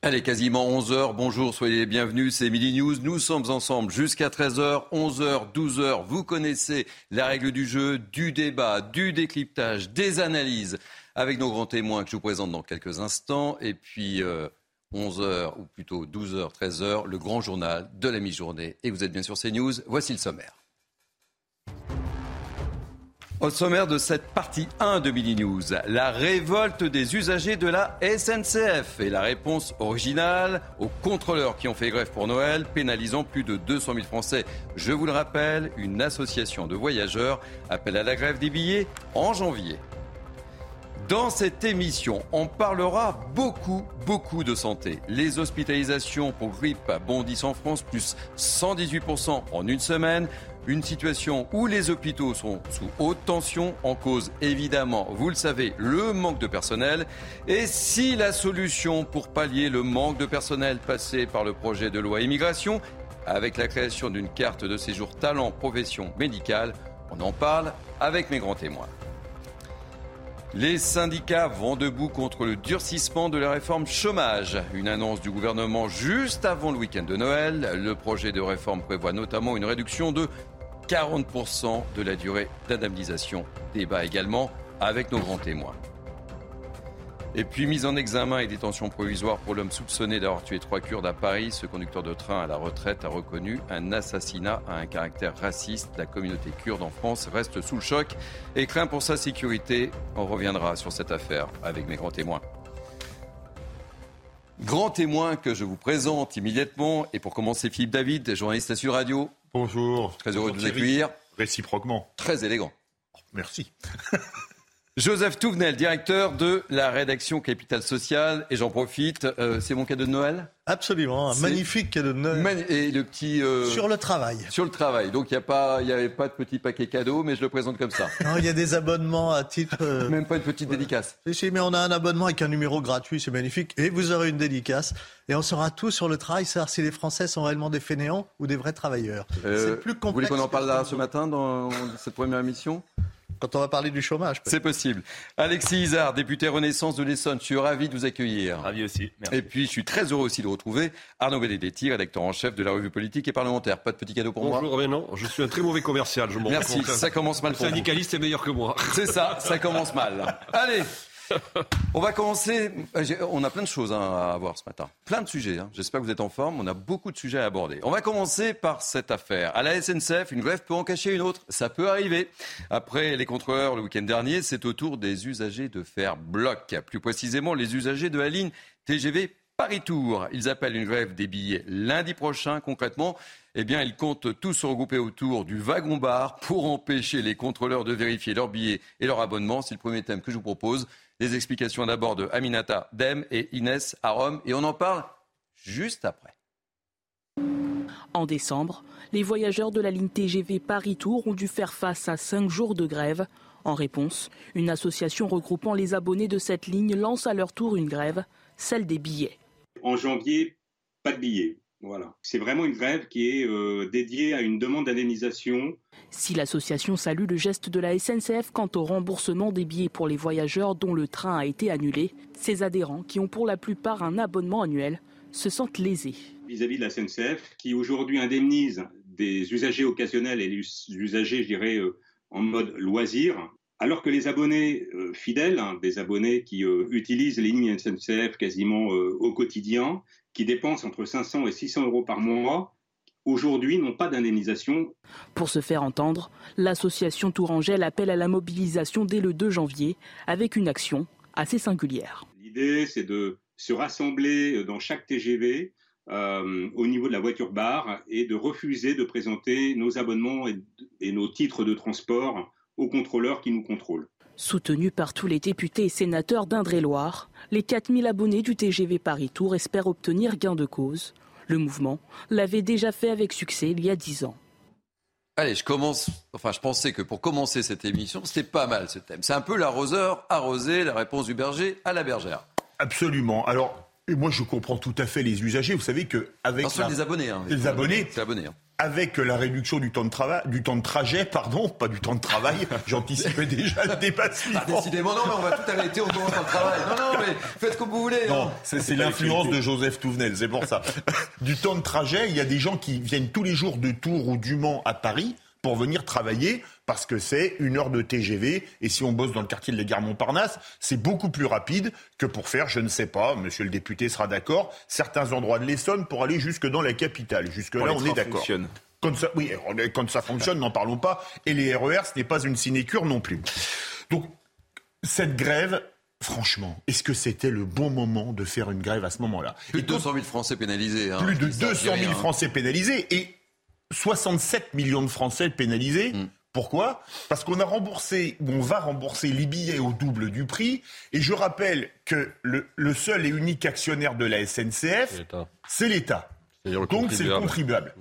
Allez, quasiment 11h. Bonjour, soyez les bienvenus. C'est Midi News. Nous sommes ensemble jusqu'à 13h, 11h, 12h. Vous connaissez la règle du jeu, du débat, du décryptage, des analyses avec nos grands témoins que je vous présente dans quelques instants. Et puis, euh, 11h, ou plutôt 12h, 13h, le grand journal de la mi-journée. Et vous êtes bien sur CNews. Voici le sommaire. Au sommaire de cette partie 1 de Mini News, la révolte des usagers de la SNCF et la réponse originale aux contrôleurs qui ont fait grève pour Noël, pénalisant plus de 200 000 Français. Je vous le rappelle, une association de voyageurs appelle à la grève des billets en janvier. Dans cette émission, on parlera beaucoup, beaucoup de santé. Les hospitalisations pour grippe bondissent en France, plus 118% en une semaine. Une situation où les hôpitaux sont sous haute tension, en cause évidemment, vous le savez, le manque de personnel. Et si la solution pour pallier le manque de personnel passait par le projet de loi immigration, avec la création d'une carte de séjour talent profession médicale, on en parle avec mes grands témoins. Les syndicats vont debout contre le durcissement de la réforme chômage. Une annonce du gouvernement juste avant le week-end de Noël. Le projet de réforme prévoit notamment une réduction de 40% de la durée d'indemnisation. Débat également avec nos grands témoins. Et puis mise en examen et détention provisoire pour l'homme soupçonné d'avoir tué trois Kurdes à Paris. Ce conducteur de train à la retraite a reconnu un assassinat à un caractère raciste. La communauté kurde en France reste sous le choc et craint pour sa sécurité. On reviendra sur cette affaire avec mes grands témoins. Grand témoin que je vous présente immédiatement. Et pour commencer, Philippe David, journaliste à Sud Radio. Bonjour. Très heureux Bonjour, de vous Thierry. accueillir. Réciproquement. Très élégant. Merci. Joseph Touvenel, directeur de la rédaction Capital Social. Et j'en profite, euh, c'est mon cadeau de Noël? Absolument, un magnifique cadeau de Noël. Man- Et le petit. euh, Sur le travail. sur le travail. Donc il n'y a pas, y avait pas de petit paquet cadeau, mais je le présente comme ça. Non, il y a des abonnements à titre. euh, Même pas une petite dédicace. Si, mais on a un abonnement avec un numéro gratuit, c'est magnifique. Et vous aurez une dédicace. Et on saura tout sur le travail, savoir si les Français sont réellement des fainéants ou des vrais travailleurs. C'est plus Vous complexe. voulez qu'on en parle là ce matin dans cette première émission? Quand on va parler du chômage. C'est possible. Alexis Isard, député Renaissance de l'Essonne, je suis ravi de vous accueillir. Ravi aussi. Merci. Et puis, je suis très heureux aussi de retrouver Arnaud Benedetti, rédacteur en chef de la revue politique et parlementaire. Pas de petit cadeau pour moi Bonjour, mais non, je suis un très mauvais commercial, je m'en Merci, ça commence mal Le pour vous. syndicaliste est meilleur que moi. C'est ça, ça commence mal. Allez, on va commencer. Euh, On a plein de choses hein, à voir ce matin. Plein de sujets. hein. J'espère que vous êtes en forme. On a beaucoup de sujets à aborder. On va commencer par cette affaire. À la SNCF, une grève peut en cacher une autre. Ça peut arriver. Après les contrôleurs le week-end dernier, c'est au tour des usagers de faire bloc. Plus précisément, les usagers de la ligne TGV Paris-Tour. Ils appellent une grève des billets lundi prochain. Concrètement, eh bien, ils comptent tous se regrouper autour du wagon-bar pour empêcher les contrôleurs de vérifier leurs billets et leur abonnement. C'est le premier thème que je vous propose. Les explications d'abord de Aminata Dem et Inès à Rome. Et on en parle juste après. En décembre, les voyageurs de la ligne TGV Paris-Tours ont dû faire face à cinq jours de grève. En réponse, une association regroupant les abonnés de cette ligne lance à leur tour une grève, celle des billets. En janvier, pas de billets. Voilà. C'est vraiment une grève qui est euh, dédiée à une demande d'indemnisation. Si l'association salue le geste de la SNCF quant au remboursement des billets pour les voyageurs dont le train a été annulé, ses adhérents, qui ont pour la plupart un abonnement annuel, se sentent lésés. vis-à-vis de la SNCF, qui aujourd'hui indemnise des usagers occasionnels et les usagers, je dirais, euh, en mode loisir, alors que les abonnés euh, fidèles, hein, des abonnés qui euh, utilisent les lignes SNCF quasiment euh, au quotidien, qui dépensent entre 500 et 600 euros par mois, aujourd'hui n'ont pas d'indemnisation. Pour se faire entendre, l'association Tourangelle appelle à la mobilisation dès le 2 janvier avec une action assez singulière. L'idée, c'est de se rassembler dans chaque TGV euh, au niveau de la voiture bar et de refuser de présenter nos abonnements et, et nos titres de transport aux contrôleurs qui nous contrôlent. Soutenus par tous les députés et sénateurs d'Indre-et-Loire, les 4000 abonnés du TGV Paris-Tour espèrent obtenir gain de cause. Le mouvement l'avait déjà fait avec succès il y a 10 ans. Allez, je commence. Enfin, je pensais que pour commencer cette émission, c'était pas mal ce thème. C'est un peu l'arroseur arrosé, la réponse du berger à la bergère. Absolument. Alors, moi, je comprends tout à fait les usagers. Vous savez que avec les abonnés, hein, les abonnés, abonnés. Hein avec la réduction du temps de travail, du temps de trajet, pardon, pas du temps de travail, j'anticipais déjà le débat ah, décidément, non, mais on va tout arrêter, on commence le travail. Non, non, mais faites comme vous voulez. Non, hein. c'est l'influence de Joseph Touvenel, c'est pour ça. du temps de trajet, il y a des gens qui viennent tous les jours de Tours ou du Mans à Paris pour venir travailler parce que c'est une heure de TGV et si on bosse dans le quartier de la gare Montparnasse, c'est beaucoup plus rapide que pour faire, je ne sais pas, monsieur le député sera d'accord, certains endroits de l'Essonne pour aller jusque dans la capitale. Jusque là, on est d'accord. Quand ça, oui, quand ça fonctionne, n'en parlons pas. Et les RER, ce n'est pas une sinécure non plus. Donc, cette grève, Franchement, est-ce que c'était le bon moment de faire une grève à ce moment-là? Plus de 200 000 Français pénalisés. Hein, plus de 200 000 Français pénalisés et 67 millions de Français pénalisés. Mm. Pourquoi? Parce qu'on a remboursé, ou on va rembourser les billets au double du prix. Et je rappelle que le, seul et unique actionnaire de la SNCF, c'est l'État. Donc c'est le contribuable.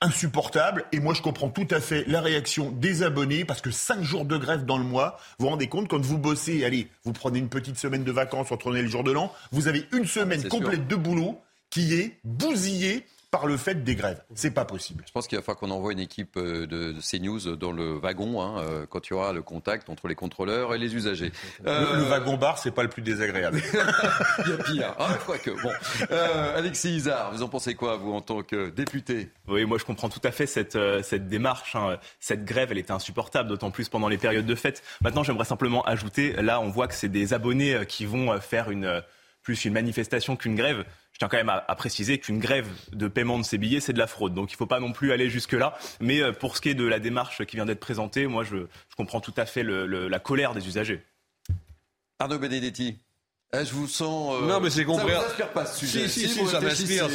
Insupportable. Et moi, je comprends tout à fait la réaction des abonnés parce que 5 jours de grève dans le mois, vous vous rendez compte, quand vous bossez, allez, vous prenez une petite semaine de vacances, retournez le jour de l'an, vous avez une semaine complète de boulot qui est bousillée par le fait des grèves. C'est pas possible. Je pense qu'il va falloir qu'on envoie une équipe euh, de CNews dans le wagon hein, euh, quand il y aura le contact entre les contrôleurs et les usagers. Le, euh, wagon bar, c'est pas le plus désagréable. il y a pire. Ah, que bon. Alexis Isard, vous en pensez quoi, vous, en tant que député? Oui, moi je comprends tout à fait cette, cette démarche. Hein. Cette grève, elle était insupportable, d'autant plus pendant les périodes de fête. Maintenant, j'aimerais simplement ajouter, là, on voit que c'est des abonnés qui vont faire une plus une manifestation qu'une grève je tiens quand même à, préciser qu'une grève de paiement de ces billets, c'est de la fraude. Donc il ne faut pas non plus aller jusque-là. Mais euh, pour ce qui est de la démarche qui vient d'être présentée, moi, je, comprends tout à fait la colère des usagers. Arnaud Benedetti. Eh, je vous sens. Euh, non, mais c'est compréhensible. Ça pas ce sujet. Si, si, si, ça m'inspire.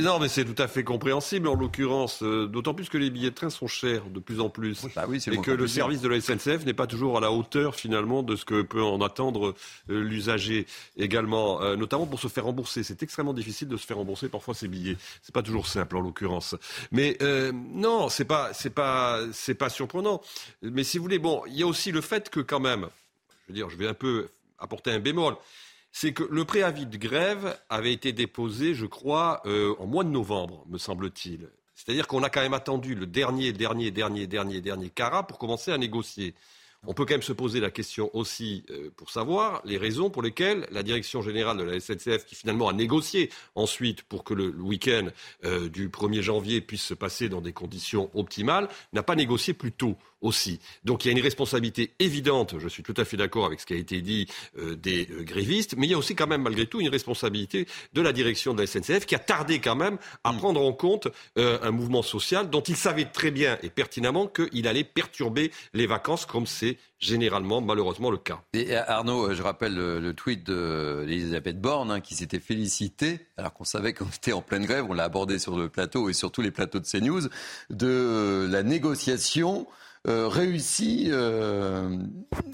Non, mais c'est tout à fait compréhensible en l'occurrence. Euh, d'autant plus que les billets de train sont chers de plus en plus. Bah oui, et que le service de la SNCF n'est pas toujours à la hauteur finalement de ce que peut en attendre euh, l'usager également, notamment pour se faire rembourser. C'est extrêmement difficile de se faire rembourser parfois ces billets. C'est pas toujours simple en l'occurrence. Mais non, c'est pas, c'est pas, c'est pas surprenant. Mais si vous voulez, bon, il y a aussi le fait que quand même, je veux dire, je vais un peu apporter un bémol c'est que le préavis de grève avait été déposé, je crois, euh, en mois de novembre, me semble-t-il. C'est-à-dire qu'on a quand même attendu le dernier, dernier, dernier, dernier, dernier CARA pour commencer à négocier. On peut quand même se poser la question aussi euh, pour savoir les raisons pour lesquelles la direction générale de la SNCF, qui finalement a négocié ensuite pour que le, week-end euh, du 1er janvier puisse se passer dans des conditions optimales, n'a pas négocié plus tôt aussi. Donc il y a une responsabilité évidente, je suis tout à fait d'accord avec ce qui a été dit euh, des euh, grévistes, mais il y a aussi quand même malgré tout une responsabilité de la direction de la SNCF qui a tardé quand même à mm. prendre en compte euh, un mouvement social dont il savait très bien et pertinemment qu'il allait perturber les vacances comme c'est généralement malheureusement le cas. Et Arnaud, je rappelle le, tweet d'Elisabeth Borne hein, qui s'était félicitée, alors qu'on savait qu'on était en pleine grève, on l'a abordé sur le plateau et sur tous les plateaux de CNews, de la négociation euh, réussi. Euh,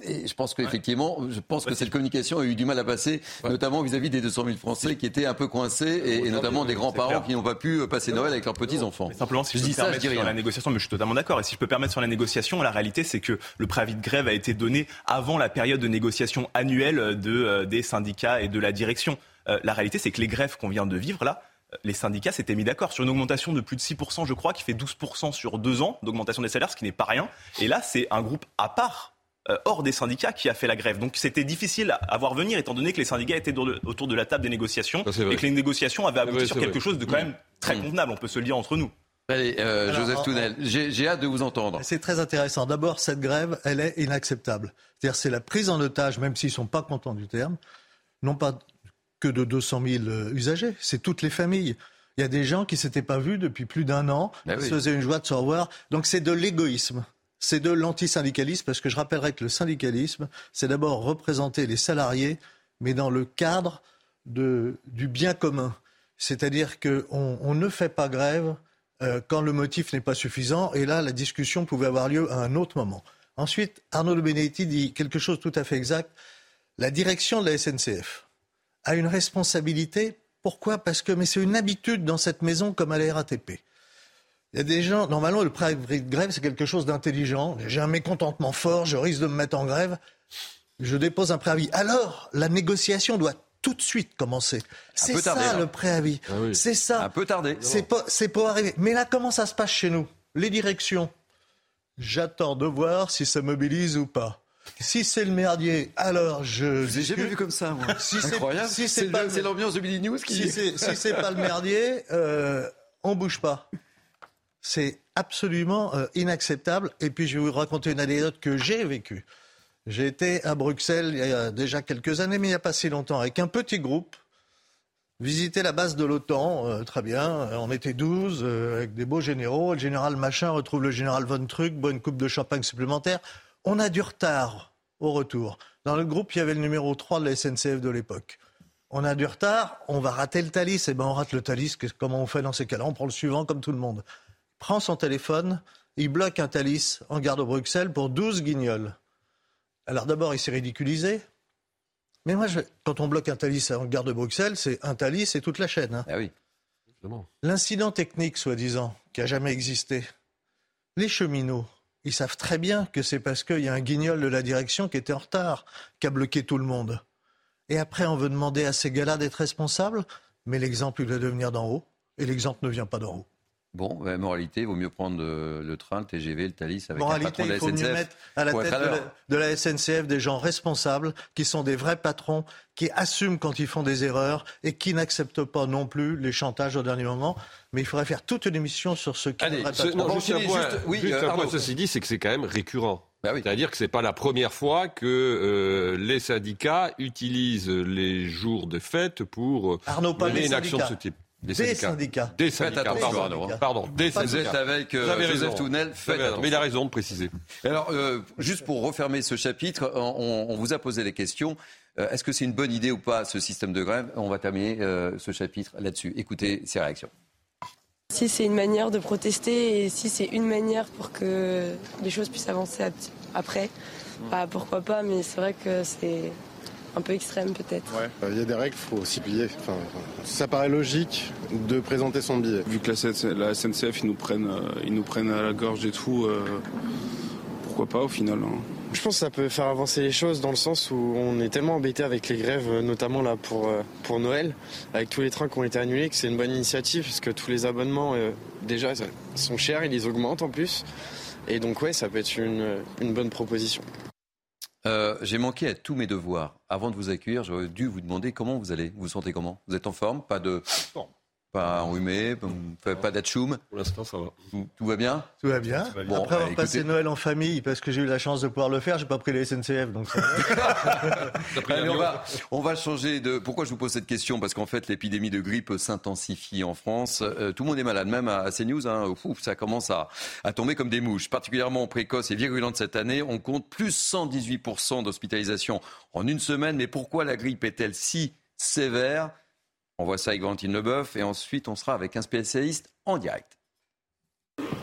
et je pense qu'effectivement, je pense que cette communication a eu du mal à passer, notamment vis-à-vis des 200 000 Français qui étaient un peu coincés, et, notamment des grands-parents qui n'ont pas pu passer Noël avec leurs petits-enfants. Simplement, si je, dis ça, je dis sur la négociation, mais je suis totalement d'accord. Et si je peux permettre sur la négociation, la réalité, c'est que le préavis de grève a été donné avant la période de négociation annuelle de, euh, des syndicats et de la direction. la réalité, c'est que les grèves qu'on vient de vivre là, les syndicats s'étaient mis d'accord sur une augmentation de plus de 6%, je crois, qui fait 12% sur deux ans d'augmentation des salaires, ce qui n'est pas rien. Et là, c'est un groupe à part euh, hors des syndicats qui a fait la grève. Donc c'était difficile à voir venir étant donné que les syndicats étaient autour de la table des négociations et que les négociations avaient abouti sur quelque chose de quand même très mmh. convenable, on peut se le dire entre nous. Allez, euh, Joseph Tounel, j'ai hâte de vous entendre. C'est très intéressant. D'abord, cette grève, elle est inacceptable. C'est-à-dire, c'est la prise en otage, même s'ils ne sont pas contents du terme, non pas que de 200 000 euh, usagers, c'est toutes les familles. Il y a des gens qui s'étaient pas vus depuis plus d'un an, qui ben se faisaient une joie de se revoir. Donc c'est de l'égoïsme. C'est de l'antisyndicalisme, parce que je rappellerai que le syndicalisme, c'est d'abord représenter les salariés, mais dans le cadre de, du bien commun. C'est-à-dire qu'on on ne fait pas grève euh, quand le motif n'est pas suffisant, et là, la discussion pouvait avoir lieu à un autre moment. Ensuite, Arnaud de Benedetti dit quelque chose de tout à fait exact. La direction de la SNCF a une responsabilité. Pourquoi? Parce que mais c'est une habitude dans cette maison comme à la RATP. Il y a des gens, normalement, le préavis de grève, c'est quelque chose d'intelligent. J'ai un mécontentement fort, je risque de me mettre en grève. Je dépose un préavis. Alors, la négociation doit tout de suite commencer. C'est ça le préavis. Ah c'est ça. Un peu tardé. C'est pas, c'est pas arriver. Mais là, comment ça se passe chez nous? Les directions. J'attends de voir si ça mobilise ou pas. Si c'est le merdier, alors je. J'ai jamais vu comme ça, moi. Si Incroyable. Si c'est l'ambiance de Billy News qui. Si c'est pas le merdier, euh, on bouge pas. C'est absolument euh, inacceptable. Et puis je vais vous raconter une anecdote que j'ai vécue. J'ai été à Bruxelles il y a déjà quelques années, mais il n'y a pas si longtemps, avec un petit groupe, visiter la base de l'OTAN, euh, très bien, on était 12, euh, avec des beaux généraux, le général Machin retrouve le général Von Truck, boit une coupe de champagne supplémentaire. On a du retard au retour. Dans le groupe, il y avait le numéro 3 de la SNCF de l'époque. On a du retard, on va rater le Thalys. Eh ben, on rate le Thalys. Comment on fait dans ces cas-là? On prend le suivant comme tout le monde. Il prend son téléphone, il bloque un Thalys en gare de Bruxelles pour 12 guignols. Alors d'abord, il s'est ridiculisé. Mais moi, quand on bloque un Thalys en gare de Bruxelles, c'est un Thalys et toute la chaîne. Hein. Ah oui. L'incident technique, soi-disant, qui a jamais existé. Les cheminots, ils savent très bien que c'est parce qu'il y a un guignol de la direction qui était en retard, qui a bloqué tout le monde. Et après, on veut demander à ces gars-là d'être responsables, mais l'exemple, il va devenir d'en haut, et l'exemple ne vient pas d'en haut. Bon, ben, moralité, il vaut mieux prendre le train, le TGV, le Thalys avec moralité, un patron de la il faut. Mieux mettre à la tête de la, SNCF des gens responsables, qui sont des vrais patrons, qui assument quand ils font des erreurs et qui n'acceptent pas non plus les chantages au dernier moment. Mais il faudrait faire toute une émission sur ce qui est ce, non, juste un point, juste, oui, un point ceci dit, c'est que c'est quand même récurrent. Bah oui. C'est-à-dire que ce n'est pas la première fois que euh, les syndicats utilisent les jours de fête pour Arnaud, mener une action de ce type. Des syndicats. Des syndicats. pardon, pardon, des syndicats. Vous êtes avec euh, Joseph Tounel. mais il a raison de préciser. Alors, euh, juste pour refermer ce chapitre, on, on, vous a posé les questions. Euh, Est-ce que c'est une bonne idée ou pas ce système de grève? On va terminer euh, ce chapitre là-dessus. Écoutez ces réactions. Si c'est une manière de protester et si c'est une manière pour que les choses puissent avancer après, bah, pourquoi pas, mais c'est vrai que c'est un peu extrême peut-être. Il y a des règles, il faut aussi plier. Enfin, ça paraît logique de présenter son billet. Vu que la SNCF, ils nous prennent, euh, ils nous prennent à la gorge et tout, euh, pourquoi pas au final hein. Je pense que ça peut faire avancer les choses dans le sens où on est tellement embêté avec les grèves, euh, notamment là pour, pour Noël, avec tous les trains qui ont été annulés, que c'est une bonne initiative, parce que tous les abonnements, déjà, sont chers, ils les augmentent en plus. Et donc, ouais, ça peut être une, une bonne proposition. Euh, j'ai manqué à tous mes devoirs. Avant de vous accueillir, j'aurais dû vous demander comment vous allez. Vous vous sentez comment? Vous êtes en forme? Pas de pas enrhumé, pas d'atchoum. Pour l'instant, ça va. Tout, va bien? Tout va bien. Bon, Après avoir passé Noël en famille, parce que j'ai eu la chance de pouvoir le faire, j'ai pas pris les SNCF, donc ça Allez, on, va, on va changer de. Pourquoi je vous pose cette question? Parce qu'en fait, l'épidémie de grippe s'intensifie en France. Euh, tout le monde est malade, même à CNews. Hein, ça commence à, à, tomber comme des mouches. Particulièrement précoce et virulente cette année, on compte plus 118% d'hospitalisation en une semaine. Mais pourquoi la grippe est-elle si sévère? On voit ça avec Valentine Leboeuf et ensuite on sera avec un spécialiste en direct.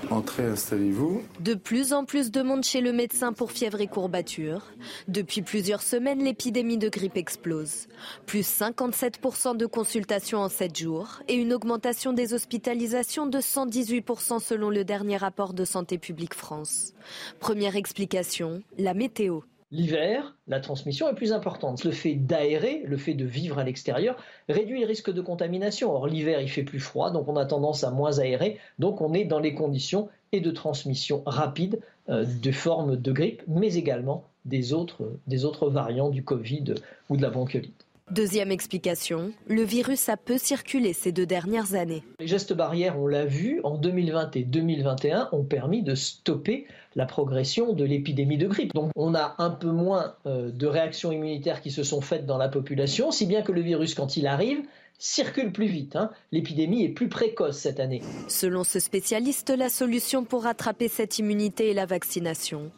Entrez, installez-vous. De plus en plus de monde chez le médecin pour fièvre et courbatures. Depuis plusieurs semaines, l'épidémie de grippe explose. Plus 57% de consultations en 7 jours et une augmentation des hospitalisations de 118% selon le dernier rapport de Santé publique France. Première explication, la météo. L'hiver, la transmission est plus importante. Le fait d'aérer, le fait de vivre à l'extérieur, réduit le risque de contamination. Or, l'hiver, il fait plus froid, donc on a tendance à moins aérer. Donc, on est dans les conditions et de transmission rapide euh, de formes de grippe, mais également des autres, des autres variants du Covid ou de la bronchiolite. Deuxième explication, le virus a peu circulé ces deux dernières années. Les gestes barrières, on l'a vu, en 2020 et 2021 ont permis de stopper la progression de l'épidémie de grippe. Donc on a un peu moins euh, de réactions immunitaires qui se sont faites dans la population, si bien que le virus, quand il arrive, circule plus vite. Hein. L'épidémie est plus précoce cette année. Selon ce spécialiste, la solution pour rattraper cette immunité est la vaccination.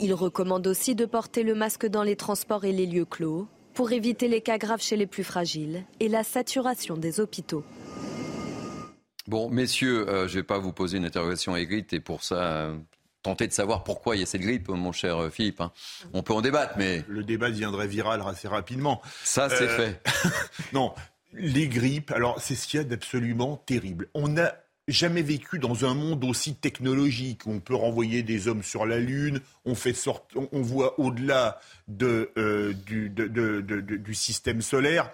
Il recommande aussi de porter le masque dans les transports et les lieux clos pour éviter les cas graves chez les plus fragiles et la saturation des hôpitaux. Bon, messieurs, euh, je ne vais pas vous poser une interrogation aigrie et pour ça, euh, tenter de savoir pourquoi il y a cette grippe, mon cher Philippe. Hein. On peut en débattre, mais... Le débat deviendrait viral assez rapidement. Ça, c'est fait. non, les grippes, alors c'est ce qu'il y a d'absolument terrible. On n'a jamais vécu dans un monde aussi technologique. On peut renvoyer des hommes sur la Lune, on, fait on voit au-delà euh, du, du système solaire.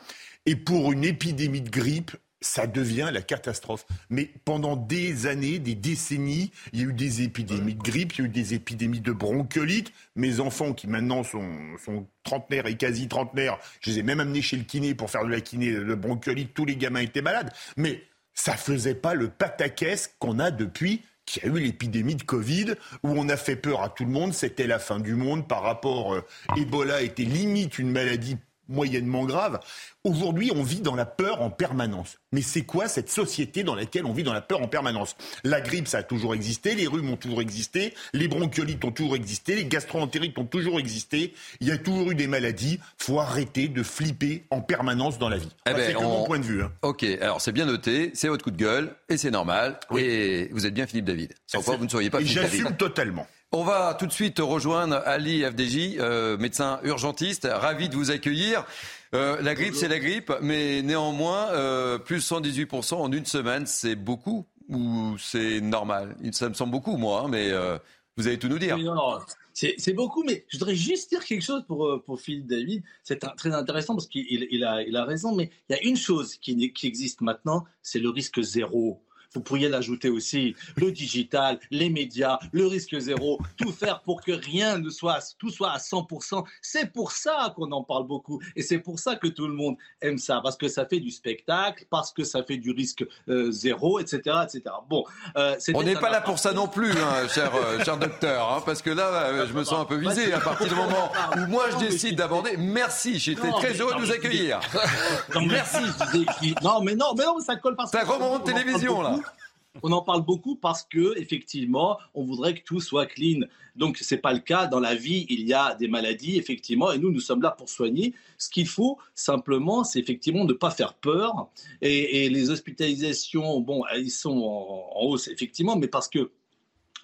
Et pour une épidémie de grippe, ça devient la catastrophe. Mais pendant des années, des décennies, il y a eu des épidémies de grippe, il y a eu des épidémies de bronchiolite. Mes enfants, qui maintenant sont, sont trentenaires et quasi trentenaires, je les ai même amenés chez le kiné pour faire de la kiné de bronchiolite. Tous les gamins étaient malades. Mais ça faisait pas le pataquès qu'on a depuis qu'il y a eu l'épidémie de Covid, où on a fait peur à tout le monde, c'était la fin du monde par rapport... Euh, Ebola était limite une maladie moyennement grave. Aujourd'hui, on vit dans la peur en permanence. Mais c'est quoi cette société dans laquelle on vit dans la peur en permanence? La grippe, ça a toujours existé, les rhumes ont toujours existé, les bronchiolites ont toujours existé, les gastroentérites ont toujours existé. Il y a toujours eu des maladies. Faut arrêter de flipper en permanence dans la vie. Eh ben, c'est mon point de vue. Hein. Ok, alors c'est bien noté, c'est votre coup de gueule et c'est normal. Et vous êtes bien Philippe David. Sans quoi vous ne seriez pas Philippe David. J'assume totalement. On va tout de suite rejoindre Ali FDJ, euh, médecin urgentiste. Ravi de vous accueillir. Euh, la grippe, c'est la grippe, mais néanmoins, euh, plus 118% en une semaine, c'est beaucoup ou c'est normal? Ça me semble beaucoup, moi, hein, mais vous allez tout nous dire. c'est beaucoup, mais je voudrais juste dire quelque chose pour, pour Philippe David. C'est très intéressant parce qu'il a, il a raison, mais il y a une chose qui, qui existe maintenant, c'est le risque zéro. Vous pourriez l'ajouter aussi, le digital, les médias, le risque zéro, tout faire pour que rien ne soit, tout soit à 100%. C'est pour ça qu'on en parle beaucoup et c'est pour ça que tout le monde aime ça, parce que ça fait du spectacle, parce que ça fait du risque euh, zéro, etc., etc. Bon, euh, on n'est pas là pour ça non plus, hein, cher, euh, cher docteur, hein, parce que là, je me sens un peu visé à partir du moment où moi je décide d'aborder. Merci, j'étais très heureux de vous accueillir. Merci. Non, mais non, mais non, ça colle pas. Ça remonte télévision là. On en parle beaucoup parce que effectivement, on voudrait que tout soit clean. Donc c'est pas le cas dans la vie. Il y a des maladies effectivement, et nous nous sommes là pour soigner. Ce qu'il faut simplement, c'est effectivement ne pas faire peur. Et, les hospitalisations, bon, elles sont en, hausse effectivement, mais parce que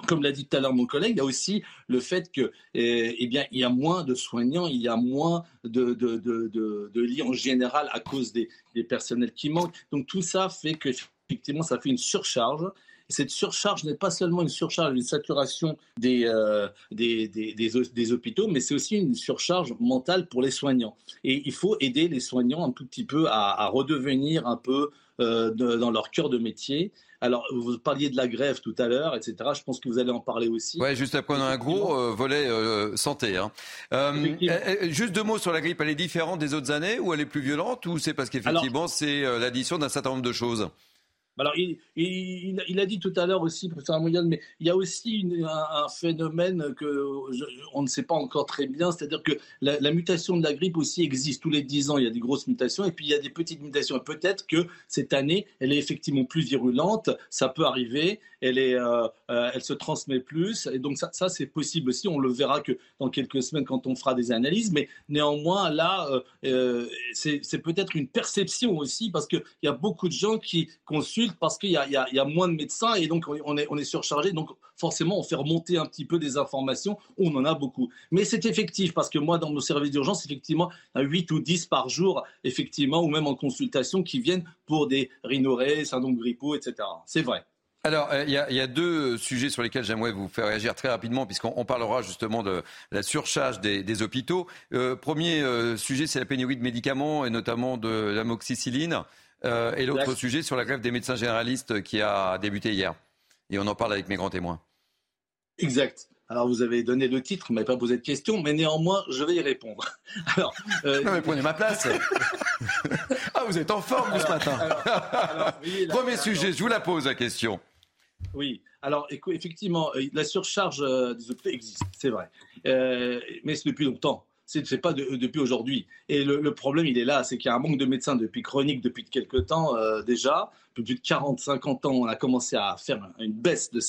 comme l'a dit tout à l'heure mon collègue, il y a aussi le fait que, eh, eh bien, il y a moins de soignants, il y a moins de, de, lits en général à cause des, des, personnels qui manquent. Donc tout ça fait que effectivement, ça fait une surcharge. Et cette surcharge n'est pas seulement une surcharge, une saturation des, euh, des, des, hôpitaux, mais c'est aussi une surcharge mentale pour les soignants. Et il faut aider les soignants un tout petit peu à, redevenir un peu euh, dans leur cœur de métier. Alors, vous parliez de la grève tout à l'heure, etc. Je pense que vous allez en parler aussi. Oui, juste après, on a un gros euh, volet santé. Hein. juste deux mots sur la grippe. Elle est différente des autres années ou elle est plus violente ou c'est parce qu'effectivement, c'est l'addition d'un certain nombre de choses? Alors, il, a dit tout à l'heure aussi, professeur mondial, mais il y a aussi un, phénomène que on ne sait pas encore très bien, c'est-à-dire que la, mutation de la grippe aussi existe. Tous les 10 ans, il y a des grosses mutations, et puis il y a des petites mutations. peut-être que cette année, elle est effectivement plus virulente, ça peut arriver, elle, est, euh, euh, elle se transmet plus, et donc ça, ça c'est possible aussi. On le verra que dans quelques semaines quand on fera des analyses, mais néanmoins, là, euh, c'est peut-être une perception aussi, parce qu'il y a beaucoup de gens qui consultent parce qu'il y, a moins de médecins et donc on est, surchargé. Donc forcément, on fait remonter un petit peu des informations. On en a beaucoup. Mais c'est effectif parce que moi, dans nos services d'urgence, effectivement, il y a 8 ou 10 par jour, effectivement, ou même en consultation, qui viennent pour des rhinorées, syndrome grippaux, etc. C'est vrai. Alors, euh, il y, a deux sujets sur lesquels j'aimerais vous faire réagir très rapidement, puisqu'on parlera justement de la surcharge des, hôpitaux. Euh, premier euh, sujet, c'est la pénurie de médicaments, et notamment de l'amoxicilline. Euh, et l'autre sujet sur la grève des médecins généralistes qui a débuté hier. Et on en parle avec mes grands témoins. Exact. Alors, vous avez donné le titre, vous m'avez pas posé de question, mais néanmoins, je vais y répondre. Alors, euh, non, mais prenez ma place. ah, vous êtes en forme ce matin. Premier sujet, je vous la pose la question. Oui, alors effectivement, euh, la surcharge des hôpitaux existe, c'est vrai. mais c'est depuis longtemps c'est pas depuis aujourd'hui. Et le, problème, il est là, c'est qu'il y a un manque de médecins depuis chronique depuis quelques temps euh, déjà. Plus de 40-50 ans, on a commencé à faire une baisse de,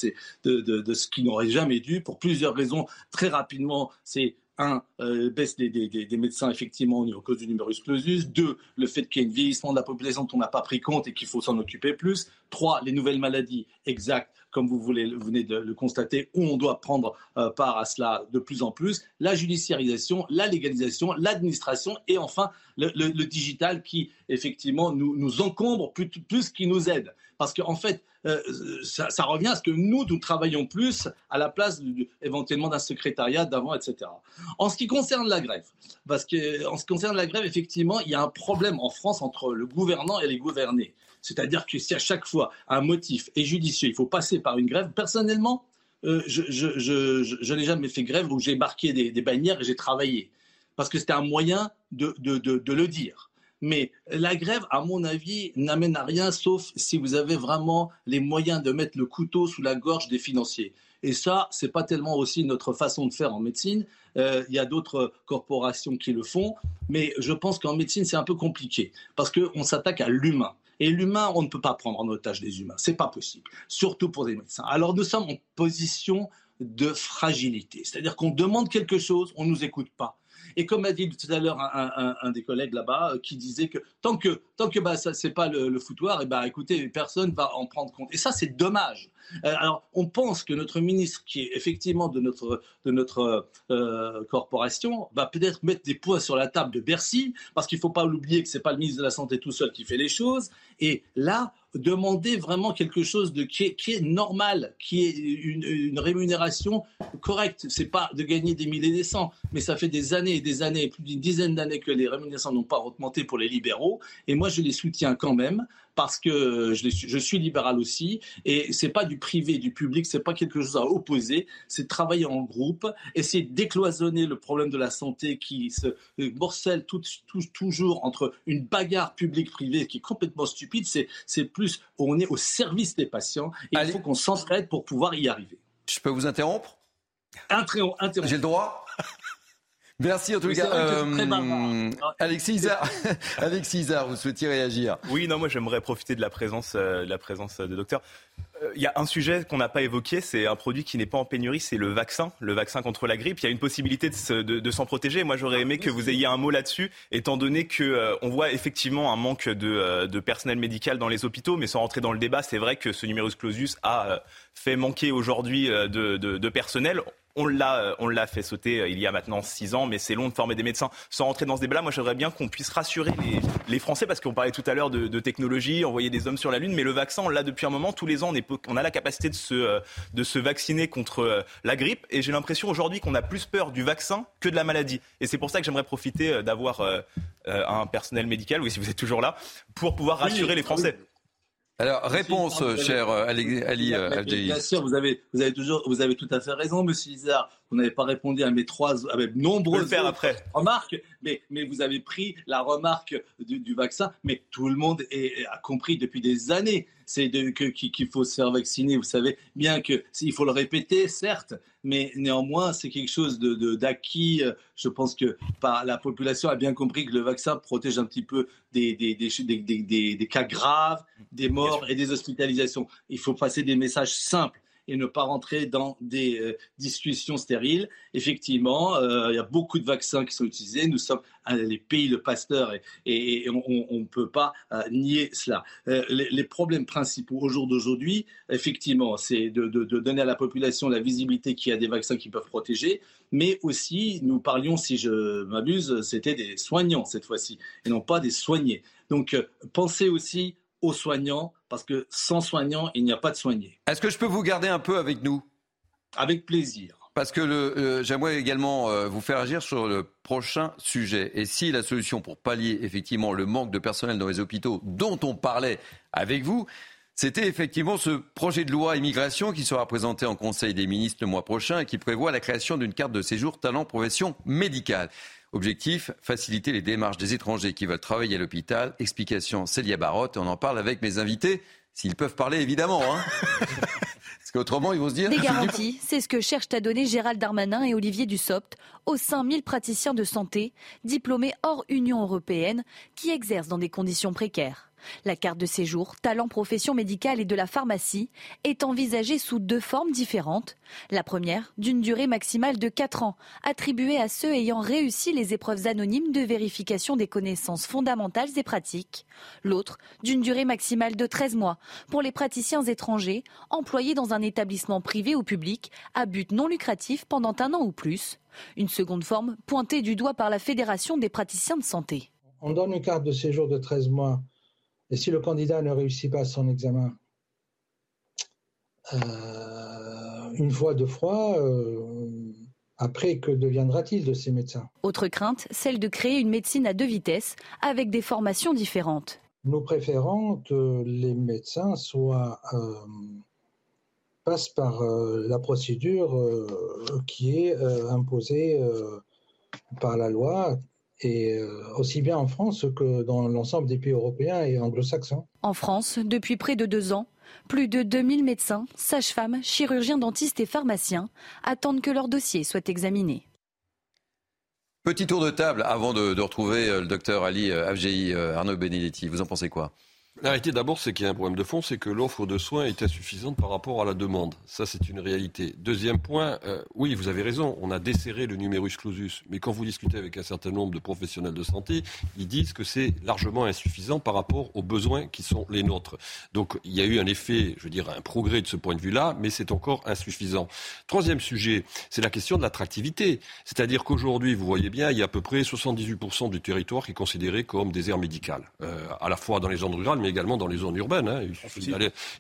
de, de, ce qui n'aurait jamais dû, pour plusieurs raisons. Très rapidement, c'est un, euh, baisse des, médecins effectivement au cause du numerus clausus. Deux, le fait qu'il y ait un vieillissement de la population dont on n'a pas pris compte et qu'il faut s'en occuper plus. Trois, les nouvelles maladies, exact comme vous venez de le constater, où on doit prendre euh, part à cela de plus en plus, la judiciarisation, la légalisation, l'administration et enfin le, digital qui, effectivement, nous, nous encombre plus, plus qu'il nous aide. Parce qu'en fait, euh, ça, revient à ce que nous, nous travaillons plus à la place éventuellement d'un secrétariat d'avant, etc. En ce qui concerne la grève, parce que en ce qui concerne la grève, effectivement, il y a un problème en France entre le gouvernant et les gouvernés. C'est-à-dire que si à chaque fois un motif est judicieux, il faut passer par une grève, personnellement, euh, je, n'ai jamais fait grève où j'ai marqué des, bannières et j'ai travaillé. Parce que c'était un moyen de, le dire. Mais la grève, à mon avis, n'amène à rien sauf si vous avez vraiment les moyens de mettre le couteau sous la gorge des financiers. Et ça, c'est pas tellement aussi notre façon de faire en médecine. Euh, il y a d'autres corporations qui le font, mais je pense qu'en médecine, c'est un peu compliqué parce qu'on s'attaque à l'humain. Et l'humain, on ne peut pas prendre en otage des humains. C'est pas possible. Surtout pour des médecins. Alors nous sommes en position de fragilité. C'est-à-dire qu'on demande quelque chose, on ne nous écoute pas. Et comme a dit tout à l'heure un, des collègues là-bas, euh, qui disait que tant que tant que bah, ça c'est pas le, foutoir, et eh bah écoutez, personne va en prendre compte. Et ça c'est dommage. Euh, alors on pense que notre ministre, qui est effectivement de notre de notre euh, corporation, va peut-être mettre des points sur la table de Bercy, parce qu'il faut pas l'oublier que c'est pas le ministre de la santé tout seul qui fait les choses. Et là, demander vraiment quelque chose de, qui, est, normal, qui est une, rémunération correcte. C'est pas de gagner des milliers et des cents, mais ça fait des années et des années, plus d'une dizaine d'années que les rémunérations n'ont pas augmenté pour les libéraux. Et moi, je les soutiens quand même parce que je, suis libéral aussi, et c'est pas du privé, du public, c'est pas quelque chose à opposer, c'est travailler en groupe, essayer de décloisonner le problème de la santé qui se morcelle tout, toujours entre une bagarre publique-privée qui est complètement stupide, c'est plus on est au service des patients, et il faut qu'on s'entraide pour pouvoir y arriver. Je peux vous interrompre? Interrompre. J'ai le droit? Merci en tout cas. Euh, Alexis Isard, Alexis Isard, vous souhaitiez réagir Oui, non, moi j'aimerais profiter de la présence, euh, de la présence de docteur. Euh, il y a un sujet qu'on n'a pas évoqué, c'est un produit qui n'est pas en pénurie, c'est le vaccin, le vaccin contre la grippe. Il y a une possibilité de, s'en protéger. Moi, j'aurais aimé que vous ayez un mot là-dessus, étant donné que euh, on voit effectivement un manque de, de, personnel médical dans les hôpitaux, mais sans rentrer dans le débat, c'est vrai que ce numerus clausus a fait manquer aujourd'hui de, de personnel. On l'a, euh, on l'a fait sauter euh, il y a maintenant six ans, mais c'est long de former des médecins. Sans rentrer dans ce débat-là, moi j'aimerais bien qu'on puisse rassurer les, Français, parce qu'on parlait tout à l'heure de, technologie, envoyer des hommes sur la Lune, mais le vaccin, on l'a depuis un moment. Tous les ans, on, on a la capacité de se, euh, de se vacciner contre la grippe, et j'ai l'impression aujourd'hui qu'on a plus peur du vaccin que de la maladie. Et c'est pour ça que j'aimerais profiter d'avoir un personnel médical, oui, si vous êtes toujours là, pour pouvoir rassurer les Français. Alors, réponse, cher Ali, Ali Bien sûr, vous avez, vous avez toujours, vous avez tout à fait raison, Monsieur Isard. Vous n'avez pas répondu à mes trois, à mes nombreuses après. remarques, mais, mais vous avez pris la remarque du, vaccin. Mais tout le monde a compris depuis des années c'est qu'il faut se faire vacciner. Vous savez bien que il faut le répéter, certes, mais néanmoins c'est quelque chose de d'acquis. Je pense que la population a bien compris que le vaccin protège un petit peu des, des, des, des cas graves, des morts et des hospitalisations. Il faut passer des messages simples et ne pas rentrer dans des euh, discussions stériles. Effectivement, euh, il y a beaucoup de vaccins qui sont utilisés. Nous sommes les pays de Pasteur et, on ne peut pas euh, nier cela. Les, problèmes principaux au jour d'aujourd'hui, effectivement, c'est de, donner à la population la visibilité qu'il y a des vaccins qui peuvent protéger, mais aussi, nous parlions, si je m'abuse, c'était des soignants cette fois-ci, et non pas des soignés. Donc, pensez aussi aux soignants, parce que sans soignants, il n'y a pas de soignés. Est-ce que je peux vous garder un peu avec nous? Avec plaisir. Parce que le, j'aimerais également euh, vous faire agir sur le prochain sujet. Et si la solution pour pallier effectivement le manque de personnel dans les hôpitaux dont on parlait avec vous, c'était effectivement ce projet de loi immigration qui sera présenté en Conseil des ministres le mois prochain et qui prévoit la création d'une carte de séjour talent profession médicale. Objectif, faciliter les démarches des étrangers qui veulent travailler à l'hôpital. Explication, Célia Barotte. On en parle avec mes invités, s'ils peuvent parler évidemment. Hein. Parce qu'autrement, ils vont se dire... Des garanties, c'est ce que cherchent à donner Gérald Darmanin et Olivier Dussopt aux 5000 praticiens de santé, diplômés hors Union européenne, qui exercent dans des conditions précaires. La carte de séjour, talent profession médicale et de la pharmacie est envisagée sous deux formes différentes. La première, d'une durée maximale de 4 ans, attribuée à ceux ayant réussi les épreuves anonymes de vérification des connaissances fondamentales et pratiques. L'autre, d'une durée maximale de 13 mois, pour les praticiens étrangers employés dans un établissement privé ou public à but non lucratif pendant un an ou plus. Une seconde forme pointée du doigt par la Fédération des praticiens de santé. On donne une carte de séjour de 13 mois et si le candidat ne réussit pas son examen euh, une fois, deux fois, euh, après, que deviendra-t-il de ces médecins? Autre crainte, celle de créer une médecine à deux vitesses avec des formations différentes. Nous préférons que les médecins soient, euh, passent par la procédure qui est imposée par la loi, et euh, aussi bien en France que dans l'ensemble des pays européens et anglo-saxons. En France, depuis près de deux ans, plus de 2000 médecins, sages-femmes, chirurgiens dentistes et pharmaciens attendent que leur dossier soit examiné. Petit tour de table avant de, retrouver euh, le docteur Ali euh, Avgei, Arnaud Benedetti. Vous en pensez quoi? La réalité d'abord, c'est qu'il y a un problème de fond, c'est que l'offre de soins est insuffisante par rapport à la demande. Ça, c'est une réalité. Deuxième point, euh, oui, vous avez raison, on a desserré le numerus clausus, mais quand vous discutez avec un certain nombre de professionnels de santé, ils disent que c'est largement insuffisant par rapport aux besoins qui sont les nôtres. Donc, il y a eu un effet, je veux dire, un progrès de ce point de vue-là, mais c'est encore insuffisant. Troisième sujet, c'est la question de l'attractivité. C'est-à-dire qu'aujourd'hui, vous voyez bien, il y a à peu près 78% du territoire qui est considéré comme désert médical, euh, à la fois dans les zones rurales, mais également dans les zones urbaines. Hein.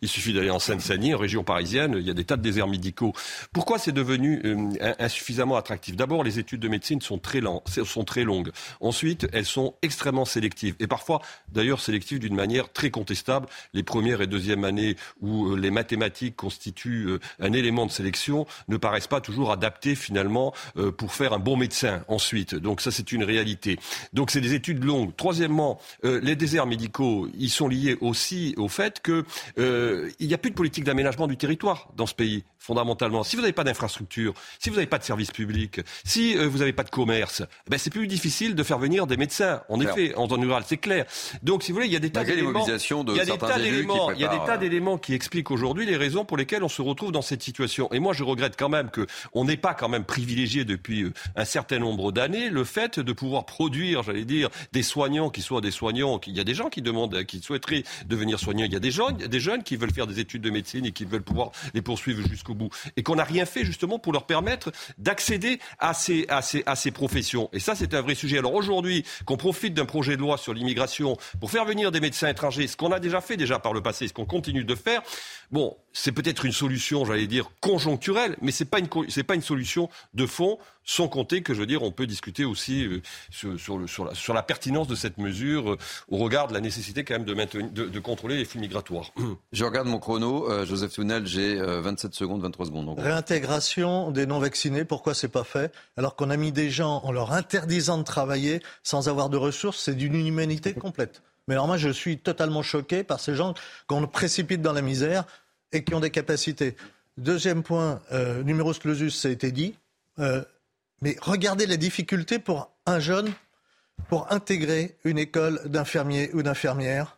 Il, suffit d'aller, en Seine-Saint-Denis, en région parisienne, il y a des tas de déserts médicaux. Pourquoi c'est devenu euh, insuffisamment attractif? D'abord, les études de médecine sont très, sont très longues. Ensuite, elles sont extrêmement sélectives. Et parfois, d'ailleurs, sélectives d'une manière très contestable. Les premières et deuxièmes années où euh, les mathématiques constituent euh, un élément de sélection ne paraissent pas toujours adaptées finalement pour faire un bon médecin ensuite. Donc ça, c'est une réalité. Donc c'est des études longues. Troisièmement, les déserts médicaux, ils sont lié aussi au fait qu'il euh, n'y a plus de politique d'aménagement du territoire dans ce pays, fondamentalement. Si vous n'avez pas d'infrastructure, si vous n'avez pas de services publics, si euh, vous n'avez pas de commerce, eh ben c'est plus difficile de faire venir des médecins. En effet, en zone rurale, c'est clair. Donc, si vous voulez, il y a des tas d'éléments. Il y a des tas d'éléments. Il y a des tas d'éléments qui expliquent aujourd'hui les raisons pour lesquelles on se retrouve dans cette situation. Et moi, je regrette quand même qu'on n'ait pas quand même privilégié depuis euh, un certain nombre d'années le fait de pouvoir produire, j'allais dire, des soignants qui soient des soignants. Il y a des gens qui demandent, qui devenir soignants. Il y a des jeunes, qui veulent faire des études de médecine et qui veulent pouvoir les poursuivre jusqu'au bout. Et qu'on n'a rien fait justement pour leur permettre d'accéder à ces, professions. Et ça, c'est un vrai sujet. Alors aujourd'hui, qu'on profite d'un projet de loi sur l'immigration pour faire venir des médecins étrangers, ce qu'on a déjà fait déjà par le passé, ce qu'on continue de faire, bon, c'est peut-être une solution, j'allais dire, conjoncturelle, mais ce n'est pas une solution de fond, sans compter que, je veux dire, on peut discuter aussi euh, sur, sur, la, sur, la, pertinence de cette mesure euh, au regard de la nécessité quand même de, maintenir, de, contrôler les flux migratoires. Je regarde mon chrono. Euh, Joseph Tounel, j'ai 27 secondes, 23 secondes. Réintégration des non-vaccinés, pourquoi c'est pas fait? Alors qu'on a mis des gens en leur interdisant de travailler sans avoir de ressources, c'est d'une inhumanité complète. Mais alors moi, je suis totalement choqué par ces gens qu'on précipite dans la misère et qui ont des capacités. Deuxième point, euh, numerus clausus, ça a été dit. Euh, mais regardez les difficultés pour un jeune pour intégrer une école d'infirmier ou d'infirmière.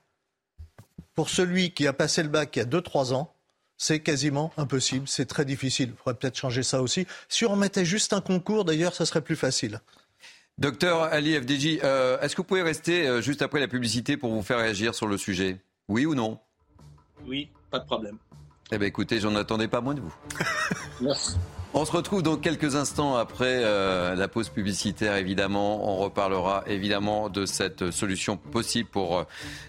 Pour celui qui a passé le bac il y a 2-3 ans, c'est quasiment impossible, c'est très difficile. Il faudrait peut-être changer ça aussi. Si on mettait juste un concours, d'ailleurs, ça serait plus facile. Docteur Ali FDJ, euh, est-ce que vous pouvez rester euh, juste après la publicité pour vous faire réagir sur le sujet? Oui ou non? Oui, pas de problème. Eh bien écoutez, j'en attendais pas moins de vous. Merci. On se retrouve dans quelques instants après euh, la pause publicitaire, évidemment. On reparlera évidemment de cette solution possible pour euh,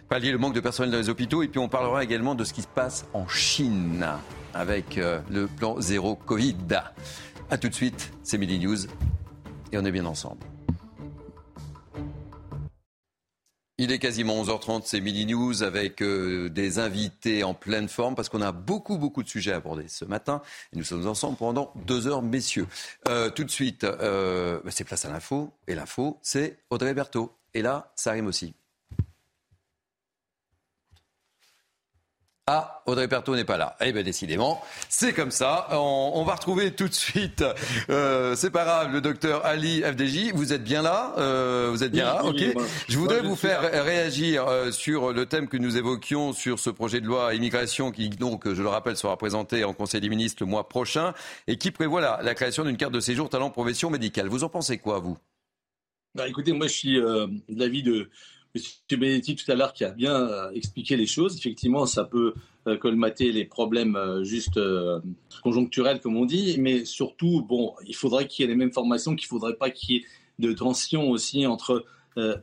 pallier le manque de personnel dans les hôpitaux. Et puis on parlera également de ce qui se passe en Chine avec euh, le plan zéro Covid. A tout de suite, c'est Midi News et on est bien ensemble. Il est quasiment 11h30, c'est Midi News avec euh, des invités en pleine forme parce qu'on a beaucoup, beaucoup de sujets à aborder ce matin. Et nous sommes ensemble pendant deux heures, messieurs. Euh, tout de suite, euh, bah, c'est place à l'info. Et l'info, c'est Audrey Berthaud. Et là, ça rime aussi. Ah, Audrey Pertot n'est pas là. Eh bien, décidément, c'est comme ça. On, va retrouver tout de suite, euh, c'est pas grave, le docteur Ali FDJ. Vous êtes bien là? Euh, Vous êtes bien là? Ok. je voudrais vous faire réagir euh, sur le thème que nous évoquions sur ce projet de loi immigration qui, donc, je le rappelle, sera présenté en Conseil des ministres le mois prochain et qui prévoit la, la création d'une carte de séjour talent profession médicale. Vous en pensez quoi, vous? Bah, Écoutez, moi, je suis de l'avis de M. Benetti tout à l'heure qui a bien euh, expliqué les choses. Effectivement, ça peut euh, colmater les problèmes euh, juste conjoncturels, comme on dit, mais surtout, bon, il faudrait qu'il y ait les mêmes formations, qu'il ne faudrait pas qu'il y ait de tension aussi entre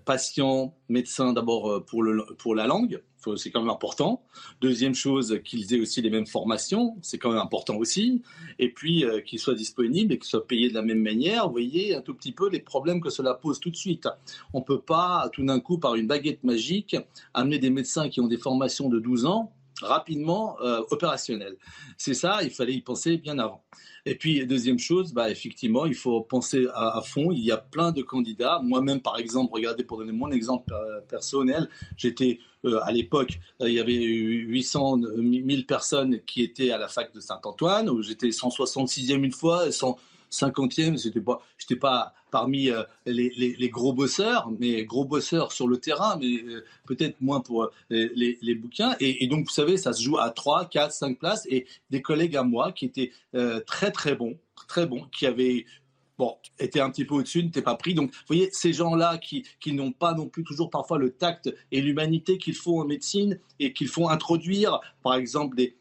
patients, médecins, d'abord pour, pour la langue, c'est quand même important. Deuxième chose, qu'ils aient aussi les mêmes formations, c'est quand même important aussi. Et puis euh, qu'ils soient disponibles et qu'ils soient payés de la même manière. Vous voyez un tout petit peu les problèmes que cela pose tout de suite. On ne peut pas tout d'un coup, par une baguette magique, amener des médecins qui ont des formations de 12 ans rapidement euh, opérationnelles. C'est ça, il fallait y penser bien avant. Et puis, deuxième chose, bah, effectivement, il faut penser à, fond. Il y a plein de candidats. Moi-même, par exemple, regardez, pour donner mon exemple euh, personnel, j'étais euh, à l'époque, il y avait 800 000 personnes qui étaient à la fac de Saint-Antoine, où j'étais 166e une fois, 150e, c'était pas, j'étais pas parmi les, gros bosseurs, mais gros bosseurs sur le terrain, mais peut-être moins pour les, bouquins. Et, donc, vous savez, ça se joue à 3, 4, 5 places. Et des collègues à moi qui étaient très, très bons, très bons, qui avaient bon, était un petit peu au-dessus, n'était pas pris. Donc, vous voyez, ces gens-là qui, n'ont pas non plus toujours parfois le tact et l'humanité qu'il faut en médecine et qu'il faut introduire, par exemple, des,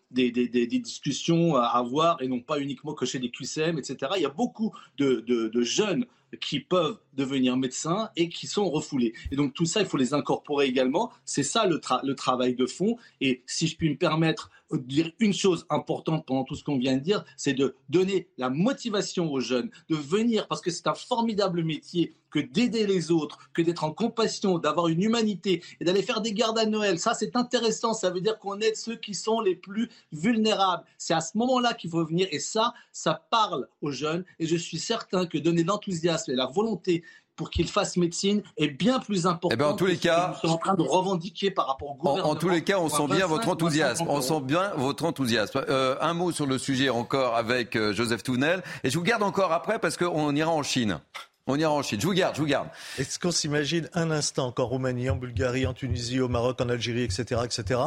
discussions à avoir et non pas uniquement cocher des QCM, etc. Il y a beaucoup de jeunes qui peuvent devenir médecins et qui sont refoulés. Et donc tout ça, il faut les incorporer également. C'est ça le, travail de fond. Et si je puis me permettre dire une chose importante pendant tout ce qu'on vient de dire, c'est de donner la motivation aux jeunes de venir parce que c'est un formidable métier que d'aider les autres, que d'être en compassion, d'avoir une humanité et d'aller faire des gardes à Noël. Ça, c'est intéressant. Ça veut dire qu'on aide ceux qui sont les plus vulnérables. C'est à ce moment-là qu'il faut venir et ça, ça parle aux jeunes. Et je suis certain que donner l'enthousiasme et la volonté pour qu'ils fassent médecine est bien plus important. Eh ben en tous les cas, nous sommes en train de revendiquer par rapport au gouvernement. En, tous les cas, on sent bien votre enthousiasme. On sent bien votre enthousiasme. Euh, un mot sur le sujet encore avec euh, Joseph Tounel. Et je vous garde encore après parce qu'on ira en Chine. On ira en Chine. Je vous garde, je vous garde. Est-ce qu'on s'imagine un instant qu'en Roumanie, en Bulgarie, en Tunisie, au Maroc, en Algérie, etc., etc.,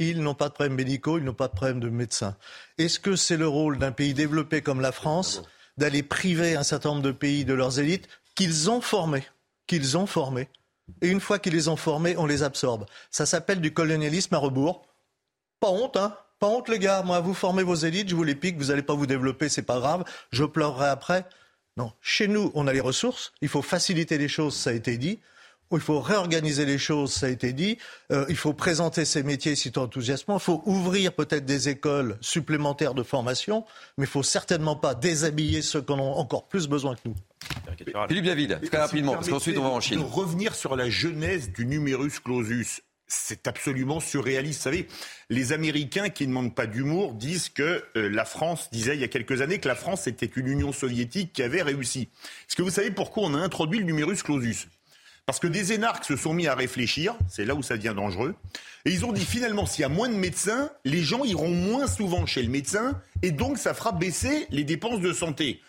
ils n'ont pas de problèmes médicaux, ils n'ont pas de problème de médecins. Est-ce que c'est le rôle d'un pays développé comme la France d'aller priver un certain nombre de pays de leurs élites qu'ils ont formées Qu'ils ont formées. Et une fois qu'ils les ont formés, on les absorbe. Ça s'appelle du colonialisme à rebours. Pas honte, hein Pas honte, les gars. Moi, vous formez vos élites, je vous les pique, vous n'allez pas vous développer, c'est pas grave. Je pleurerai après. Non, chez nous, on a les ressources, il faut faciliter les choses, ça a été dit. Il faut réorganiser les choses, ça a été dit. Euh, il faut présenter ces métiers si enthousiasmant. Il faut ouvrir peut-être des écoles supplémentaires de formation, mais il faut certainement pas déshabiller ceux qui en ont encore plus besoin que nous. Philippe David, très rapidement, parce qu'ensuite on va en Chine. revenir sur la genèse du numerus clausus c'est absolument surréaliste. Vous savez, les Américains qui ne demandent pas d'humour disent que euh, la France disait il y a quelques années que la France était une Union soviétique qui avait réussi. Est-ce que vous savez pourquoi on a introduit le numerus clausus? Parce que des énarques se sont mis à réfléchir, c'est là où ça devient dangereux, et ils ont dit finalement s'il y a moins de médecins, les gens iront moins souvent chez le médecin, et donc ça fera baisser les dépenses de santé.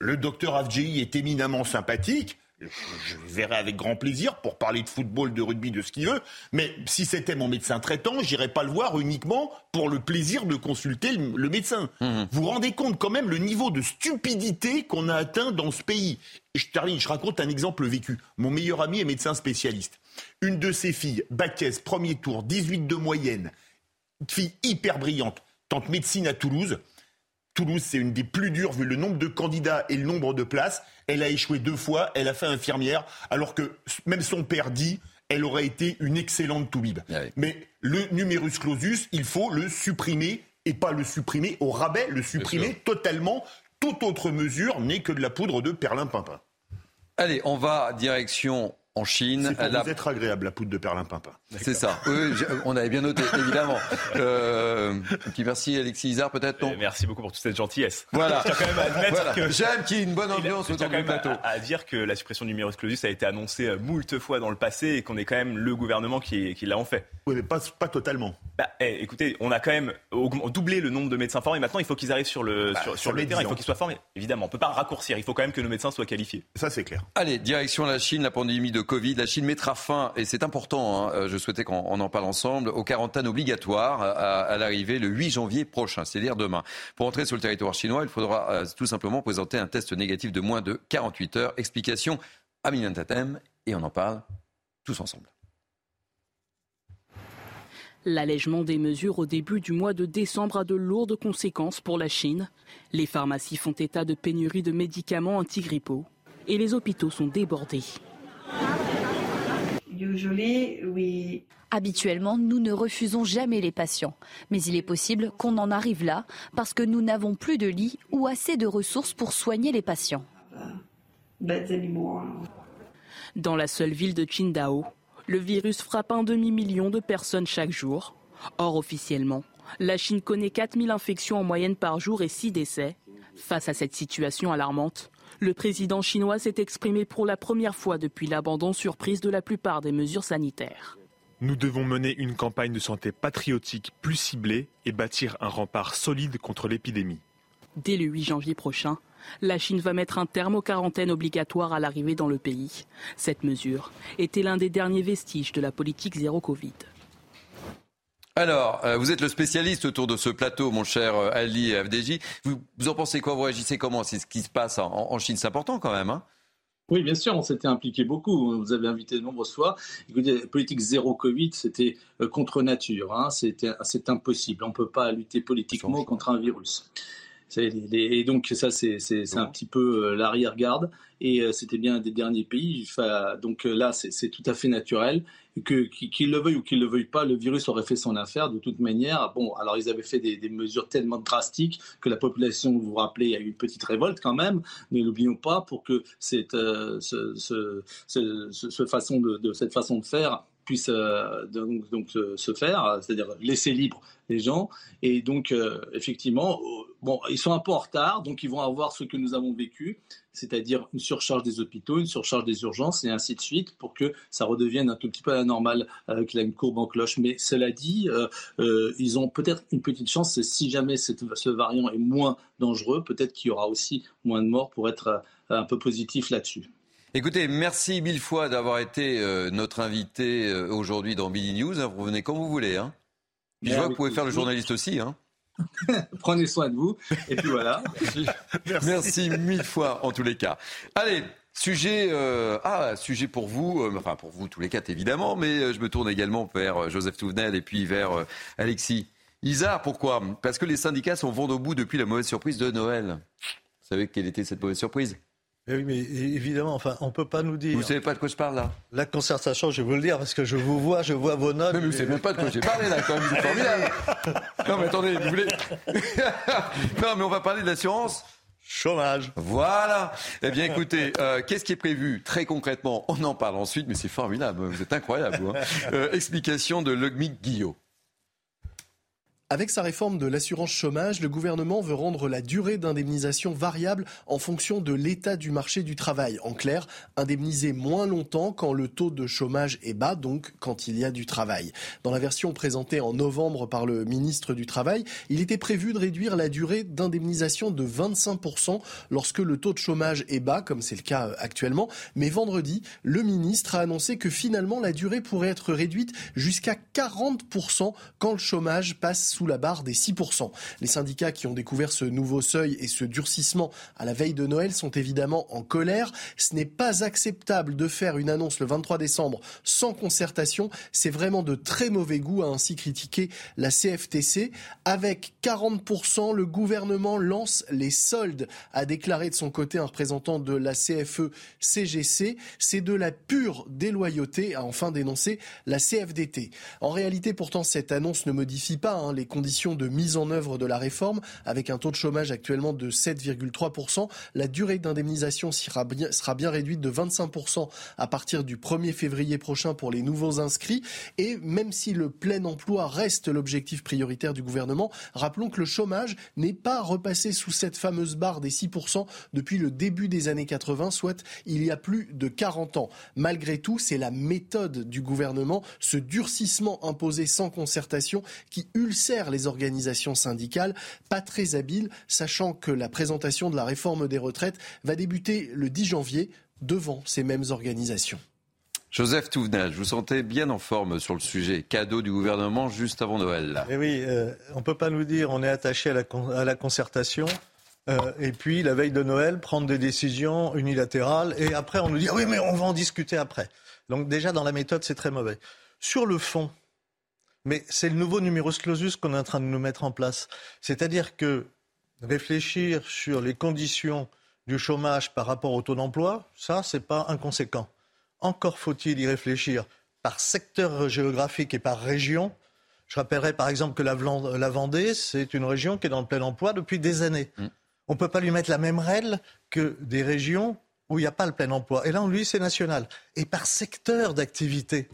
Le docteur Avji est éminemment sympathique, je verrai avec grand plaisir pour parler de football, de rugby, de ce qu'il veut. Mais si c'était mon médecin traitant, j'irais pas le voir uniquement pour le plaisir de consulter le, médecin. Mmh. Vous vous rendez compte quand même le niveau de stupidité qu'on a atteint dans ce pays. Je termine, je raconte un exemple vécu. Mon meilleur ami est médecin spécialiste. Une de ses filles, Baquès, premier tour, 18 de moyenne, fille hyper brillante, tente médecine à Toulouse. Toulouse, c'est une des plus dures vu le nombre de candidats et le nombre de places. Elle a échoué deux fois, elle a fait infirmière, alors que même son père dit elle aurait été une excellente toubib. Ah Mais le numerus clausus, il faut le supprimer et pas le supprimer au rabais, le supprimer totalement. Toute autre mesure n'est que de la poudre de perlimpinpin. Allez, on va direction en Chine. C'est vous être agréable, la poudre de perlimpinpin. C'est ça. Oui, on avait bien noté, évidemment. Euh, merci Alexis Isard, peut-être non Merci beaucoup pour toute cette gentillesse. Voilà. Je quand même à admettre que... J'aime qu'il y ait une bonne ambiance autour du plateau. À, à, dire que la suppression du numerus clausus a été annoncée euh, moult fois dans le passé et qu'on est quand même le gouvernement qui, qui l'a en fait. Oui, mais pas, pas totalement. Bah, eh, écoutez, on a quand même doublé le nombre de médecins formés. Maintenant, il faut qu'ils arrivent sur le, bah, sur, le terrain, il faut qu'ils soient formés. Évidemment, on ne peut pas raccourcir. Il faut quand même que nos médecins soient qualifiés. Ça, c'est clair. Allez, direction la Chine, la pandémie de Covid. La Chine mettra fin, et c'est important, hein, euh, je souhaitais qu'on en parle ensemble, aux quarantaines obligatoires à, l'arrivée le 8 janvier prochain, c'est-à-dire demain. Pour entrer sur le territoire chinois, il faudra euh, tout simplement présenter un test négatif de moins de 48 heures. Explication à Tatem, et on en parle tous ensemble. L'allègement des mesures au début du mois de décembre a de lourdes conséquences pour la Chine. Les pharmacies font état de pénurie de médicaments antigrippaux et les hôpitaux sont débordés. Habituellement, nous ne refusons jamais les patients, mais il est possible qu'on en arrive là parce que nous n'avons plus de lits ou assez de ressources pour soigner les patients. Dans la seule ville de Qingdao, le virus frappe un demi-million de personnes chaque jour. Or, officiellement, la Chine connaît 4000 infections en moyenne par jour et 6 décès. Face à cette situation alarmante, le président chinois s'est exprimé pour la première fois depuis l'abandon surprise de la plupart des mesures sanitaires. Nous devons mener une campagne de santé patriotique plus ciblée et bâtir un rempart solide contre l'épidémie. Dès le 8 janvier prochain, la Chine va mettre un terme aux quarantaines obligatoires à l'arrivée dans le pays. Cette mesure était l'un des derniers vestiges de la politique zéro Covid. Alors, euh, vous êtes le spécialiste autour de ce plateau, mon cher euh, Ali FDJ. Vous, en pensez quoi? Vous réagissez comment? C'est ce qui se passe en, Chine, c'est important quand même. Hein? Oui, bien sûr, on s'était impliqué beaucoup. Vous avez invité de nombreuses fois. Écoutez, politique zéro Covid, c'était euh, contre nature. Hein. C'est impossible. On ne peut pas lutter politiquement contre un virus. Et donc ça, c'est un petit peu euh, l'arrière-garde. Et euh, c'était bien un des derniers pays. donc euh, là, c'est tout à fait naturel. Qu'il le veuille ou qu'il le veuille pas, le virus aurait fait son affaire de toute manière. Bon, alors ils avaient fait des, mesures tellement drastiques que la population, vous vous rappelez, il y a eu une petite révolte quand même. Ne l'oublions pas pour que cette, ce, façon de, cette façon de faire puisse donc, donc se faire, c'est-à-dire laisser libre les gens. Et donc, effectivement, Bon, ils sont un peu en retard, donc ils vont avoir ce que nous avons vécu, c'est-à-dire une surcharge des hôpitaux, une surcharge des urgences et ainsi de suite, pour que ça redevienne un tout petit peu à la normale avec une courbe en cloche. Mais cela dit, euh, euh, ils ont peut-être une petite chance, si jamais ce variant est moins dangereux, peut-être qu'il y aura aussi moins de morts pour être euh, un peu positif là-dessus. Écoutez, merci mille fois d'avoir été notre invité aujourd'hui dans Billy News. Vous venez quand vous voulez. Hein. je vois que vous pouvez faire le journaliste aussi. Hein. Prenez soin de vous. Et puis voilà. Merci. mille fois en tous les cas. Allez, Sujet, euh, ah, sujet pour vous, euh, enfin pour vous tous les quatre évidemment, mais euh, je me tourne également vers Joseph Touvenel et puis vers Alexis Isard. Pourquoi? Parce que les syndicats sont vent au bout depuis la mauvaise surprise de Noël. Vous savez quelle était cette mauvaise surprise? Oui, mais évidemment, enfin, on peut pas nous dire. Vous savez pas de quoi je parle là? La concertation, je vais vous le dire parce que je vous vois, je vois vos notes. Mais, vous savez même pas de quoi j'ai parlé là, quand même, c'est formidable. non, mais attendez, vous voulez Non, mais on va parler de l'assurance. Chômage. Voilà. Eh bien, écoutez, euh, qu'est-ce qui est prévu? Très concrètement On en parle ensuite, mais c'est formidable. Vous êtes incroyable. Hein. euh, explication de Lugmic Guillot. Avec sa réforme de l'assurance chômage, le gouvernement veut rendre la durée d'indemnisation variable en fonction de l'état du marché du travail. En clair, indemniser moins longtemps quand le taux de chômage est bas, donc quand il y a du travail. Dans la version présentée en novembre par le ministre du Travail, il était prévu de réduire la durée d'indemnisation de 25% lorsque le taux de chômage est bas, comme c'est le cas actuellement. Mais vendredi, le ministre a annoncé que finalement la durée pourrait être réduite jusqu'à 40% quand le chômage passe sous la barre des 6%. Les syndicats qui ont découvert ce nouveau seuil et ce durcissement à la veille de Noël sont évidemment en colère. Ce n'est pas acceptable de faire une annonce le 23 décembre sans concertation. C'est vraiment de très mauvais goût, a ainsi critiqué la CFTC. Avec 40%, le gouvernement lance les soldes, a déclaré de son côté un représentant de la CFE-CGC. C'est de la pure déloyauté, a enfin dénoncé la CFDT. En réalité, pourtant, cette annonce ne modifie pas hein, les conditions de mise en œuvre de la réforme, avec un taux de chômage actuellement de 7,3%. La durée d'indemnisation sera bien réduite de 25% à partir du 1er février prochain pour les nouveaux inscrits. Et même si le plein emploi reste l'objectif prioritaire du gouvernement, rappelons que le chômage n'est pas repassé sous cette fameuse barre des 6% depuis le début des années 80, soit il y a plus de 40 ans. Malgré tout, c'est la méthode du gouvernement, ce durcissement imposé sans concertation qui ulcère les organisations syndicales, pas très habile, sachant que la présentation de la réforme des retraites va débuter le 10 janvier devant ces mêmes organisations. Joseph Touvenel, je vous sentais bien en forme sur le sujet. Cadeau du gouvernement juste avant Noël. Eh oui, euh, on ne peut pas nous dire on est attaché à la, à la concertation. Euh, et puis, la veille de Noël, prendre des décisions unilatérales. Et après, on nous dit, ah oui, mais on va en discuter après. Donc déjà, dans la méthode, c'est très mauvais. Sur le fond, mais c'est le nouveau numerus clausus qu'on est en train de nous mettre en place. C'est-à-dire que réfléchir sur les conditions du chômage par rapport au taux d'emploi, ça, c'est pas inconséquent. Encore faut-il y réfléchir par secteur géographique et par région. Je rappellerai par exemple que la, Vendée, c'est une région qui est dans le plein emploi depuis des années. Mm. On ne peut pas lui mettre la même règle que des régions où il n'y a pas le plein emploi. Et là, on lui, c'est national. Et par secteur d'activité.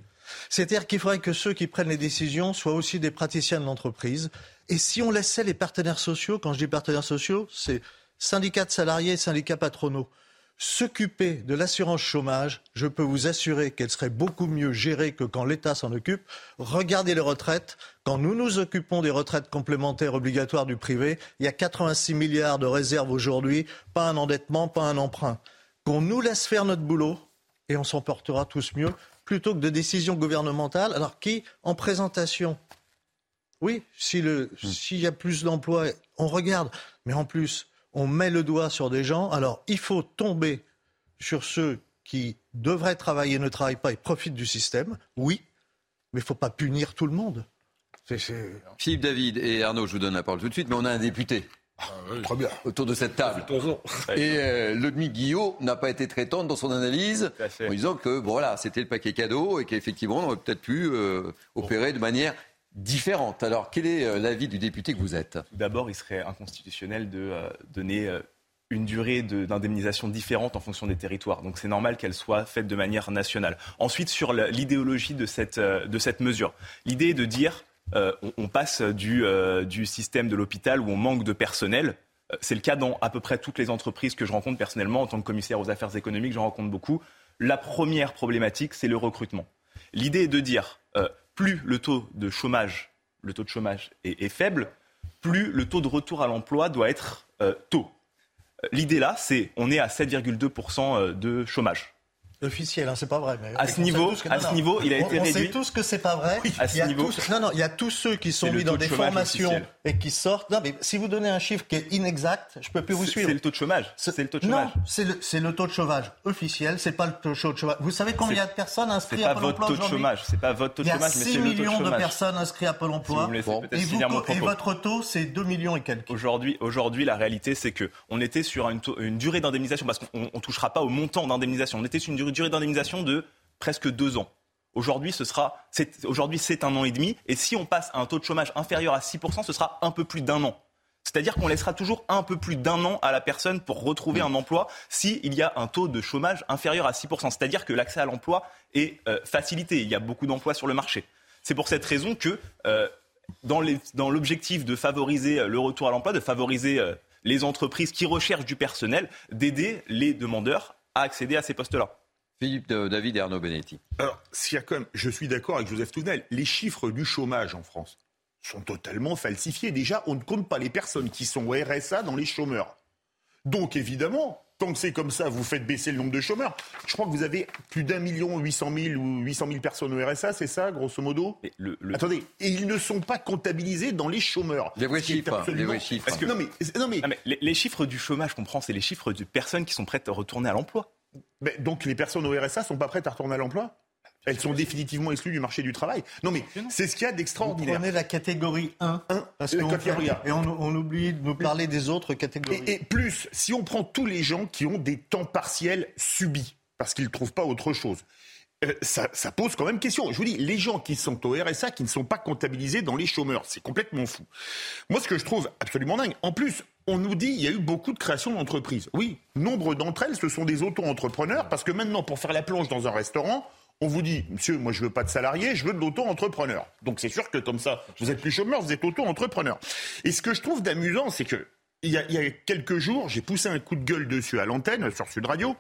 C'est-à-dire qu'il faudrait que ceux qui prennent les décisions soient aussi des praticiens de l'entreprise. Et si on laissait les partenaires sociaux, quand je dis partenaires sociaux, c'est syndicats de salariés et syndicats patronaux, s'occuper de l'assurance chômage, je peux vous assurer qu'elle serait beaucoup mieux gérée que quand l'État s'en occupe. Regardez les retraites. Quand nous nous occupons des retraites complémentaires obligatoires du privé, il y a 86 milliards de réserves aujourd'hui, pas un endettement, pas un emprunt. Qu'on nous laisse faire notre boulot et on s'en portera tous mieux plutôt que de décisions gouvernementales, alors qui, en présentation, oui, hmm. s'il y a plus d'emplois, on regarde, mais en plus, on met le doigt sur des gens, alors il faut tomber sur ceux qui devraient travailler, ne travaillent pas et profitent du système, oui, mais il ne faut pas punir tout le monde. Philippe David et Arnaud, je vous donne la parole tout de suite, mais on a un député. Ah, Très bien. Autour de cette table. Et euh, Ludwig Guillot n'a pas été très tendre dans son analyse en disant que voilà, c'était le paquet cadeau et qu'effectivement, on aurait peut-être pu euh, opérer de manière différente. Alors, quel est euh, l'avis du député que vous êtes? D'abord, il serait inconstitutionnel de euh, donner une durée d'indemnisation différente en fonction des territoires. Donc c'est normal qu'elle soit faite de manière nationale. Ensuite, sur l'idéologie de cette, de cette mesure, l'idée est de dire euh, on, passe euh, du, système de l'hôpital où on manque de personnel. Euh, c'est le cas dans à peu près toutes les entreprises que je rencontre personnellement en tant que commissaire aux affaires économiques. J'en rencontre beaucoup. La première problématique, c'est le recrutement. L'idée est de dire plus le taux de chômage, le taux de chômage est, faible, plus le taux de retour à l'emploi doit être tôt. L'idée là, c'est on est à 7,2% de chômage officiel, hein, c'est pas vrai. à ce niveau, à ce niveau, il a été réduit. On sait tous que c'est pas vrai. à ce niveau, non, non, il y a tous ceux qui sont mis dans des formations et qui sortent. Non, mais si vous donnez un chiffre qui est inexact, je peux plus vous suivre. C'est le taux de chômage. C'est le taux de chômage. Non, c'est le, le, taux de chômage officiel. C'est pas le taux de chômage. Vous savez combien il y a de personnes inscrites à Pôle Emploi aujourd'hui C'est pas votre taux de chômage. C'est pas votre taux de chômage, mais taux de chômage. 6 millions de personnes inscrites à Pôle Emploi. et, votre taux, c'est 2 millions et quelques. Aujourd'hui, aujourd'hui, la réalité, c'est que on était sur une, une durée d'indemnisation parce qu'on touchera pas au montant d'indemnisation. On était sur une durée d'indemnisation de presque deux ans. Aujourd'hui, ce sera, aujourd'hui, c'est un an et demi. Et si on passe à un taux de chômage inférieur à 6%, ce sera un peu plus d'un an. C'est-à-dire qu'on laissera toujours un peu plus d'un an à la personne pour retrouver un emploi s'il y a un taux de chômage inférieur à 6%. C'est-à-dire que l'accès à l'emploi est euh, facilité. Il y a beaucoup d'emplois sur le marché. C'est pour cette raison que, euh, dans l'objectif de favoriser le retour à l'emploi, de favoriser euh, les entreprises qui recherchent du personnel, d'aider les demandeurs à accéder à ces postes-là. Philippe David et Arnaud Benetti. Alors, s'il y a quand même, je suis d'accord avec Joseph Tounel, les chiffres du chômage en France sont totalement falsifiés. Déjà, on ne compte pas les personnes qui sont au RSA dans les chômeurs. Donc, évidemment, tant que c'est comme ça, vous faites baisser le nombre de chômeurs. Je crois que vous avez plus d'un million huit cent mille ou huit cent mille personnes au RSA, c'est ça, grosso modo? Attendez, et ils ne sont pas comptabilisés dans les chômeurs. Les vrais chiffres. Les vrais chiffres. non, mais, non, mais... les, les, chiffres du chômage, je comprends, c'est les chiffres de personnes qui sont prêtes à retourner à l'emploi donc les personnes au RSA sont pas prêtes à retourner à l'emploi? Elles sont définitivement exclues du marché du travail. Non, mais c'est ce qu'il y a d'extraordinaire. Vous prenez la catégorie 1, parce et on, oublie de nous parler des autres catégories. Et, plus, si on prend tous les gens qui ont des temps partiels subis, parce qu'ils ne trouvent pas autre chose, euh, ça, ça, pose quand même question. Je vous dis, les gens qui sont au RSA, qui ne sont pas comptabilisés dans les chômeurs, c'est complètement fou. Moi, ce que je trouve absolument dingue, en plus, on nous dit qu'il y a eu beaucoup de créations d'entreprises. Oui, nombre d'entre elles, ce sont des auto-entrepreneurs, parce que maintenant, pour faire la plonge dans un restaurant, on vous dit, monsieur, moi je veux pas de salariés, je veux de l'auto-entrepreneur. Donc c'est sûr que comme ça, vous êtes plus chômeur, vous êtes auto-entrepreneur. Et ce que je trouve d'amusant, c'est que il y, a, il y, a, quelques jours, j'ai poussé un coup de gueule dessus à l'antenne, sur Sud Radio.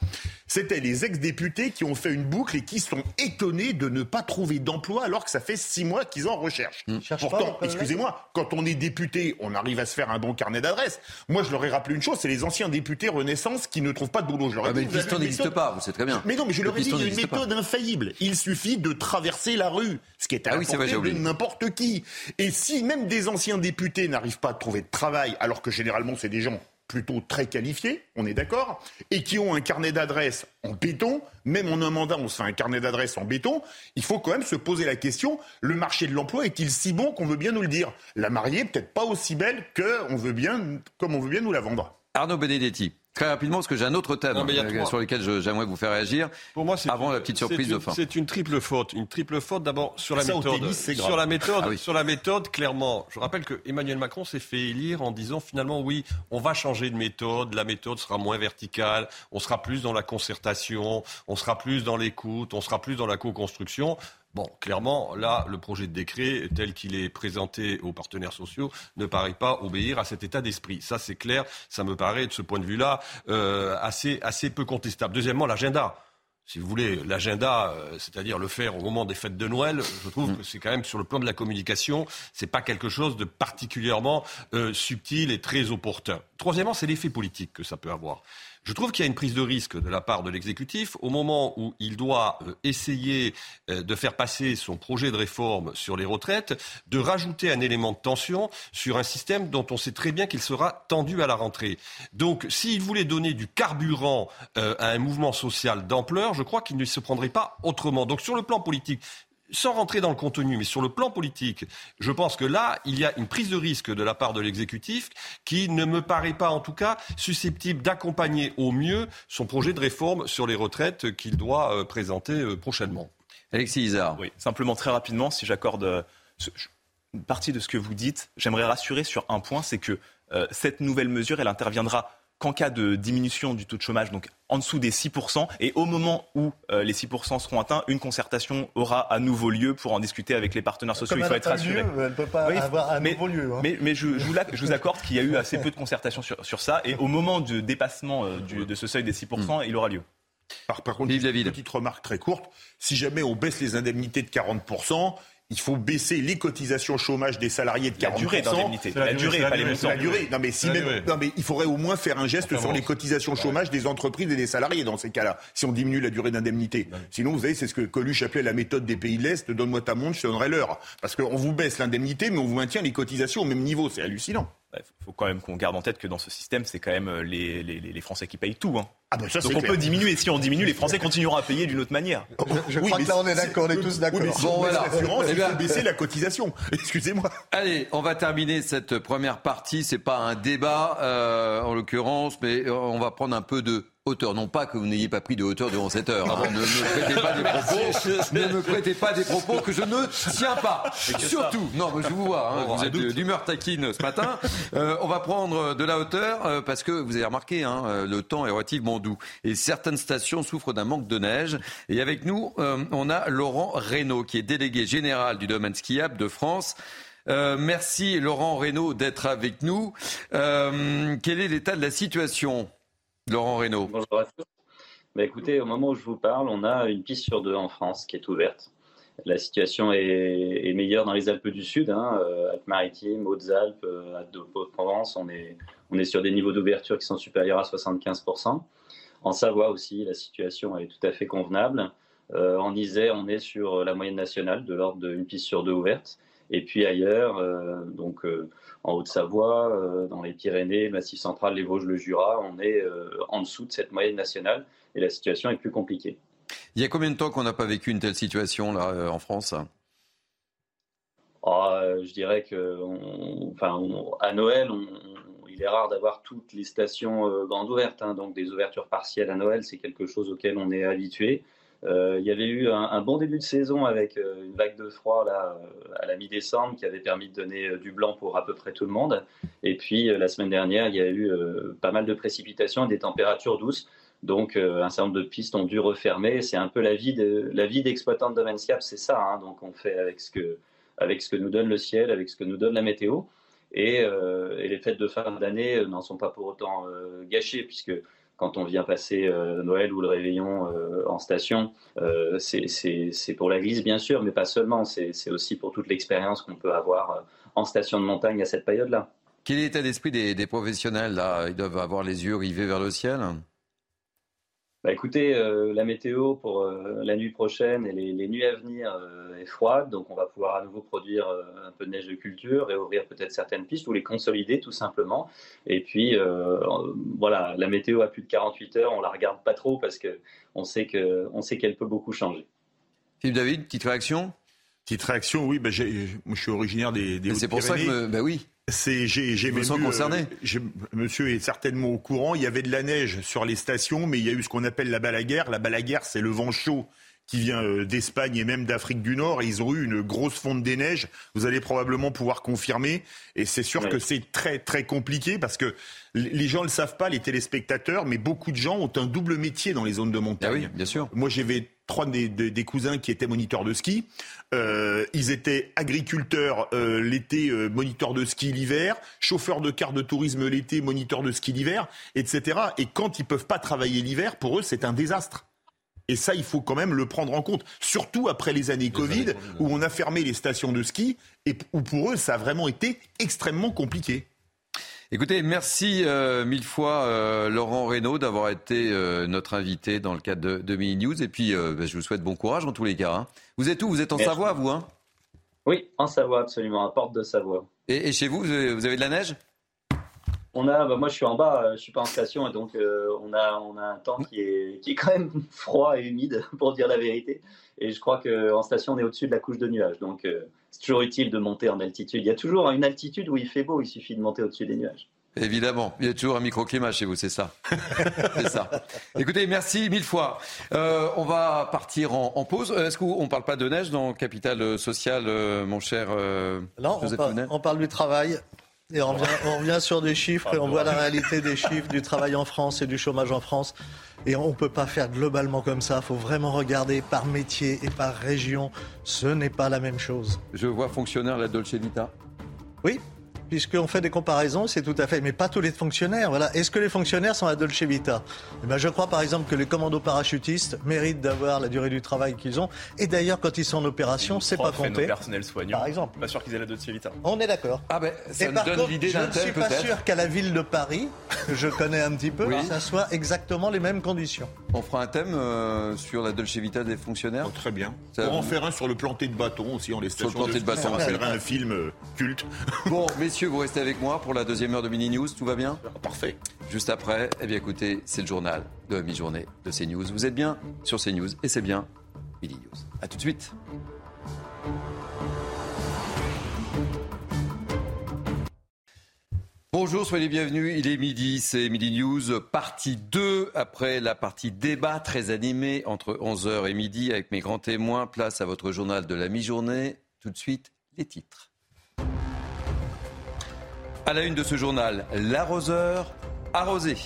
C'était les ex-députés qui ont fait une boucle et qui sont étonnés de ne pas trouver d'emploi alors que ça fait six mois qu'ils en recherchent. Mmh. Pourtant, excusez-moi, quand on est député, on arrive à se faire un bon carnet d'adresses. Moi, je leur ai rappelé une chose, c'est les anciens députés Renaissance qui ne trouvent pas de boulot. Je leur ai ah, dit, mais le piston n'existe pas, vous savez très bien. Mais non, mais je leur ai dit, il y a une méthode infaillible. Il suffit de traverser la rue, ce qui est à ah oui, de n'importe qui. Et si même des anciens députés n'arrivent pas à trouver de travail, alors que généralement c'est des gens plutôt très qualifiés, on est d'accord, et qui ont un carnet d'adresses en béton, même en un mandat, on se fait un carnet d'adresses en béton, il faut quand même se poser la question, le marché de l'emploi est-il si bon qu'on veut bien nous le dire? La mariée, peut-être pas aussi belle que on veut bien, comme on veut bien nous la vendre. Arnaud Benedetti. Très rapidement, parce que j'ai un autre thème euh, sur lequel j'aimerais vous faire réagir. Pour moi, avant la petite surprise de fin. C'est une triple faute. Une triple faute d'abord sur la méthode. sur la méthode, ah sur la méthode, clairement. Je rappelle que Emmanuel Macron s'est fait élire en disant finalement oui, on va changer de méthode. La méthode sera moins verticale. On sera plus dans la concertation. On sera plus dans l'écoute. On sera plus dans la co-construction. Bon, clairement, là, le projet de décret tel qu'il est présenté aux partenaires sociaux ne paraît pas obéir à cet état d'esprit. Ça, c'est clair. Ça me paraît, de ce point de vue-là, euh, assez, assez peu contestable. Deuxièmement, l'agenda si vous voulez, l'agenda, euh, c'est-à-dire le faire au moment des fêtes de Noël, je trouve que c'est quand même sur le plan de la communication, c'est pas quelque chose de particulièrement euh, subtil et très opportun. Troisièmement, c'est l'effet politique que ça peut avoir. Je trouve qu'il y a une prise de risque de la part de l'exécutif au moment où il doit euh, essayer euh, de faire passer son projet de réforme sur les retraites, de rajouter un élément de tension sur un système dont on sait très bien qu'il sera tendu à la rentrée. Donc, s'il voulait donner du carburant euh, à un mouvement social d'ampleur, je crois qu'il ne se prendrait pas autrement. Donc, sur le plan politique, sans rentrer dans le contenu, mais sur le plan politique, je pense que là, il y a une prise de risque de la part de l'exécutif qui ne me paraît pas, en tout cas, susceptible d'accompagner au mieux son projet de réforme sur les retraites qu'il doit euh, présenter euh, prochainement. Alexis Isard. Oui, simplement très rapidement, si j'accorde euh, une partie de ce que vous dites, j'aimerais rassurer sur un point, c'est que cette nouvelle mesure, elle interviendra qu'en cas de diminution du taux de chômage, donc en dessous des 6%, et au moment où euh, les 6% seront atteints, une concertation aura à nouveau lieu pour en discuter avec les partenaires sociaux. il faut être rassuré. elle ne peut pas avoir à nouveau lieu. Hein. Mais, je, vous accorde qu'il y a eu assez peu de concertation sur, ça, et au moment du dépassement euh, de ce seuil des 6%, hmm. il aura lieu. Par, par contre, une petite remarque très courte. Si jamais on baisse les indemnités de 40%, il faut baisser les cotisations chômage des salariés de 40%. La durée d'indemnité. La, durée, pas les montants. La durée. Non mais, si même, non mais il faudrait au moins faire un geste sur les cotisations chômage des entreprises et des salariés dans ces cas-là, si on diminue la durée d'indemnité. Sinon, vous savez, c'est ce que Coluche appelait la méthode des pays de l'Est, donne-moi ta montre, je te donnerai l'heure. Parce qu'on vous baisse l'indemnité, mais on vous maintient les cotisations au même niveau. C'est hallucinant. Il faut quand même qu'on garde en tête que dans ce système, c'est quand même euh, les, les, les, Français qui payent tout. Hein. Ah ben ça, Donc on peut diminuer. Si on diminue, les Français continueront à payer d'une autre manière. Je, crois que là, on est d'accord, on est tous d'accord. Oui, si bon, voilà. l'assurance, il faut baisser la cotisation. Excusez-moi. Allez, on va terminer cette première partie. C'est pas un débat, euh, en l'occurrence, mais on va prendre un peu de hauteur. Non pas que vous n'ayez pas pris de hauteur durant cette heure. ne me prêtez pas des propos. ne me prêtez pas des propos que je ne tiens pas. Surtout, non, mais je vous vois, hein, vous êtes d'humeur taquine ce matin. Euh, on va prendre de la hauteur euh, parce que vous avez remarqué, hein, euh, le temps est relativement doux et certaines stations souffrent d'un manque de neige. Et avec nous, on a Laurent Reynaud qui est délégué général du domaine skiable de France. merci Laurent Reynaud d'être avec nous. quel est l'état de la situation? Laurent Reynaud. Bonjour à tous. Bah, écoutez, au moment où je vous parle, on a une piste sur deux en France qui est ouverte. La situation est, meilleure dans les Alpes du Sud, hein, euh, Alpes-Maritimes, Hautes-Alpes, euh, Alpes-de-Provence. On est, sur des niveaux d'ouverture qui sont supérieurs à 75%. En Savoie aussi, la situation est tout à fait convenable. Euh, en Isère, on est sur la moyenne nationale de l'ordre d'une piste sur deux ouverte. Et puis ailleurs, donc en Haute-Savoie, euh, dans les Pyrénées, Massif central, les Vosges, le Jura, on est euh, en dessous de cette moyenne nationale et la situation est plus compliquée. Il y a combien de temps qu'on n'a pas vécu une telle situation là euh, en France? Ah, Je dirais que, enfin, à Noël, il est rare d'avoir toutes les stations grandes ouvertes, hein. donc des ouvertures partielles à Noël, c'est quelque chose auquel on est habitué. Euh, il y avait eu un, bon début de saison avec euh, une vague de froid là, euh, à la mi-décembre qui avait permis de donner du blanc pour à peu près tout le monde. Et puis la semaine dernière, il y a eu pas mal de précipitations et des températures douces. Donc un certain nombre de pistes ont dû refermer. C'est un peu la vie de d'exploitant de Domains Cap, c'est ça. Hein. Donc on fait avec ce que avec ce que nous donne le ciel, avec ce que nous donne la météo. Et, et les fêtes de fin d'année n'en sont pas pour autant gâchées puisque quand on vient passer euh, Noël ou le réveillon euh, en station, euh, c'est pour la glisse bien sûr, mais pas seulement, c'est aussi pour toute l'expérience qu'on peut avoir en station de montagne à cette période-là. Quel est l'état d'esprit des, des, professionnels là? Ils doivent avoir les yeux rivés vers le ciel? Bah écoutez, euh, la météo pour euh, la nuit prochaine et les, nuits à venir euh, est froide, donc on va pouvoir à nouveau produire un peu de neige de culture, et ouvrir peut-être certaines pistes ou les consolider tout simplement. Et puis voilà, la météo à plus de 48 heures, on la regarde pas trop parce que on sait que on sait qu'elle peut beaucoup changer. Philippe David, petite réaction? Petite réaction, oui. Ben je suis originaire des, des C'est pour ça que, ben oui. C'est, j'ai, j'ai me sens concerné. Euh, monsieur est certainement au courant. Il y avait de la neige sur les stations, mais il y a eu ce qu'on appelle la balaguère. La balaguère, c'est le vent chaud qui vient euh, d'Espagne et même d'Afrique du Nord. Et ils ont eu une grosse fonte des neiges. Vous allez probablement pouvoir confirmer. Et c'est sûr que c'est très très compliqué parce que les gens ne le savent pas, les téléspectateurs, mais beaucoup de gens ont un double métier dans les zones de montagne. Ah oui, bien sûr. Moi, j'avais trois des, des, cousins qui étaient moniteurs de ski. Euh, ils étaient agriculteurs euh, l'été, euh, moniteurs de ski l'hiver, chauffeurs de cars de tourisme l'été, moniteurs de ski l'hiver, etc. Et quand ils peuvent pas travailler l'hiver, pour eux, c'est un désastre. Et ça, il faut quand même le prendre en compte, surtout après les années Covid, où on a fermé les stations de ski et où pour eux, ça a vraiment été extrêmement compliqué. Écoutez, merci euh, mille fois euh, Laurent Reynaud d'avoir été euh, notre invité dans le cadre de, de Mini News. Et puis, ben, je vous souhaite bon courage en tous les cas. Hein. Vous êtes où? Vous êtes en Savoie, vous hein? Oui, en Savoie, absolument, à Porte de Savoie. Et, chez vous, vous avez, de la neige? On a, bah, moi je suis en bas, je suis pas en station et donc on, a, on a un temps qui est, qui est quand même froid et humide pour dire la vérité. Et je crois qu'en station on est au-dessus de la couche de nuages. Donc c'est toujours utile de monter en altitude. Il y a toujours une altitude où il fait beau, il suffit de monter au-dessus des nuages. Évidemment, il y a toujours un microclimat chez vous, c'est ça. c'est ça. Écoutez, merci mille fois. Euh, on va partir en, pause. Est-ce qu'on ne parle pas de neige dans Capital Social, euh, mon cher euh, Non, on, parle du travail. Et on revient, sur des chiffres et on voit la réalité des chiffres du travail en France et du chômage en France. Et on ne peut pas faire globalement comme ça. Il faut vraiment regarder par métier et par région. Ce n'est pas la même chose. Je vois fonctionnaire la Dolce Vita. Oui, puisqu'on fait des comparaisons, c'est tout à fait, mais pas tous les fonctionnaires. Voilà. Est-ce que les fonctionnaires sont à Dolce Vita? Eh ben, Je crois par exemple que les commandos parachutistes méritent d'avoir la durée du travail qu'ils ont. Et d'ailleurs, quand ils sont en opération, c'est pas compté. personnel soignant, par exemple. Pas sûr qu'ils aient la Dolce Vita. On est d'accord. Ah ben, ça me donne l'idée d'un Je ne suis pas sûr qu'à la ville de Paris, que je connais un petit peu, ça soit exactement les mêmes conditions. On fera un thème euh, sur la Dolce Vita des fonctionnaires? Oh, très bien. Ça On en faire un sur le planté de bâton aussi, en les Sur le planté de, bâton. On un film euh, culte. Bon, messieurs vous restez avec moi pour la deuxième heure de Mini News. Tout va bien? Parfait. Juste après, eh bien écoutez, c'est le journal de la mi-journée de CNews. Vous êtes bien sur CNews et c'est bien Mini News. A tout de suite. Bonjour, soyez les bienvenus. Il est midi, c'est Midi News, partie 2 après la partie débat très animée entre 11h et midi avec mes grands témoins. Place à votre journal de la mi-journée. Tout de suite, les titres. À la une de ce journal, l'arroseur arrosé.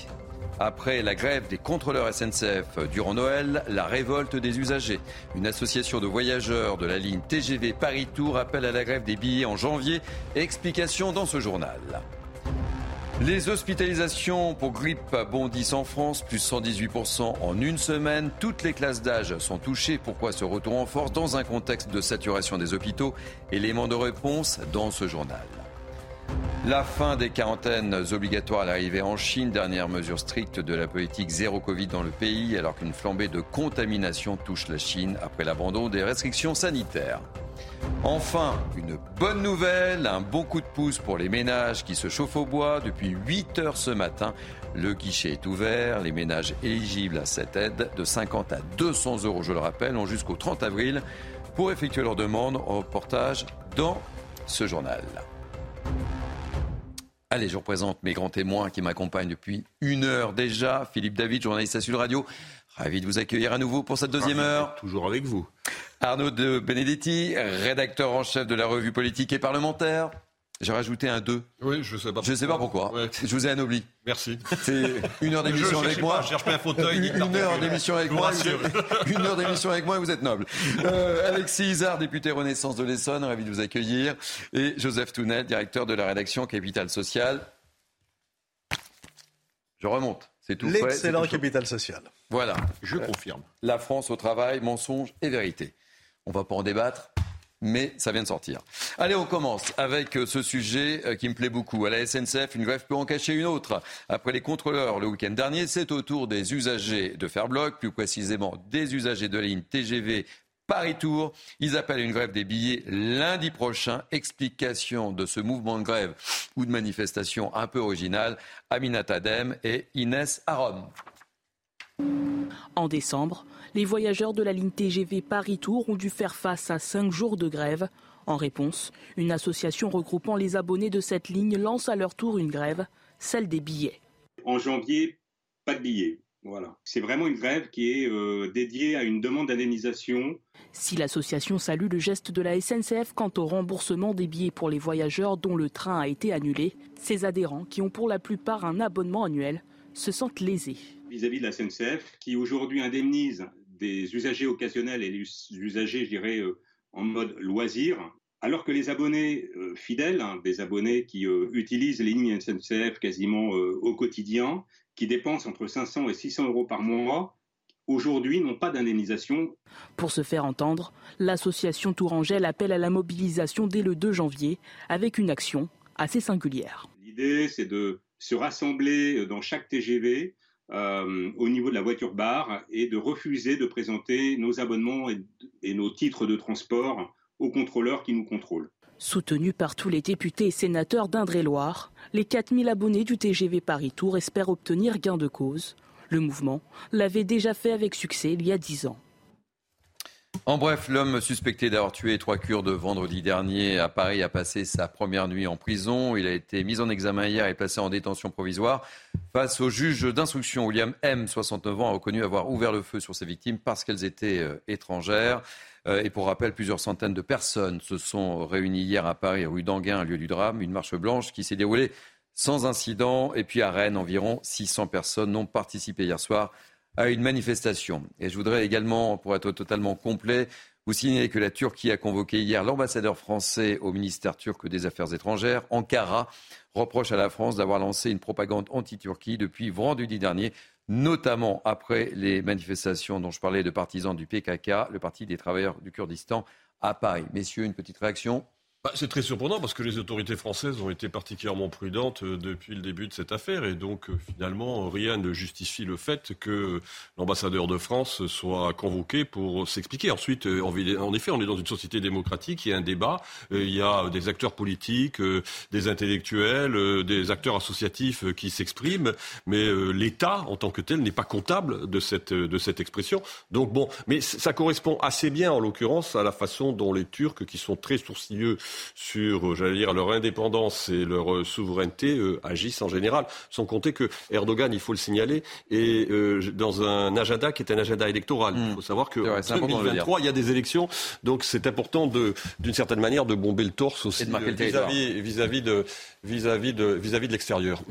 Après la grève des contrôleurs SNCF durant Noël, la révolte des usagers. Une association de voyageurs de la ligne TGV Paris-Tours appelle à la grève des billets en janvier. Explication dans ce journal. Les hospitalisations pour grippe bondissent en France, plus 118% en une semaine. Toutes les classes d'âge sont touchées. Pourquoi ce retour en force dans un contexte de saturation des hôpitaux? Élément de réponse dans ce journal. La fin des quarantaines obligatoires à l'arrivée en Chine, dernière mesure stricte de la politique zéro Covid dans le pays, alors qu'une flambée de contamination touche la Chine après l'abandon des restrictions sanitaires. Enfin, une bonne nouvelle, un bon coup de pouce pour les ménages qui se chauffent au bois. Depuis 8 heures ce matin, le guichet est ouvert. Les ménages éligibles à cette aide de 50 à 200 euros, je le rappelle, ont jusqu'au 30 avril pour effectuer leur demande reportage dans ce journal. Allez, je représente mes grands témoins qui m'accompagnent depuis une heure déjà. Philippe David, journaliste à Sud Radio. Ravi de vous accueillir à nouveau pour cette deuxième heure. Toujours avec vous. Arnaud de Benedetti, rédacteur en chef de la revue politique et parlementaire. J'ai rajouté un 2. Oui, je sais pas. Je sais pas pourquoi. Je vous ai anobli. Merci. C'est une heure d'émission avec moi. je cherche pas un fauteuil. Une, une heure d'émission avec moi. une heure d'émission avec moi et vous êtes noble. Euh, Alexis Isard, député Renaissance de l'Essonne, ravi de vous accueillir. Et Joseph Tounel, directeur de la rédaction Capital Social. Je remonte. C'est tout L'excellent Capital Social. Voilà. Je confirme. La France au travail, mensonge et vérité. On va pas en débattre mais ça vient de sortir. Allez, on commence avec euh, ce sujet euh, qui me plaît beaucoup. À la SNCF, une grève peut en cacher une autre. Après les contrôleurs le week-end dernier, c'est au tour des usagers de faire plus précisément des usagers de la ligne TGV Paris-Tour. Ils appellent une grève des billets lundi prochain. Explication de ce mouvement de grève ou de manifestation un peu original. Aminat Adem et Inès Aron. En décembre, les voyageurs de la ligne TGV Paris-Tour ont dû faire face à cinq jours de grève. En réponse, une association regroupant les abonnés de cette ligne lance à leur tour une grève, celle des billets. En janvier, pas de billets. Voilà. C'est vraiment une grève qui est euh, dédiée à une demande d'indemnisation. Si l'association salue le geste de la SNCF quant au remboursement des billets pour les voyageurs dont le train a été annulé, ses adhérents, qui ont pour la plupart un abonnement annuel, se sentent lésés. Vis-à-vis -vis de la SNCF, qui aujourd'hui indemnise des usagers occasionnels et des usagers, je dirais, euh, en mode loisir, alors que les abonnés euh, fidèles, hein, des abonnés qui euh, utilisent les lignes SNCF quasiment au quotidien, qui dépensent entre 500 et 600 euros par mois, aujourd'hui n'ont pas d'indemnisation. Pour se faire entendre, l'association Tourangelle appelle à la mobilisation dès le 2 janvier avec une action assez singulière. L'idée, c'est de se rassembler dans chaque TGV euh, au niveau de la voiture bar et de refuser de présenter nos abonnements et, nos titres de transport aux contrôleurs qui nous contrôlent. Soutenus par tous les députés et sénateurs d'Indre-et-Loire, les 4000 abonnés du TGV Paris-Tour espèrent obtenir gain de cause. Le mouvement l'avait déjà fait avec succès il y a 10 ans. En bref, l'homme suspecté d'avoir tué trois Kurdes vendredi dernier à Paris a passé sa première nuit en prison. Il a été mis en examen hier et placé en détention provisoire. Face au juge d'instruction, William M, 69 ans, a reconnu avoir ouvert le feu sur ses victimes parce qu'elles étaient euh, étrangères. Euh, et pour rappel, plusieurs centaines de personnes se sont réunies hier à Paris, rue d'Anguin, lieu du drame. Une marche blanche qui s'est déroulée sans incident. Et puis à Rennes, environ 600 personnes ont participé hier soir à une manifestation. Et je voudrais également, pour être totalement complet, vous signaler que la Turquie a convoqué hier l'ambassadeur français au ministère turc des Affaires étrangères. Ankara reproche à la France d'avoir lancé une propagande anti-Turquie depuis vendredi dernier, notamment après les manifestations dont je parlais de partisans du PKK, le Parti des travailleurs du Kurdistan, à Paris. Messieurs, une petite réaction bah, c'est très surprenant parce que les autorités françaises ont été particulièrement prudentes euh, depuis le début de cette affaire et donc euh, finalement rien ne justifie le fait que l'ambassadeur de France soit convoqué pour s'expliquer. Ensuite, euh, en effet, on est dans une société démocratique, il y a un débat, il y a des acteurs politiques, des intellectuels, des acteurs associatifs qui s'expriment, mais l'État en tant que tel n'est pas comptable de cette, de cette expression. Donc bon, mais ça correspond assez bien en l'occurrence à la façon dont les Turcs, qui sont très sourcilleux sur, euh, j'allais dire, leur indépendance et leur euh, souveraineté euh, agissent en général, sans compter que Erdogan, il faut le signaler, est dans un agenda qui est un agenda électoral. Il faut savoir que en 2023, il y a des élections, donc c'est important d'une certaine manière de bomber le torse aussi vis-à-vis de vis-à-vis de vis-à-vis de l'extérieur.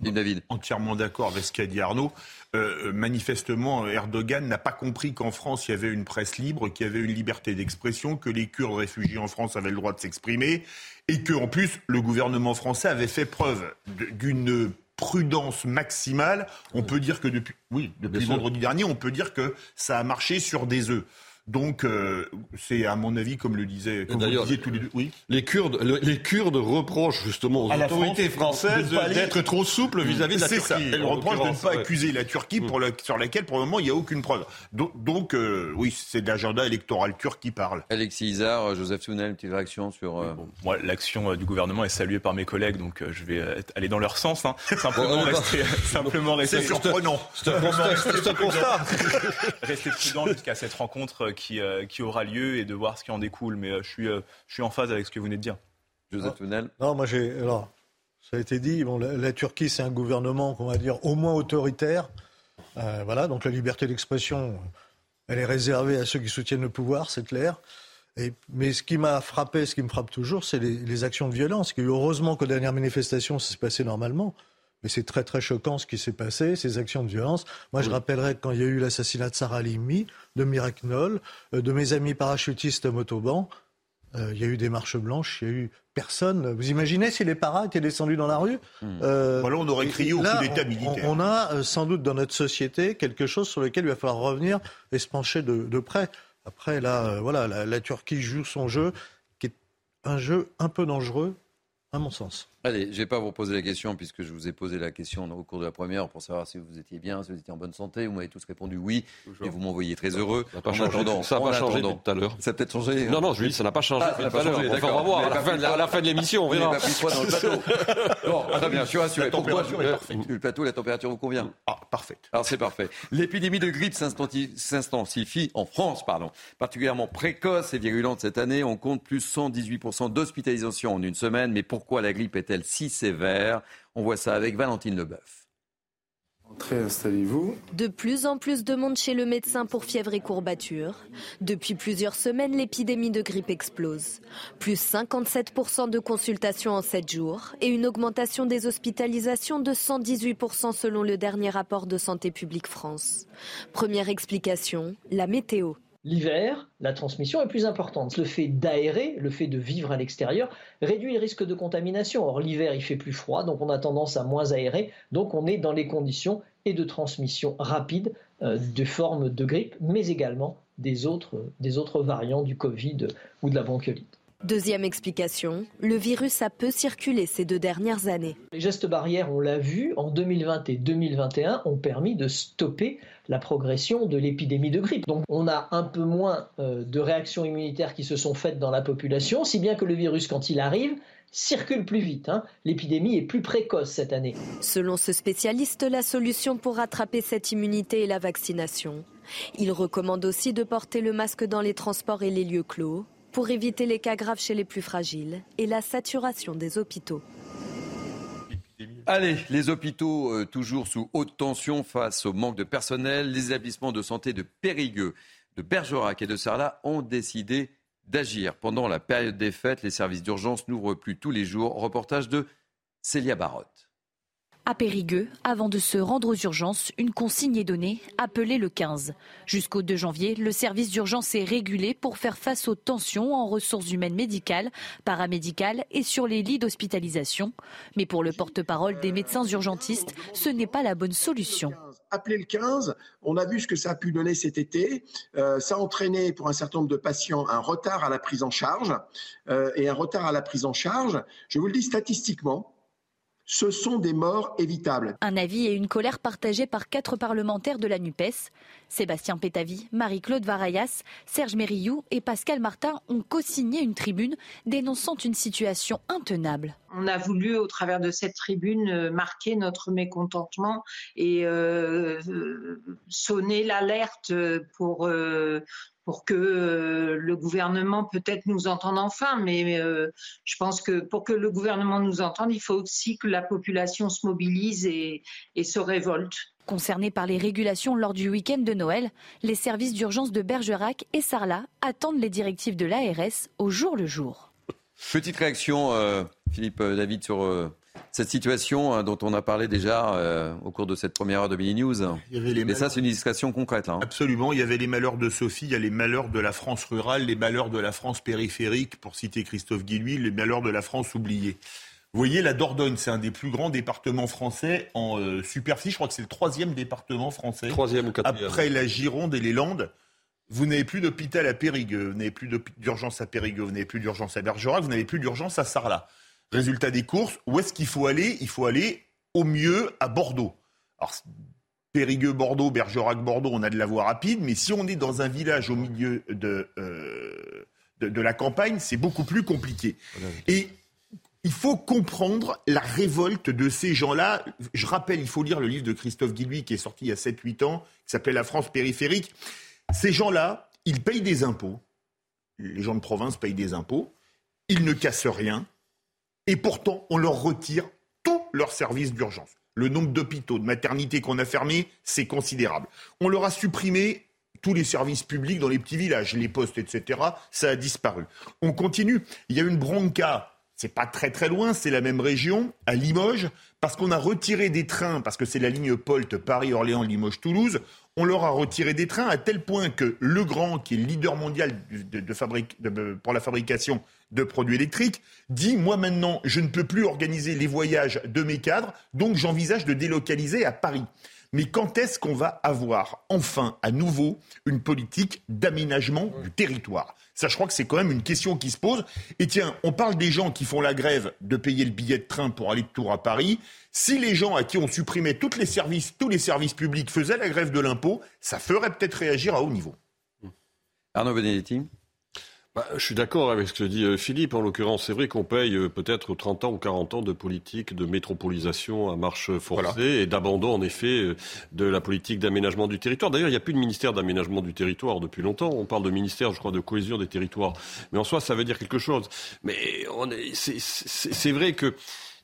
David. Entièrement d'accord avec ce qu'a dit Arnaud. Euh, manifestement, Erdogan n'a pas compris qu'en France, il y avait une presse libre, qu'il y avait une liberté d'expression, que les Kurdes réfugiés en France avaient le droit de s'exprimer, et qu'en plus, le gouvernement français avait fait preuve d'une prudence maximale. On peut dire que depuis, oui, depuis vendredi dernier, on peut dire que ça a marché sur des œufs. Donc, euh, c'est à mon avis, comme le disait, comme vous tous les deux. Oui. Les Kurdes, les Kurdes reprochent justement aux autorités françaises d'être trop souples vis-à-vis de la Turquie. Ça. Elles reprochent de ne pas accuser la Turquie pour mm. sur laquelle, pour le moment, il n'y a aucune preuve. Donc, euh, oui, c'est l'agenda électoral turc qui parle. Alexis Isard, Joseph Sounel, une petite réaction sur. Euh, moi, l'action du gouvernement est saluée par mes collègues, donc je vais aller dans leur sens. Hein. Simplement rester, simplement rester. C'est surprenant. C'est un constat. Rester prudent jusqu'à cette rencontre euh, qui, aura lieu et de voir ce qui en découle. Mais euh, je, suis, euh, je suis en phase avec ce que vous venez de dire. Joseph Tunel. Non, moi j'ai. Alors, Ça a été dit. Bon, la, Turquie, c'est un gouvernement, on va dire, au moins autoritaire. Euh, voilà, donc la liberté d'expression, elle est réservée à ceux qui soutiennent le pouvoir, c'est clair. mais ce qui m'a frappé, ce qui me frappe toujours, c'est les, actions de violence. heureusement qu'aux dernières manifestations, ça s'est passé normalement. Mais c'est très très choquant ce qui s'est passé, ces actions de violence. Moi, je rappellerai quand il y a eu l'assassinat de Sarah Limi, de Knoll, euh, de mes amis parachutistes motoban, euh, il y a eu des marches blanches, il y a eu personne. Vous imaginez si les paras étaient descendus dans la rue hmm. euh, Voilà, on aurait crié au coup d'État militaire. On, a sans doute dans notre société quelque chose sur lequel il va falloir revenir et se pencher de, près. Après, là, voilà, la Turquie joue son jeu, qui est un jeu un peu dangereux, à mon sens. Allez, je ne vais pas vous poser la question puisque je vous ai posé la question au cours de la première pour savoir si vous étiez bien, si vous étiez en bonne santé. Vous m'avez tous répondu oui et vous m'envoyez très heureux. Ça n'a pas changé, ça n'a pas changé tout à l'heure. Ça a peut-être changé. Non, non, je lui dis ça n'a pas changé ah, tout à l'heure. Enfin, on va voir à la, fin, de l'émission, on verra. pas pris dans le plateau. bon, très bien, je suis rassuré. La température est parfaite. Le plateau, la température vous convient Ah, parfaite. Alors c'est parfait. L'épidémie de grippe s'intensifie en France, pardon, particulièrement précoce et virulente cette année. On compte plus 118% d'hospitalisation en une semaine. Mais pourquoi la grippe est-elle si sévère? On voit ça avec Valentine Leboeuf. Entrez, installez-vous. De plus en plus de monde chez le médecin pour fièvre et courbatures. Depuis plusieurs semaines, l'épidémie de grippe explose. Plus 57% de consultations en 7 jours et une augmentation des hospitalisations de 118% selon le dernier rapport de Santé publique France. Première explication, la météo. L'hiver, la transmission est plus importante. Le fait d'aérer, le fait de vivre à l'extérieur, réduit le risque de contamination. Or, l'hiver, il fait plus froid, donc on a tendance à moins aérer. Donc, on est dans les conditions et de transmission rapide euh, de formes de grippe, mais également des autres, des autres variants du Covid ou de la bronchiolite. Deuxième explication, le virus a peu circulé ces deux dernières années. Les gestes barrières, on l'a vu, en 2020 et 2021 ont permis de stopper la progression de l'épidémie de grippe. Donc on a un peu moins euh, de réactions immunitaires qui se sont faites dans la population, si bien que le virus, quand il arrive, circule plus vite. Hein. L'épidémie est plus précoce cette année. Selon ce spécialiste, la solution pour rattraper cette immunité est la vaccination. Il recommande aussi de porter le masque dans les transports et les lieux clos pour éviter les cas graves chez les plus fragiles et la saturation des hôpitaux. Allez, les hôpitaux euh, toujours sous haute tension face au manque de personnel. Les établissements de santé de Périgueux, de Bergerac et de Sarlat ont décidé d'agir. Pendant la période des fêtes, les services d'urgence n'ouvrent plus tous les jours. Reportage de Célia Barotte. À Périgueux, avant de se rendre aux urgences, une consigne est donnée, appelez le 15. Jusqu'au 2 janvier, le service d'urgence est régulé pour faire face aux tensions en ressources humaines médicales, paramédicales et sur les lits d'hospitalisation. Mais pour le porte-parole des médecins urgentistes, ce n'est pas la bonne solution. Appelez le 15, on a vu ce que ça a pu donner cet été. Euh, ça a entraîné pour un certain nombre de patients un retard à la prise en charge. Euh, et un retard à la prise en charge, je vous le dis statistiquement, ce sont des morts évitables. Un avis et une colère partagés par quatre parlementaires de la NUPES. Sébastien Pétavy, Marie-Claude Varayas, Serge Mérillou et Pascal Martin ont co-signé une tribune dénonçant une situation intenable. On a voulu, au travers de cette tribune, euh, marquer notre mécontentement et euh, euh, sonner l'alerte pour pour que euh, le gouvernement peut-être nous entende enfin, mais euh, je pense que pour que le gouvernement nous entende, il faut aussi que la population se mobilise et, se révolte. Concernés par les régulations lors du week-end de Noël, les services d'urgence de Bergerac et Sarlat attendent les directives de l'ARS au jour le jour. Petite réaction, euh, Philippe David, sur cette situation hein, dont on a parlé déjà euh, au cours de cette première heure de Mini News. Mais ça, c'est une illustration concrète. Hein. Absolument. Il y avait les malheurs de Sophie, il y a les malheurs de la France rurale, les malheurs de la France périphérique, pour citer Christophe Guilluy, les malheurs de la France oubliée. Vous voyez, la Dordogne, c'est un des plus grands départements français en euh, superficie. Je crois que c'est le troisième département français. Troisième ou quatrième. Après la Gironde et les Landes. Vous n'avez plus d'hôpital à Périgueux, vous n'avez plus d'urgence à Périgueux, vous n'avez plus d'urgence à Bergerac, vous n'avez plus d'urgence à Sarlat. Résultat des courses, où est-ce qu'il faut aller? Il faut aller au mieux à Bordeaux. Alors, Périgueux, Bordeaux, Bergerac, Bordeaux, on a de la voie rapide, mais si on est dans un village au milieu de, euh, de, la campagne, c'est beaucoup plus compliqué. Et il faut comprendre la révolte de ces gens-là. Je rappelle, il faut lire le livre de Christophe Guilluy qui est sorti il y a 7-8 ans, qui s'appelle La France périphérique. Ces gens-là, ils payent des impôts. Les gens de province payent des impôts. Ils ne cassent rien et pourtant on leur retire leurs services d'urgence. Le nombre d'hôpitaux, de maternités qu'on a fermés, c'est considérable. On leur a supprimé tous les services publics dans les petits villages, les postes, etc. Ça a disparu. On continue. Il y a une bronca c'est pas très très loin, c'est la même région, à Limoges, parce qu'on a retiré des trains, parce que c'est la ligne POLT Paris-Orléans-Limoges-Toulouse, on leur a retiré des trains à tel point que Legrand, qui est le leader mondial pour la fabrication de produits électriques, dit Moi maintenant, je ne peux plus organiser les voyages de mes cadres, donc j'envisage de délocaliser à Paris. Mais quand est-ce qu'on va avoir enfin à nouveau une politique d'aménagement du territoire? Ça, je crois que c'est quand même une question qui se pose. Et tiens, on parle des gens qui font la grève de payer le billet de train pour aller de Tour à Paris. Si les gens à qui on supprimait tous les services, tous les services publics faisaient la grève de l'impôt, ça ferait peut-être réagir à haut niveau. Arnaud Benedetti bah, je suis d'accord avec ce que dit euh, Philippe. En l'occurrence, c'est vrai qu'on paye euh, peut-être 30 ans ou 40 ans de politique de métropolisation à marche forcée et d'abandon, en effet, euh, de la politique d'aménagement du territoire. D'ailleurs, il n'y a plus de ministère d'aménagement du territoire depuis longtemps. On parle de ministère, je crois, de cohésion des territoires. Mais en soi, ça veut dire quelque chose. Mais c'est vrai que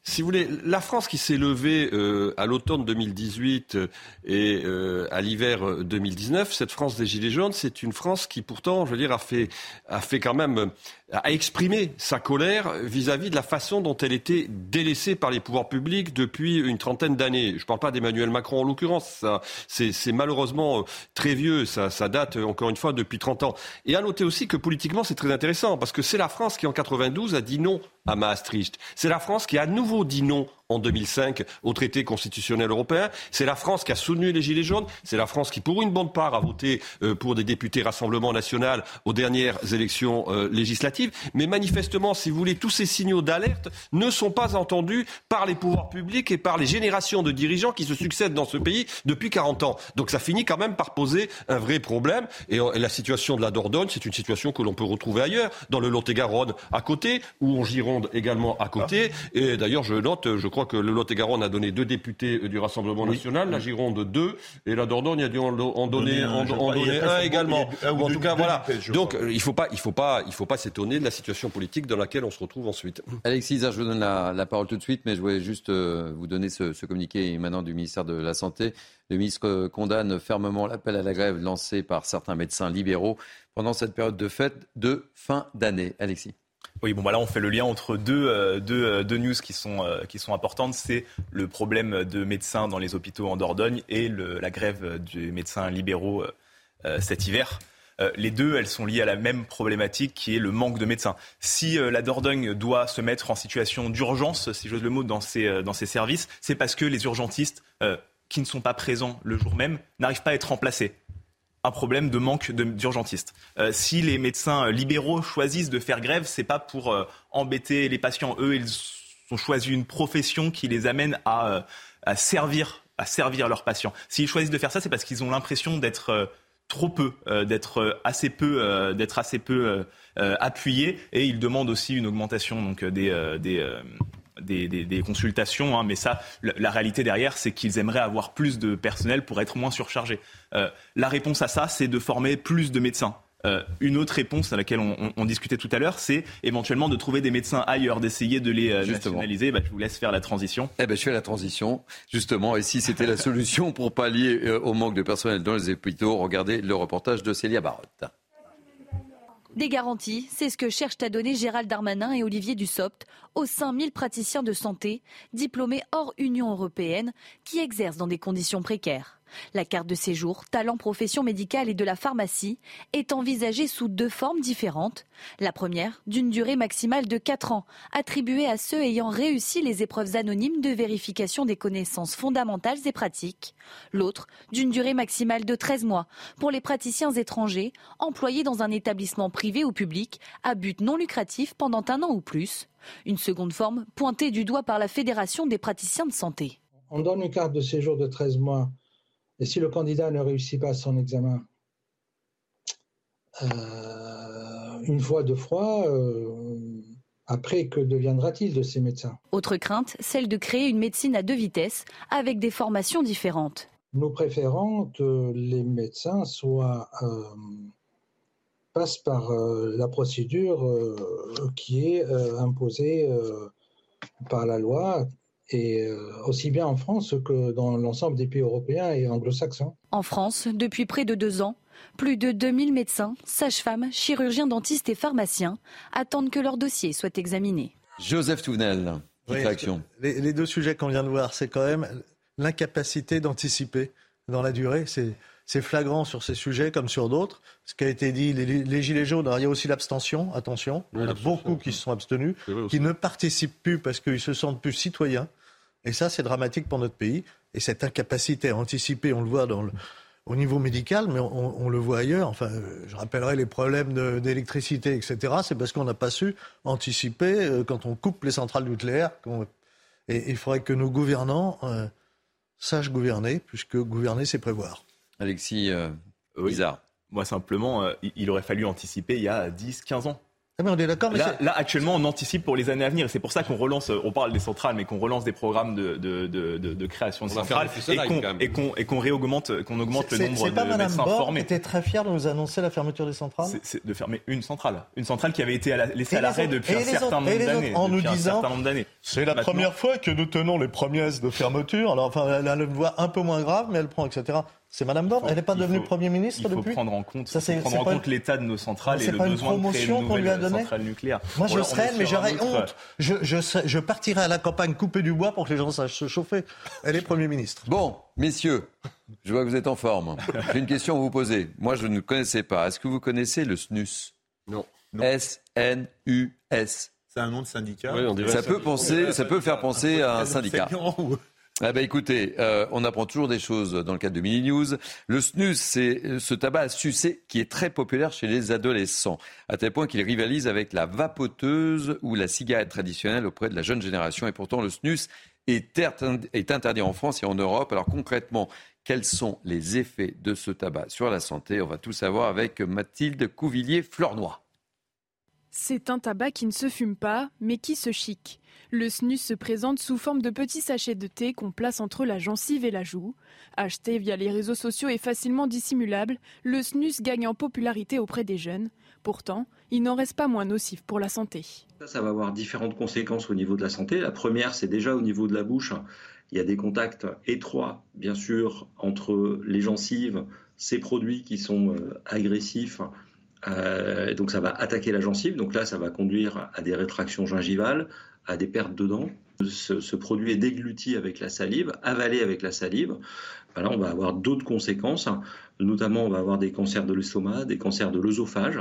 si vous voulez, la France qui s'est levée euh, à l'automne 2018 euh, et euh, à l'hiver 2019, cette France des Gilets jaunes, c'est une France qui pourtant, je veux dire, a fait, a fait quand même a exprimé sa colère vis-à-vis de la façon dont elle était délaissée par les pouvoirs publics depuis une trentaine d'années. Je ne parle pas d'Emmanuel Macron en l'occurrence, c'est malheureusement très vieux, ça, date encore une fois depuis 30 ans. Et à noter aussi que politiquement c'est très intéressant parce que c'est la France qui en 92 a dit non à Maastricht. C'est la France qui nouveau dit non en 2005 au traité constitutionnel européen. C'est la France qui a soutenu les Gilets jaunes. C'est la France qui, pour une bonne part, a voté euh, pour des députés Rassemblement national aux dernières élections euh, législatives. Mais manifestement, si vous voulez, tous ces signaux d'alerte ne sont pas entendus par les pouvoirs publics et par les générations de dirigeants qui se succèdent dans ce pays depuis 40 ans. Donc ça finit quand même par poser un vrai problème. Et, la situation de la Dordogne, c'est une situation que l'on peut retrouver ailleurs, dans le Lot-et-Garonne à côté, ou en Gironde également à côté. Et d'ailleurs, je note, je crois crois que le Lot-et-Garonne a donné deux députés du Rassemblement national, la Gironde deux, et la Dordogne a dû en, donner, un, également. en tout cas, voilà. Donc, il ne faut pas, il faut pas, il faut pas s'étonner de la situation politique dans laquelle on se retrouve ensuite. Alexis, je vous donne la, parole tout de suite, mais je voulais juste euh, vous donner ce, ce communiqué émanant du ministère de la Santé. Le ministre condamne fermement l'appel à la grève lancé par certains médecins libéraux pendant cette période de fête de fin d'année. Alexis. Oui, bon, bah là, on fait le lien entre deux, euh, deux, euh, deux news qui sont, euh, qui sont importantes. C'est le problème de médecins dans les hôpitaux en Dordogne et la grève des médecins libéraux cet hiver. les deux, elles sont liées à la même problématique qui est le manque de médecins. Si la Dordogne doit se mettre en situation d'urgence, si j'ose le mot, dans ses, dans ses services, c'est parce que les urgentistes qui ne sont pas présents le jour même n'arrivent pas à être remplacés un problème de manque d'urgentistes. Euh, si les médecins libéraux choisissent de faire grève, c'est pas pour euh, embêter les patients. Eux, ils ont choisi une profession qui les amène à, euh, à servir, à servir leurs patients. S'ils choisissent de faire ça, c'est parce qu'ils ont l'impression d'être trop peu, d'être assez peu, d'être assez peu appuyés, et ils demandent aussi une augmentation donc des, des des, consultations, hein, mais ça, la, réalité derrière, c'est qu'ils aimeraient avoir plus de personnel pour être moins surchargés. Euh, la réponse à ça, c'est de former plus de médecins. Euh, une autre réponse à laquelle on, discutait tout à l'heure, c'est éventuellement de trouver des médecins ailleurs, d'essayer de les euh, nationaliser. Bah, je vous laisse faire la transition. Eh ben, je fais la transition, justement. Et si c'était la solution pour pallier au manque de personnel dans les hôpitaux, regardez le reportage de Célia Barotte. Des garanties, c'est ce que cherchent à donner Gérald Darmanin et Olivier Dussopt aux 5000 praticiens de santé diplômés hors Union européenne qui exercent dans des conditions précaires. La carte de séjour, talent profession médicale et de la pharmacie est envisagée sous deux formes différentes. La première, d'une durée maximale de 4 ans, attribuée à ceux ayant réussi les épreuves anonymes de vérification des connaissances fondamentales et pratiques. L'autre, d'une durée maximale de 13 mois, pour les praticiens étrangers employés dans un établissement privé ou public à but non lucratif pendant un an ou plus. Une seconde forme, pointée du doigt par la Fédération des praticiens de santé. On donne une carte de séjour de 13 mois et si le candidat ne réussit pas son examen euh, une fois, deux fois, euh, après, que deviendra-t-il de ces médecins? Autre crainte, celle de créer une médecine à deux vitesses, avec des formations différentes. Nous préférons que les médecins soient, euh, passent par la procédure qui est imposée par la loi, et aussi bien en France que dans l'ensemble des pays européens et anglo-saxons. En France, depuis près de deux ans, plus de 2000 médecins, sages-femmes, chirurgiens dentistes et pharmaciens attendent que leur dossier soit examiné. Joseph Touvenel, réaction? Les, les, deux sujets qu'on vient de voir, c'est quand même l'incapacité d'anticiper dans la durée. C'est flagrant sur ces sujets comme sur d'autres. Ce qui a été dit, les, gilets jaunes, il y a aussi l'abstention, attention. il y en a beaucoup qui se sont abstenus, qui ne participent plus parce qu'ils se sentent plus citoyens. Et ça, c'est dramatique pour notre pays. Et cette incapacité à anticiper, on le voit dans le, au niveau médical, mais on, le voit ailleurs. Enfin, je rappellerai les problèmes d'électricité, etc. C'est parce qu'on n'a pas su anticiper euh, quand on coupe les centrales nucléaires. Et il faudrait que nos gouvernants euh, sachent gouverner, puisque gouverner, c'est prévoir. Alexis euh, Bizarre. Moi, simplement, il aurait fallu anticiper il y a 10, 15 ans. Ah, on est d'accord. Là, là, actuellement, on anticipe pour les années à venir. Et c'est pour ça qu'on relance, euh, on parle des centrales, mais qu'on relance des programmes de, de, de, de création de centrales et qu'on réaugmente, qu'on augmente le nombre de pas médecins Borg formés. était très fier de nous annoncer la fermeture des centrales. C'est de fermer une centrale, une centrale qui avait été laissée à l'arrêt depuis un certain nombre d'années. En nous disant, c'est la première fois que nous tenons les promesses de fermeture. Alors, enfin, elle a une voix un peu moins grave, mais elle prend, etc. C'est Madame Borne Elle n'est pas devenue Premier ministre depuis Il faut prendre en compte, ça, prendre en compte l'état de nos centrales et le besoin de créer une nouvelle centrale nucléaire. Moi, je serais, mais j'aurais honte. Je, je, je partirais à la campagne couper du bois pour que les gens sachent se chauffer. Elle est Premier ministre. Bon, messieurs, je vois que vous êtes en forme. J'ai une question à vous poser. Moi, je ne connaissais pas. Est-ce que vous connaissez le SNUS Non. S-N-U-S. C'est un nom de syndicat. ça, peut penser, ça peut faire penser à un syndicat. Ah bah écoutez, euh, on apprend toujours des choses dans le cadre de Mini News. Le snus, c'est euh, ce tabac à sucer qui est très populaire chez les adolescents, à tel point qu'il rivalise avec la vapoteuse ou la cigarette traditionnelle auprès de la jeune génération. Et pourtant, le snus est, interdit en France et en Europe. Alors concrètement, quels sont les effets de ce tabac sur la santé? On va tout savoir avec Mathilde Couvillier-Fleurnois. C'est un tabac qui ne se fume pas, mais qui se chic. Le snus se présente sous forme de petits sachets de thé qu'on place entre la gencive et la joue. Acheté via les réseaux sociaux et facilement dissimulable, le snus gagne en popularité auprès des jeunes. Pourtant, il n'en reste pas moins nocif pour la santé. Ça, va avoir différentes conséquences au niveau de la santé. La première, c'est déjà au niveau de la bouche. Il y a des contacts étroits, bien sûr, entre les gencives, ces produits qui sont euh, agressifs, euh, donc ça va attaquer la gencive, donc là ça va conduire à des rétractions gingivales, à des pertes de dents. Ce, produit est dégluti avec la salive, avalé avec la salive. Là, on va avoir d'autres conséquences, notamment on va avoir des cancers de l'estomac, des cancers de l'œsophage.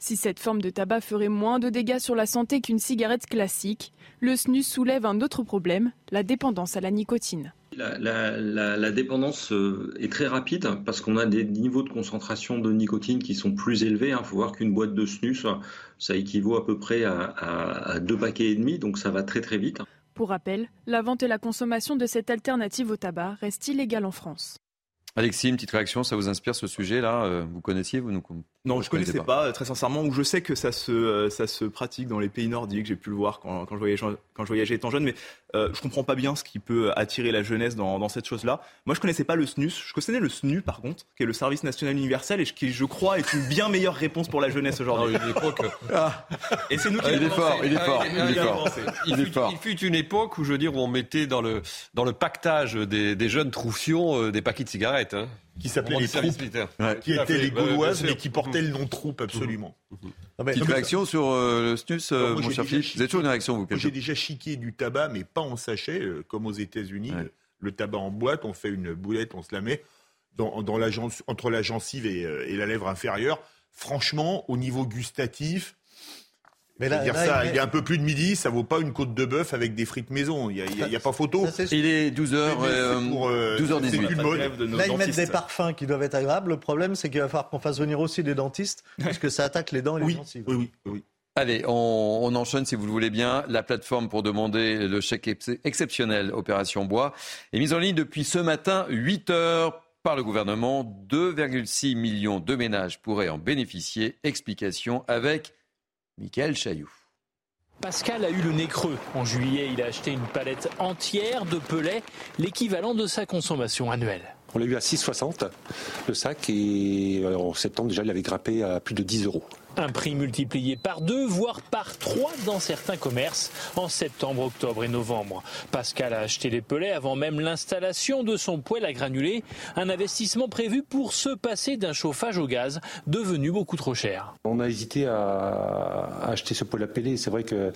Si cette forme de tabac ferait moins de dégâts sur la santé qu'une cigarette classique, le snus soulève un autre problème, la dépendance à la nicotine. La, dépendance euh, est très rapide parce qu'on a des niveaux de concentration de nicotine qui sont plus élevés. Il hein. faut voir qu'une boîte de snus, ça équivaut à peu près à, à deux paquets et demi, donc ça va très très vite. Pour rappel, la vente et la consommation de cette alternative au tabac restent illégales en France. Alexis, une petite réaction, ça vous inspire ce sujet-là euh, Vous connaissiez, vous nous Non, je ne connaissais pas. très sincèrement, ou je sais que ça se, euh, ça se pratique dans les pays nordiques, j'ai pu le voir quand, quand, je, voyageais, quand je voyageais étant jeune, mais euh, je comprends pas bien ce qui peut attirer la jeunesse dans, dans cette chose-là. Moi, je connaissais pas le SNUS, je connaissais le SNU par contre, qui est le service national universel, et qui, je crois, est une bien meilleure réponse pour la jeunesse aujourd'hui. Ah. Et c'est nous qui il est fort, il est fort, il est fort. Il, fort. il fut une époque où, je veux dire, où on mettait dans le, dans le pactage des, des jeunes troufions des paquets de cigarettes. Hein qui s'appelaient les troupes, qui étaient les Gauloises, mais qui portaient le nom troupe absolument. Ah, Petite réaction sur euh, le snus, euh, mon cher Philippe? Vous avez toujours une réaction, vous J'ai déjà chiqué du tabac, mais pas en sachet, euh, comme aux États-Unis. Le tabac en boîte, on fait une boulette, on se la met dans, dans la, entre la gencive et, et la lèvre inférieure. Franchement, au niveau gustatif, mais là, dire ça, il, y a un peu plus de midi, ça vaut pas une côte de bœuf avec des frites maison. Il n'y a, pas photo. il est 12h, 12h18. Euh, là, ils mettent des parfums qui doivent être agréables. Le problème, c'est qu'il va falloir qu'on fasse venir aussi des dentistes, puisque ça attaque les dents et les gencives. Oui, oui, oui. Allez, on, on, enchaîne si vous le voulez bien. La plateforme pour demander le chèque exceptionnel Opération Bois est mise en ligne depuis ce matin, 8 heures par le gouvernement. 2,6 millions de ménages pourraient en bénéficier. Explication avec Michael Chailloux. Pascal a eu le nez creux. En juillet, il a acheté une palette entière de pelets, l'équivalent de sa consommation annuelle. On l'a eu à 6,60 le sac et euh, en septembre déjà il avait grimpé à plus de 10 euros. Un prix multiplié par deux, voire par trois dans certains commerces en septembre, octobre et novembre. Pascal a acheté les pelets avant même l'installation de son poêle à granulés, un investissement prévu pour se passer d'un chauffage au gaz devenu beaucoup trop cher. On a hésité à acheter ce poêle à pellet. C'est vrai que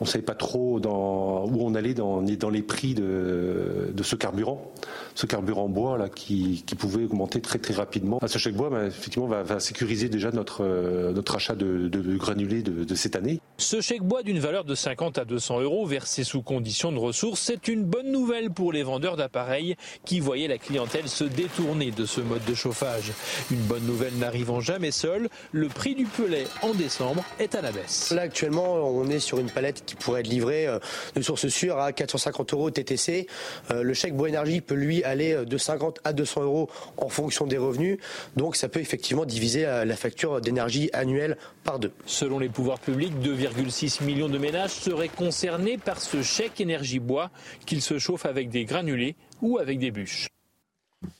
on ne savait pas trop dans, où on allait dans, dans les prix de, de, ce carburant, ce carburant bois là qui, qui, pouvait augmenter très très rapidement. Ce chèque bois, bah, effectivement, va, va, sécuriser déjà notre, euh, notre achat de, de granulés de, de, cette année. Ce chèque bois d'une valeur de 50 à 200 euros versé sous condition de ressources, c'est une bonne nouvelle pour les vendeurs d'appareils qui voyaient la clientèle se détourner de ce mode de chauffage. Une bonne nouvelle n'arrivant jamais seule, le prix du pelet en décembre est à la baisse. Là actuellement, on est sur une palette qui pourrait être livré euh, de source sûre à 450 euros TTC. Euh, le chèque Bois Énergie peut lui aller euh, de 50 à 200 euros en fonction des revenus. Donc ça peut effectivement diviser la facture d'énergie annuelle par deux. Selon les pouvoirs publics, 2,6 millions de ménages seraient concernés par ce chèque énergie bois, qu'ils se chauffent avec des granulés ou avec des bûches.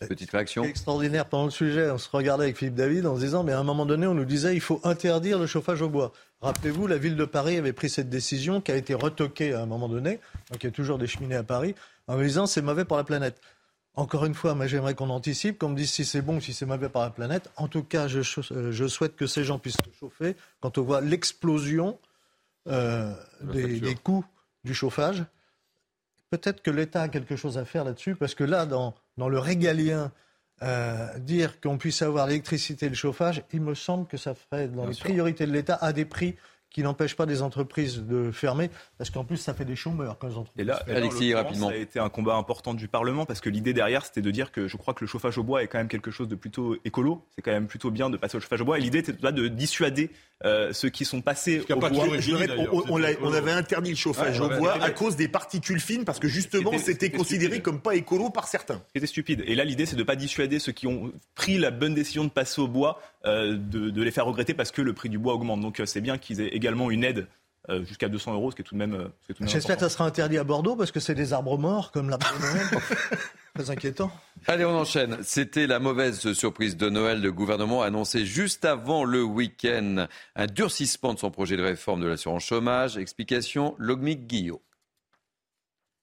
Petite réaction. Extraordinaire pendant le sujet. On se regardait avec Philippe David en se disant, mais à un moment donné, on nous disait, il faut interdire le chauffage au bois. Rappelez-vous, la ville de Paris avait pris cette décision qui a été retoquée à un moment donné. Donc il y a toujours des cheminées à Paris en me disant, c'est mauvais pour la planète. Encore une fois, moi j'aimerais qu'on anticipe, qu'on me dise si c'est bon ou si c'est mauvais pour la planète. En tout cas, je, je, souhaite que ces gens puissent se chauffer quand on voit l'explosion euh, des, des coûts du chauffage. Peut-être que l'État a quelque chose à faire là-dessus, parce que là, dans, dans le régalien, euh, dire qu'on puisse avoir l'électricité et le chauffage, il me semble que ça ferait dans les priorités de l'État à des prix qui n'empêche pas des entreprises de fermer, parce qu'en plus, ça fait des chômeurs quand les entreprises. Et là, Alexis, rapidement. Ça a été un combat important du Parlement, parce que l'idée derrière, c'était de dire que je crois que le chauffage au bois est quand même quelque chose de plutôt écolo. C'est quand même plutôt bien de passer au chauffage au bois. Et l'idée, c'était de dissuader euh, ceux qui sont passés au bois. on, avait interdit le chauffage au bois à cause des particules fines, parce que justement, c'était considéré comme pas écolo par certains. C'était stupide. Et là, l'idée, c'est de ne pas dissuader ceux qui ont pris la bonne décision de passer au bois, de, de, les faire regretter parce que le prix du bois augmente. Donc, euh, c'est bien qu'ils aient également une aide euh, jusqu'à 200 euros, ce qui est tout de même. Euh, J'espère que ça sera interdit à Bordeaux parce que c'est des arbres morts comme l'arbre de Noël. Très inquiétant. Allez, on enchaîne. C'était la mauvaise surprise de Noël. Le gouvernement a annoncé juste avant le week-end un durcissement de son projet de réforme de l'assurance chômage. Explication Logmic Guillot.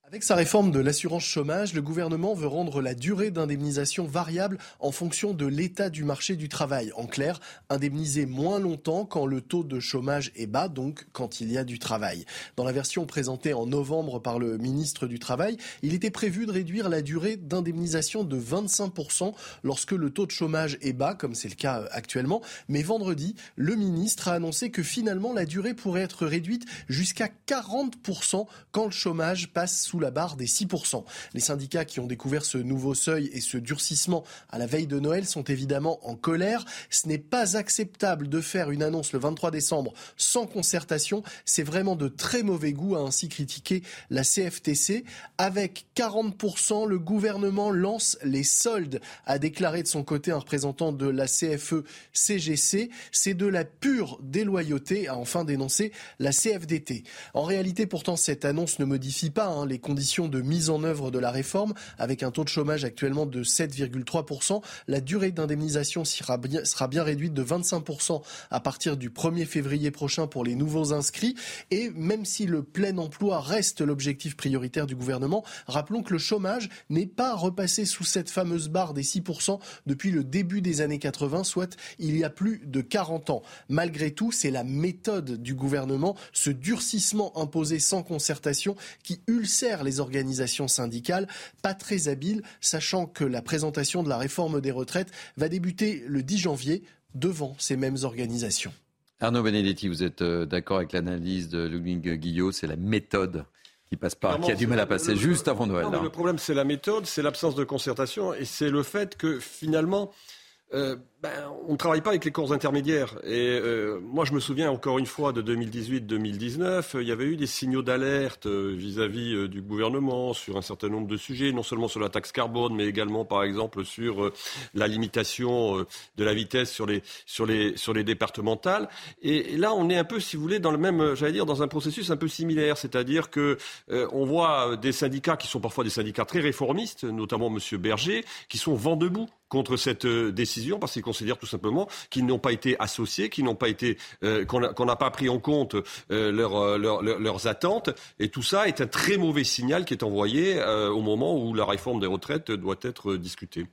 Avec sa réforme de l'assurance chômage, le gouvernement veut rendre la durée d'indemnisation variable en fonction de l'état du marché du travail. En clair, indemniser moins longtemps quand le taux de chômage est bas, donc quand il y a du travail. Dans la version présentée en novembre par le ministre du Travail, il était prévu de réduire la durée d'indemnisation de 25% lorsque le taux de chômage est bas, comme c'est le cas actuellement. Mais vendredi, le ministre a annoncé que finalement la durée pourrait être réduite jusqu'à 40% quand le chômage passe sous la barre des 6%. Les syndicats qui ont découvert ce nouveau seuil et ce durcissement à la veille de Noël sont évidemment en colère. Ce n'est pas acceptable de faire une annonce le 23 décembre sans concertation. C'est vraiment de très mauvais goût, a ainsi critiqué la CFTC. Avec 40%, le gouvernement lance les soldes, a déclaré de son côté un représentant de la CFE-CGC. C'est de la pure déloyauté, a enfin dénoncé la CFDT. En réalité, pourtant, cette annonce ne modifie pas hein, les conditions de mise en œuvre de la réforme, avec un taux de chômage actuellement de 7,3%. La durée d'indemnisation sera bien, réduite de 25% à partir du 1er février prochain pour les nouveaux inscrits. Et même si le plein emploi reste l'objectif prioritaire du gouvernement, rappelons que le chômage n'est pas repassé sous cette fameuse barre des 6% depuis le début des années 80, soit il y a plus de 40 ans. Malgré tout, c'est la méthode du gouvernement, ce durcissement imposé sans concertation qui ulcère les organisations syndicales, pas très habiles, sachant que la présentation de la réforme des retraites va débuter le 10 janvier devant ces mêmes organisations. Arnaud Benedetti, vous êtes euh, d'accord avec l'analyse de Ludwig Guillot, c'est la méthode qui passe pas, qui a du mal à passer juste avant Noël. le problème, c'est la méthode, c'est l'absence de concertation et c'est le fait que finalement, euh, ben, on ne travaille pas avec les corps intermédiaires. Et euh, moi, je me souviens encore une fois de 2018-2019, il y avait eu des signaux d'alerte euh, vis-à-vis du gouvernement sur un certain nombre de sujets, non seulement sur la taxe carbone, mais également, par exemple, sur la limitation de la vitesse sur les, sur les, sur les départementales. Et, là, on est un peu, si vous voulez, dans le même, j'allais dire, dans un processus un peu similaire, c'est-à-dire que on voit des syndicats qui sont parfois des syndicats très réformistes, notamment Monsieur Berger, qui sont vent debout contre cette euh, décision parce qu'ils considèrent tout simplement qu'ils n'ont pas été associés, qu'ils n'ont pas été, euh, qu'on n'a pas pris en compte euh, leurs attentes. Et tout ça est un très mauvais signal qui est envoyé au moment où la réforme des retraites doit être discutée.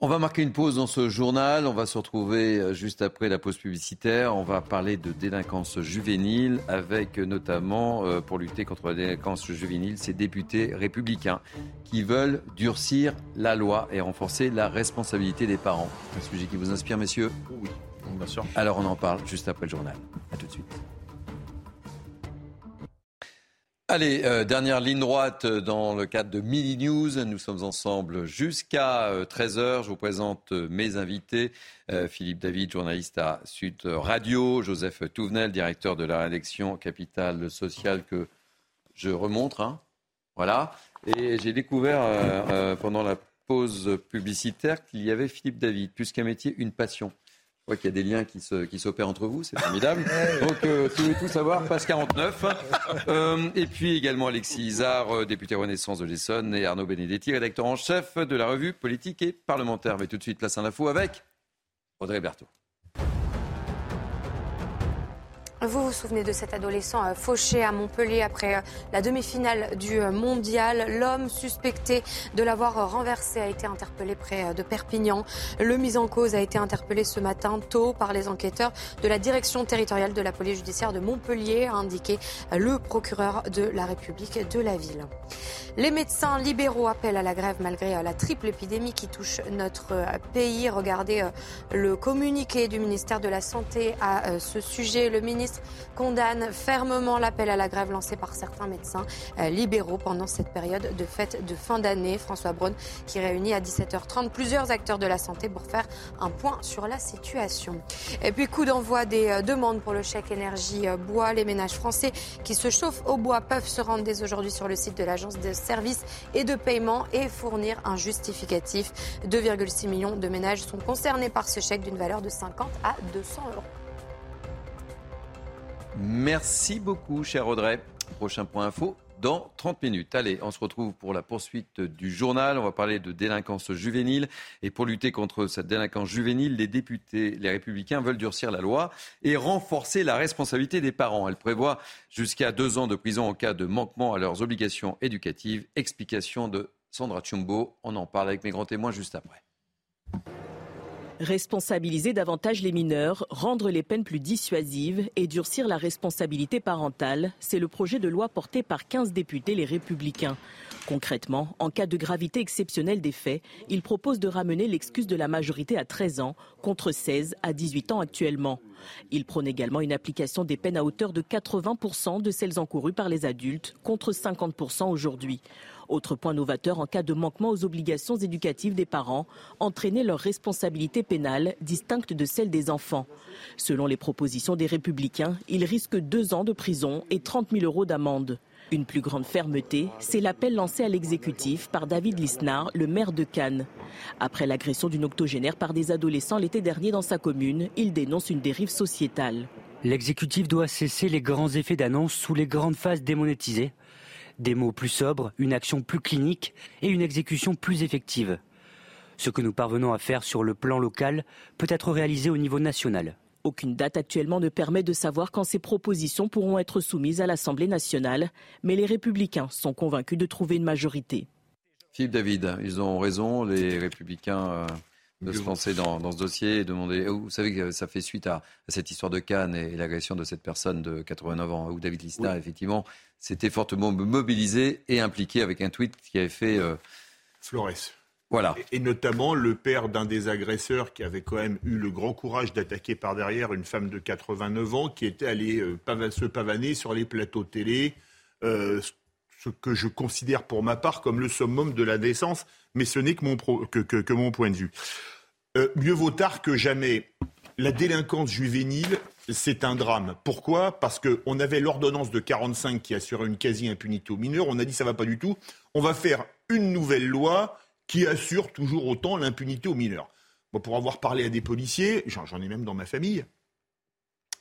On va marquer une pause dans ce journal. On va se retrouver euh, juste après la pause publicitaire. On va parler de délinquance juvénile avec euh, notamment, euh, pour lutter contre la délinquance juvénile, ces députés républicains qui veulent durcir la loi et renforcer la responsabilité des parents. Un sujet qui vous inspire, messieurs? Oui, bien sûr. Alors on en parle juste après le journal. A tout de suite. Allez, euh, dernière ligne droite dans le cadre de Mini News. Nous sommes ensemble jusqu'à 13h. Euh, Je vous présente euh, mes invités. Philippe David, journaliste à Sud Radio. Joseph Touvenel, directeur de la rédaction Capital Social que je remontre. Hein. Voilà. Et j'ai découvert pendant la pause publicitaire qu'il y avait Philippe David. Plus qu'un métier, une passion vois qu'il y a des liens qui, s'opèrent entre vous, c'est formidable. Donc, euh, tout, tout savoir, passe 49. Euh, et puis également Alexis Isard, euh, député Renaissance de l'Essonne, et Arnaud Benedetti, rédacteur en chef de la revue politique et parlementaire. Mais tout de suite, place à l'info avec Audrey Berthaud. Vous vous souvenez de cet adolescent euh, fauché à Montpellier après euh, la demi-finale du euh, mondial. L'homme suspecté de l'avoir renversé a été interpellé près de Perpignan. Le mis en cause a été interpellé ce matin tôt par les enquêteurs de la direction territoriale de la police judiciaire de Montpellier, a indiqué le procureur de la République de la ville. Les médecins libéraux appellent à la grève malgré la triple épidémie qui touche notre pays. Regardez le communiqué du ministère de la Santé à ce sujet. Le ministre condamne fermement l'appel à la grève lancé par certains médecins euh, libéraux pendant cette période de fête de fin d'année. François Braun qui réunit à 17h30 plusieurs acteurs de la santé pour faire un point sur la situation. Et puis coup d'envoi des euh, demandes pour le chèque énergie euh, bois. Les ménages français qui se chauffent au bois peuvent se rendre dès aujourd'hui sur le site de l'agence de services et de paiement et fournir un justificatif. 2,6 millions de ménages sont concernés par ce chèque d'une valeur de 50 à 200 euros. Merci beaucoup, cher Audrey. Prochain point info dans 30 minutes. Allez, on se retrouve pour la poursuite du journal. On va parler de délinquance juvénile. Et pour lutter contre cette délinquance juvénile, les députés, les républicains veulent durcir la loi et renforcer la responsabilité des parents. Elle prévoit jusqu'à deux ans de prison en cas de manquement à leurs obligations éducatives. Explication de Sandra Chumbo. On en parle avec mes grands témoins juste après. Responsabiliser davantage les mineurs, rendre les peines plus dissuasives et durcir la responsabilité parentale, c'est le projet de loi porté par 15 députés les républicains. Concrètement, en cas de gravité exceptionnelle des faits, il propose de ramener l'excuse de la majorité à 13 ans contre 16 à 18 ans actuellement. Il prône également une application des peines à hauteur de 80% de celles encourues par les adultes contre 50% aujourd'hui. Autre point novateur en cas de manquement aux obligations éducatives des parents, entraîner leur responsabilité pénale distincte de celle des enfants. Selon les propositions des républicains, ils risquent deux ans de prison et 30 000 euros d'amende. Une plus grande fermeté, c'est l'appel lancé à l'exécutif par David Lisnard, le maire de Cannes. Après l'agression d'une octogénaire par des adolescents l'été dernier dans sa commune, il dénonce une dérive sociétale. L'exécutif doit cesser les grands effets d'annonce sous les grandes phases démonétisées des mots plus sobres, une action plus clinique et une exécution plus effective. Ce que nous parvenons à faire sur le plan local peut être réalisé au niveau national. Aucune date actuellement ne permet de savoir quand ces propositions pourront être soumises à l'Assemblée nationale, mais les républicains sont convaincus de trouver une majorité. Philippe David, ils ont raison, les républicains euh, de se lancer dans, ce dossier et demander. Vous savez que ça fait suite à, cette histoire de Cannes et, l'agression de cette personne de 89 ans, où David Lista, effectivement, s'était fortement mobilisé et impliqué avec un tweet qui avait fait. Euh, Flores. Voilà. Et, notamment le père d'un des agresseurs qui avait quand même eu le grand courage d'attaquer par derrière une femme de 89 ans qui était allée euh, se pavaner sur les plateaux télé. Euh, ce que je considère pour ma part comme le summum de la décence, mais ce n'est que mon, que, mon point de vue. Euh, mieux vaut tard que jamais. La délinquance juvénile, c'est un drame. Pourquoi? Parce qu'on avait l'ordonnance de 45 qui assurait une quasi-impunité aux mineurs. On a dit ça va pas du tout. On va faire une nouvelle loi qui assure toujours autant l'impunité aux mineurs. pour avoir parlé à des policiers, j'en ai même dans ma famille,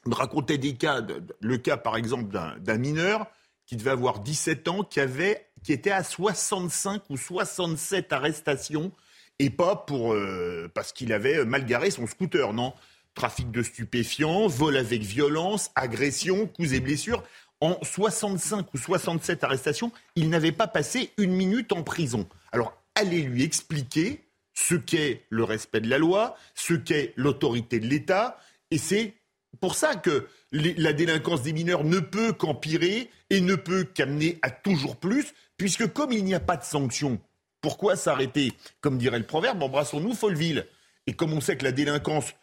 me racontait des cas, le cas par exemple d'un mineur qui devait avoir 17 ans, qui, avait, qui était à 65 ou 67 arrestations et pas pour euh, parce qu'il avait mal garé son scooter, non Trafic de stupéfiants, vol avec violence, agression, coups et blessures. En 65 ou 67 arrestations, il n'avait pas passé une minute en prison. Alors, allez lui expliquer ce qu'est le respect de la loi, ce qu'est l'autorité de l'État, et c'est pour ça que la délinquance des mineurs ne peut qu'empirer et ne peut qu'amener à toujours plus, puisque comme il n'y a pas de sanctions, pourquoi s'arrêter? Comme dirait le proverbe, embrassons-nous Folleville. Et comme on sait que la délinquance,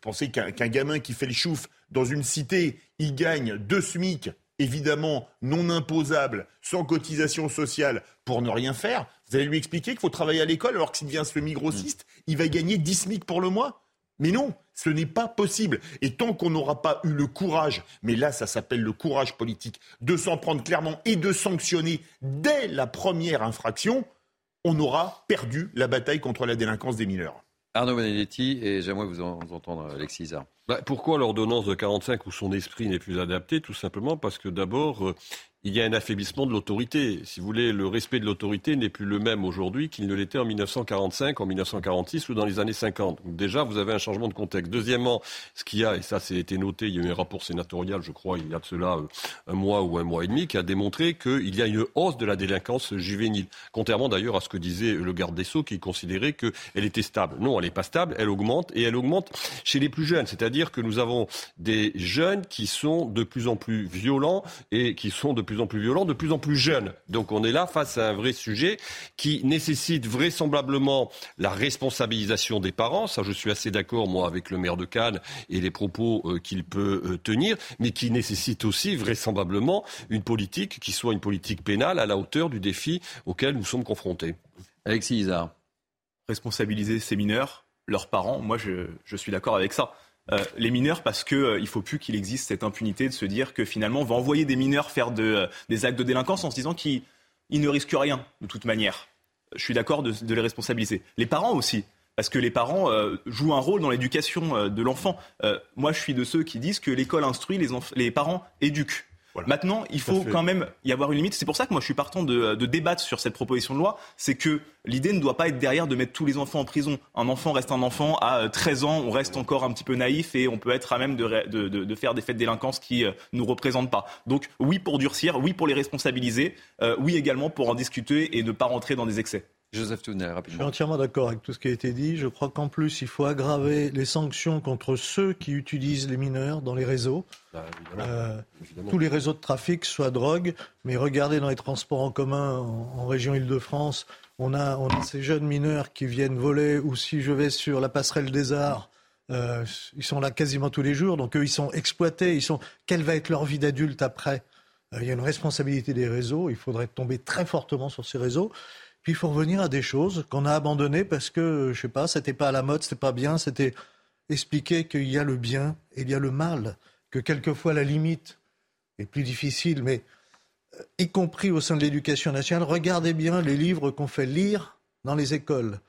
pensez qu'un gamin qui fait le chouf dans une cité, il gagne deux SMIC, évidemment non imposables, sans cotisation sociale, pour ne rien faire, vous allez lui expliquer qu'il faut travailler à l'école alors que s'il devient semi-grossiste, il va gagner 10 SMIC pour le mois? Mais non, ce n'est pas possible. Et tant qu'on n'aura pas eu le courage, mais là ça s'appelle le courage politique, de s'en prendre clairement et de sanctionner dès la première infraction, on aura perdu la bataille contre la délinquance des mineurs. Arnaud Benedetti, et j'aimerais vous, entendre, Alexis bah, Pourquoi l'ordonnance de 45 où son esprit n'est plus adapté Tout simplement parce que d'abord, euh, il y a un affaiblissement de l'autorité. Si vous voulez, le respect de l'autorité n'est plus le même aujourd'hui qu'il ne l'était en 1945, en 1946 ou dans les années 50. Donc déjà, vous avez un changement de contexte. Deuxièmement, ce qu'il y a, et ça c'est été noté, il y a eu un rapport sénatorial, je crois, il y a de cela euh, un mois ou un mois et demi, qui a démontré qu'il y a une hausse de la délinquance juvénile. Contrairement d'ailleurs à ce que disait le garde des Sceaux, qui considérait qu'elle était stable. Non, elle n'est pas stable, elle augmente, et elle augmente chez les plus jeunes. C'est-à-dire que nous avons des jeunes qui sont de plus en plus violents et qui sont de plus en plus violents, de plus en plus jeunes. Donc on est là face à un vrai sujet qui nécessite vraisemblablement la responsabilisation des parents. Ça, je suis assez d'accord, moi, avec le maire de Cannes et les propos euh, qu'il peut euh, tenir, mais qui nécessite aussi vraisemblablement une politique qui soit une politique pénale à la hauteur du défi auquel nous sommes confrontés. Alexis Isard. Responsabiliser ces mineurs, leurs parents, moi je, je suis d'accord avec ça. Euh, les mineurs parce qu'il euh, il faut plus qu'il existe cette impunité de se dire que finalement on va envoyer des mineurs faire euh, des actes de délinquance en se disant qu'ils ne risquent rien de toute manière. Je suis d'accord de, les responsabiliser. Les parents aussi. Parce que les parents jouent un rôle dans l'éducation de l'enfant. moi, je suis de ceux qui disent que l'école instruit, les, les parents éduquent. Maintenant, il faut quand même y avoir une limite. C'est pour ça que moi je suis partant de, débattre sur cette proposition de loi. C'est que l'idée ne doit pas être derrière de mettre tous les enfants en prison. Un enfant reste un enfant. À 13 ans, on reste encore un petit peu naïf et on peut être à même de, faire des faits de délinquance qui ne euh, nous représentent pas. Donc oui pour durcir, oui pour les responsabiliser, euh, oui également pour en discuter et ne pas rentrer dans des excès. Joseph rapidement. Je suis entièrement d'accord avec tout ce qui a été dit. Je crois qu'en plus, il faut aggraver les sanctions contre ceux qui utilisent les mineurs dans les réseaux. Bah, euh, tous les réseaux de trafic, soit drogue, mais regardez dans les transports en commun en, région Île-de-France, on a, on a ces jeunes mineurs qui viennent voler, ou si je vais sur la passerelle des arts, euh, ils sont là quasiment tous les jours, donc eux, ils sont exploités. Ils sont... Quelle va être leur vie d'adulte après? Euh, Il y a une responsabilité des réseaux. Il faudrait tomber très fortement sur ces réseaux. Puis il faut revenir à des choses qu'on a abandonnées parce que, je sais pas, c'était pas à la mode, c'était pas bien, c'était expliquer qu'il y a le bien et il y a le mal, que quelquefois la limite est plus difficile, mais euh, y compris au sein de l'éducation nationale, regardez bien les livres qu'on fait lire dans les écoles.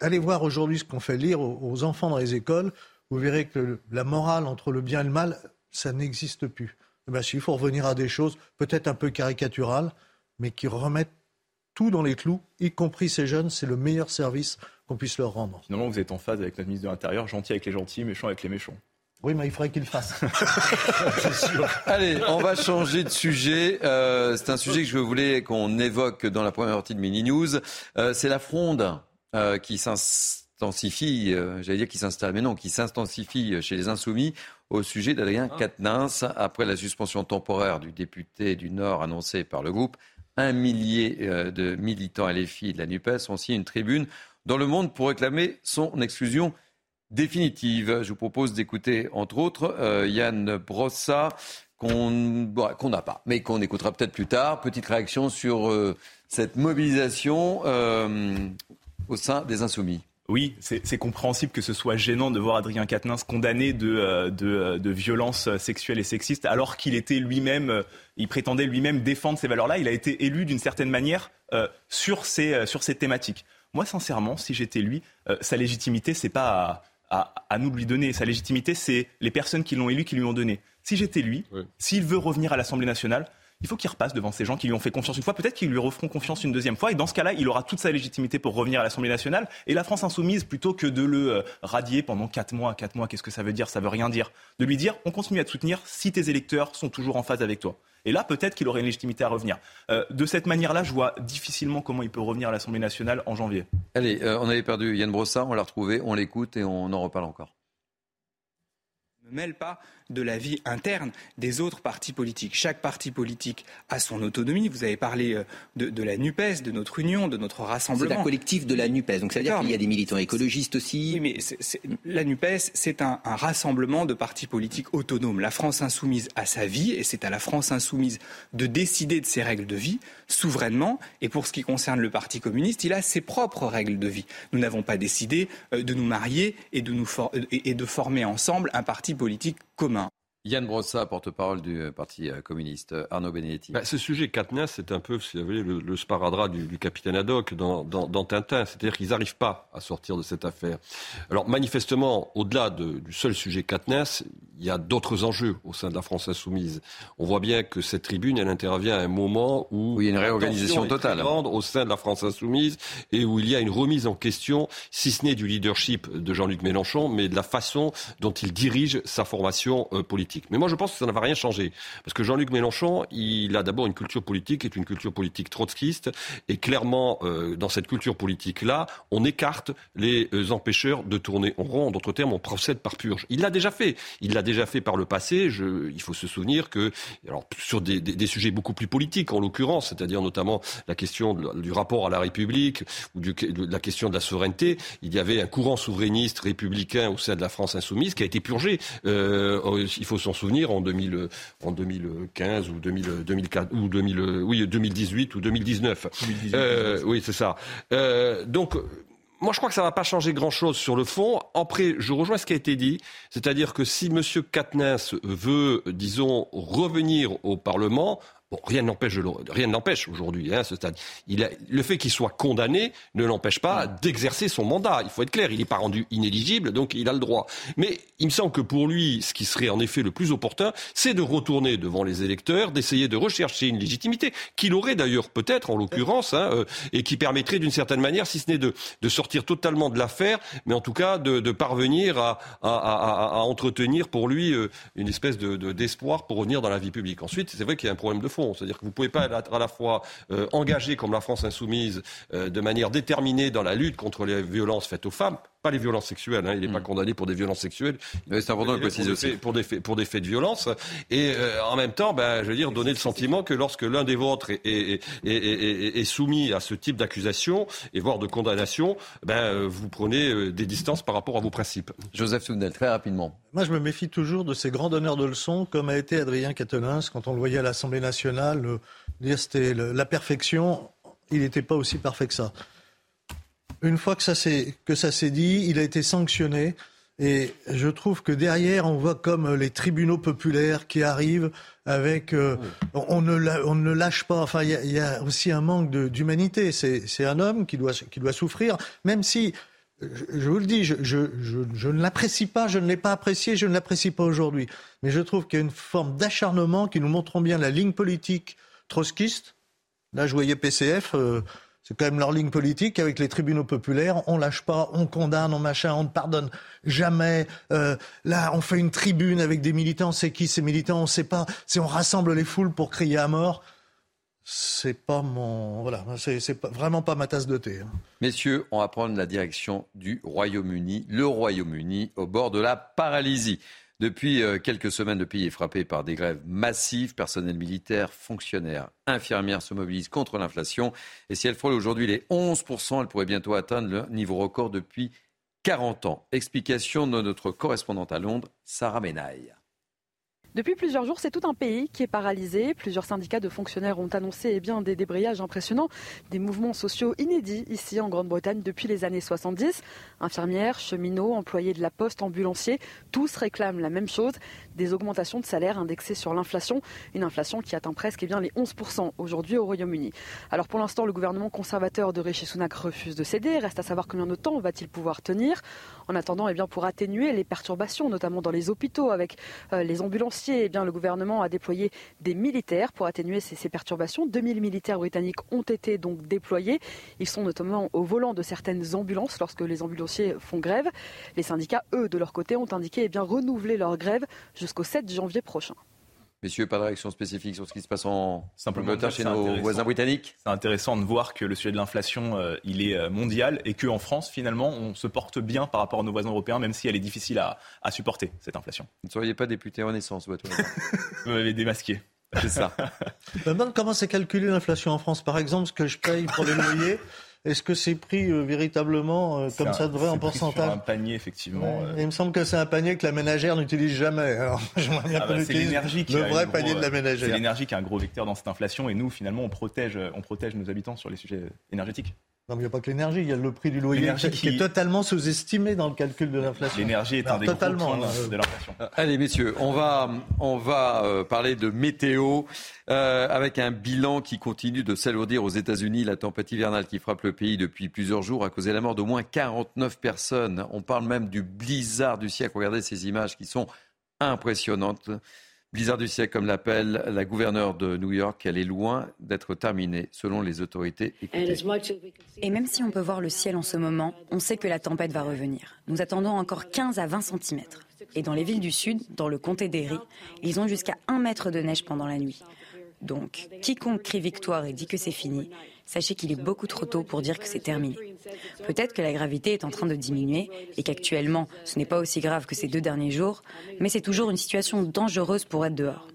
allez voir aujourd'hui ce qu'on fait lire aux, enfants dans les écoles, vous verrez que la morale entre le bien et le mal, ça n'existe plus. Eh ben, il faut revenir à des choses peut-être un peu caricaturales, mais qui remettent tout dans les clous, y compris ces jeunes, c'est le meilleur service qu'on puisse leur rendre. Finalement, vous êtes en phase avec notre ministre de l'Intérieur, gentil avec les gentils, méchant avec les méchants. Oui, mais il faudrait qu'il le fasse. Allez, on va changer de sujet. Euh, c'est un sujet que je voulais qu'on évoque dans la première partie de Mini News. Euh, c'est la fronde euh, qui s'intensifie, j'allais dire qui s'installe, mais non, qui s'intensifie chez les Insoumis au sujet d'Adrien ah. Quatennens après la suspension temporaire du député du Nord annoncée par le groupe un millier euh, de militants LFI de la NUPES ont signé une tribune dans le monde pour réclamer son exclusion définitive. Je vous propose d'écouter, entre autres, euh, Yann Brossa, qu'on n'a pas, mais qu'on écoutera peut-être plus tard. Petite réaction sur euh, cette mobilisation au sein des Insoumis. Oui, c'est compréhensible que ce soit gênant de voir Adrien Quatennens condamné de, euh, de, euh, de violences sexuelles et sexistes, alors qu'il était lui-même, euh, il prétendait lui-même défendre ces valeurs-là. Il a été élu d'une certaine manière sur, ces, sur ces thématiques. Moi, sincèrement, si j'étais lui, sa légitimité, c'est pas à, à, nous de lui donner. Sa légitimité, c'est les personnes qui l'ont élu qui lui ont donné. Si j'étais lui, s'il veut revenir à l'Assemblée nationale, il faut qu'il repasse devant ces gens qui lui ont fait confiance une fois. Peut-être qu'ils lui referont confiance une deuxième fois. Et dans ce cas-là, il aura toute sa légitimité pour revenir à l'Assemblée nationale. Et la France insoumise, plutôt que de le euh, radier pendant quatre mois, quatre mois, qu'est-ce que ça veut dire? Ça veut rien dire. De lui dire, on continue à te soutenir si tes électeurs sont toujours en phase avec toi. Et là, peut-être qu'il aurait une légitimité à revenir. Euh, de cette manière-là, je vois difficilement comment il peut revenir à l'Assemblée nationale en janvier. Allez, euh, on avait perdu Yann Brossard, on l'a retrouvé, on l'écoute et on en reparle encore. Ne mêle pas de la vie interne des autres partis politiques. Chaque parti politique a son autonomie. Vous avez parlé euh, de, la NUPES, de notre union, de notre rassemblement. C'est un collectif de la NUPES, donc ça veut dire qu'il y a des militants écologistes aussi. Oui, mais la NUPES, c'est un, un, rassemblement de partis politiques autonomes. La France insoumise a sa vie, et c'est à la France insoumise de décider de ses règles de vie souverainement. Et pour ce qui concerne le Parti communiste, il a ses propres règles de vie. Nous n'avons pas décidé euh, de nous marier et de, nous et de former ensemble un parti politique commun. Yann Brossa, porte-parole du euh, Parti euh, communiste. Arnaud Benedetti. Bah, ce sujet Katniss, c'est un peu, si vous voulez, le, le sparadrap du, capitaine Haddock dans, dans, Tintin. C'est-à-dire qu'ils n'arrivent pas à sortir de cette affaire. Alors, manifestement, au-delà du seul sujet Katniss, il y a d'autres enjeux au sein de la France insoumise. On voit bien que cette tribune, elle intervient à un moment où, il y a une réorganisation totale au sein de la France insoumise et où il y a une remise en question, si ce n'est du leadership de Jean-Luc Mélenchon, mais de la façon dont il dirige sa formation euh, politique. Mais moi, je pense que ça ne va rien changer, parce que Jean-Luc Mélenchon, il a d'abord une culture politique qui est une culture politique trotskiste, et clairement, euh, dans cette culture politique-là, on écarte les euh, empêcheurs de tourner en rond. En d'autres termes, on procède par purge. Il l'a déjà fait. Il l'a déjà fait par le passé. Je, il faut se souvenir que, alors sur des, des, des sujets beaucoup plus politiques en l'occurrence, c'est-à-dire notamment la question du rapport à la République ou du, de la question de la souveraineté, il y avait un courant souverainiste républicain au sein de la France insoumise qui a été purgé. Euh, il faut s'en souvenir en, 2000, en 2015 ou 2000, 2004 ou 2000, oui 2018 ou 2019. 2018, euh, oui, c'est ça. Euh, donc moi, je crois que ça ne va pas changer grand-chose sur le fond. Après, je rejoins ce qui a été dit, c'est-à-dire que si M. Katniss veut, disons, revenir au Parlement, rien n'empêche, rien n'empêche aujourd'hui, hein, ce stade. Il a, le fait qu'il soit condamné ne l'empêche pas d'exercer son mandat. Il faut être clair, il n'est pas rendu inéligible, donc il a le droit. Mais il me semble que pour lui, ce qui serait en effet le plus opportun, c'est de retourner devant les électeurs, d'essayer de rechercher une légitimité qu'il aurait d'ailleurs peut-être en l'occurrence, hein, euh, et qui permettrait d'une certaine manière, si ce n'est de, de sortir totalement de l'affaire, mais en tout cas de, de parvenir à, à, à, à, entretenir pour lui euh, une espèce de, d'espoir pour revenir dans la vie publique. Ensuite, c'est vrai qu'il y a un problème de fond. C'est-à-dire que vous ne pouvez pas être à la fois euh, engagé comme la France insoumise euh, de manière déterminée dans la lutte contre les violences faites aux femmes, pas les violences sexuelles. Hein, il n'est pas mm. condamné pour des violences sexuelles. c'est important de préciser aussi. Pour des, faits, pour des faits de violence. Et euh, en même temps, ben, je veux dire, donner le sentiment que lorsque l'un des vôtres est, est, est, est, soumis à ce type d'accusation et voire de condamnation, ben, vous prenez des distances par rapport à vos principes. Joseph Soudel, très rapidement. Moi, je me méfie toujours de ces grands donneurs de leçons, comme a été Adrien Quatennens quand on le voyait à l'Assemblée nationale, euh, dire c'était la perfection. Il n'était pas aussi parfait que ça. Une fois que ça s'est dit, il a été sanctionné. Et je trouve que derrière, on voit comme les tribunaux populaires qui arrivent avec. Euh, on, ne on, ne lâche pas. Enfin, il y, a aussi un manque d'humanité. C'est un homme qui doit, qui doit souffrir, même si je, vous le dis, je, ne l'apprécie pas, je ne l'ai pas apprécié, je ne l'apprécie pas aujourd'hui. Mais je trouve qu'il y a une forme d'acharnement qui nous montre bien la ligne politique trotskiste. Là, je voyais PCF, c'est quand même leur ligne politique avec les tribunaux populaires. On lâche pas, on condamne, on machin, on ne pardonne jamais. Euh, là, on fait une tribune avec des militants. C'est qui ces militants? On ne sait pas. C'est on rassemble les foules pour crier à mort c'est pas mon voilà, c'est vraiment pas ma tasse de thé. Hein. Messieurs, on va prendre la direction du Royaume-Uni, le Royaume-Uni au bord de la paralysie. Depuis euh, quelques semaines, le pays est frappé par des grèves massives. Personnel militaire, fonctionnaires, infirmières se mobilisent contre l'inflation. Et si elle frôle aujourd'hui les 11%, elle pourrait bientôt atteindre le niveau record depuis 40 ans. Explication de notre correspondante à Londres, Sarah Menaille. Depuis plusieurs jours, c'est tout un pays qui est paralysé. Plusieurs syndicats de fonctionnaires ont annoncé eh bien, des débrayages impressionnants, des mouvements sociaux inédits ici en Grande-Bretagne depuis les années 70. Infirmières, cheminots, employés de la poste, ambulanciers, tous réclament la même chose, des augmentations de salaire indexées sur l'inflation, une inflation qui atteint presque eh bien, les 11% aujourd'hui au Royaume-Uni. Alors pour l'instant, le gouvernement conservateur de Rishi Sunak refuse de céder. Reste à savoir combien de temps va-t-il pouvoir tenir. En attendant, eh bien, pour atténuer les perturbations, notamment dans les hôpitaux avec euh, les ambulanciers eh le gouvernement a déployé des militaires pour atténuer ces, perturbations. 2000 militaires britanniques ont été donc déployés. Ils sont notamment au volant de certaines ambulances lorsque les ambulanciers font grève. Les syndicats, eux, de leur côté, ont indiqué eh renouveler leur grève jusqu'au 7 janvier prochain. Messieurs, pas de réaction spécifique sur ce qui se passe en Simplement chez nos voisins britanniques? C'est intéressant de voir que le sujet de l'inflation, euh, il est euh, mondial et qu'en France, finalement, on se porte bien par rapport à nos voisins européens, même si elle est difficile à, supporter, cette inflation. Vous ne seriez pas député Renaissance, vous Vous m'avez démasqué. C'est ça. Je me demande comment c'est calculé l'inflation en France. Par exemple, ce que je paye pour les loyers, est-ce que c'est pris euh, véritablement euh, comme ça devrait en pourcentage C'est un panier, effectivement. Euh. Il me semble que c'est un panier que la ménagère n'utilise jamais. Alors, bien ah bah, c'est l'énergie qui le vrai panier de la ménagère. C'est l'énergie qui est un gros vecteur dans cette inflation et nous, finalement, on protège, on protège nos habitants sur les sujets énergétiques. Non, mais il n'y a pas que l'énergie, il y a le prix du loyer qui... est totalement sous-estimé dans le calcul de l'inflation. L'énergie est un des totalement, gros points de l'inflation. Allez, messieurs, on va, on va parler de météo. Euh, avec un bilan qui continue de s'alourdir aux États-Unis. La tempête hivernale qui frappe le pays depuis plusieurs jours a causé la mort d'au moins 49 personnes. On parle même du blizzard du siècle. Regardez ces images qui sont impressionnantes. Blizzard du siècle, comme l'appelle la gouverneure de New York, elle est loin d'être terminée, selon les autorités. Et même si on peut voir le ciel en ce moment, on sait que la tempête va revenir. Nous attendons encore 15 à 20 cm. Et dans les villes du sud, dans le comté d'Erie, ils ont jusqu'à 1 mètre de neige pendant la nuit. Donc, quiconque crie victoire et dit que c'est fini, sachez qu'il est beaucoup trop tôt pour dire que c'est terminé. Peut-être que la gravité est en train de diminuer et qu'actuellement, ce n'est pas aussi grave que ces deux derniers jours, mais c'est toujours une situation dangereuse pour être dehors.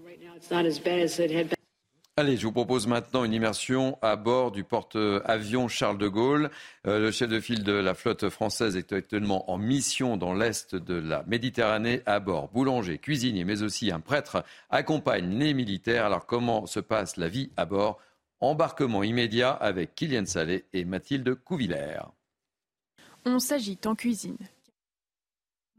Allez, je vous propose maintenant une immersion à bord du porte-avions Charles de Gaulle. Euh, le chef de file de la flotte française est actuellement en mission dans l'est de la Méditerranée à bord. Boulanger, cuisinier, mais aussi un prêtre accompagnent les militaires. Alors comment se passe la vie à bord Embarquement immédiat avec Kylian Salé et Mathilde Couvillère. On s'agite en cuisine.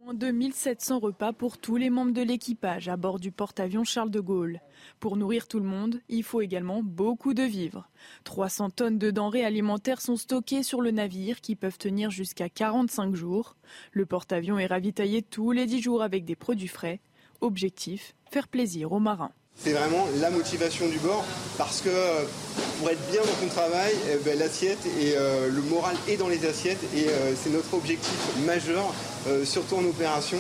Moins de 1700 repas pour tous les membres de l'équipage à bord du porte-avions Charles de Gaulle. Pour nourrir tout le monde, il faut également beaucoup de vivres. 300 tonnes de denrées alimentaires sont stockées sur le navire qui peuvent tenir jusqu'à 45 jours. Le porte-avions est ravitaillé tous les 10 jours avec des produits frais. Objectif, faire plaisir aux marins. C'est vraiment la motivation du bord parce que euh, pour être bien dans ton travail, eh ben, l'assiette et euh, le moral est dans les assiettes et euh, c'est notre objectif majeur, surtout en opération.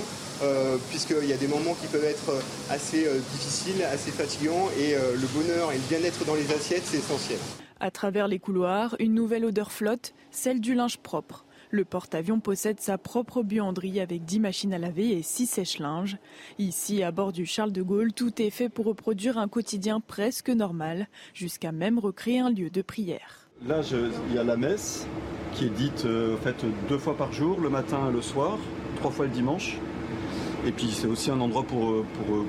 puisqu'il y a des moments qui peuvent être assez difficiles, assez fatigants, et le bonheur et le bien-être dans les assiettes, c'est essentiel. À travers les couloirs, une nouvelle odeur flotte, celle du linge propre. Le porte-avions possède sa propre buanderie avec 10 machines à laver et 6 sèche-linges. Ici, à bord du Charles de Gaulle, tout est fait pour reproduire un quotidien presque normal, jusqu'à même recréer un lieu de prière. Là, il y a la messe qui est dite euh, fait, deux fois par jour, le matin et le soir, trois fois le dimanche. Et puis c'est aussi un endroit pour, euh, euh,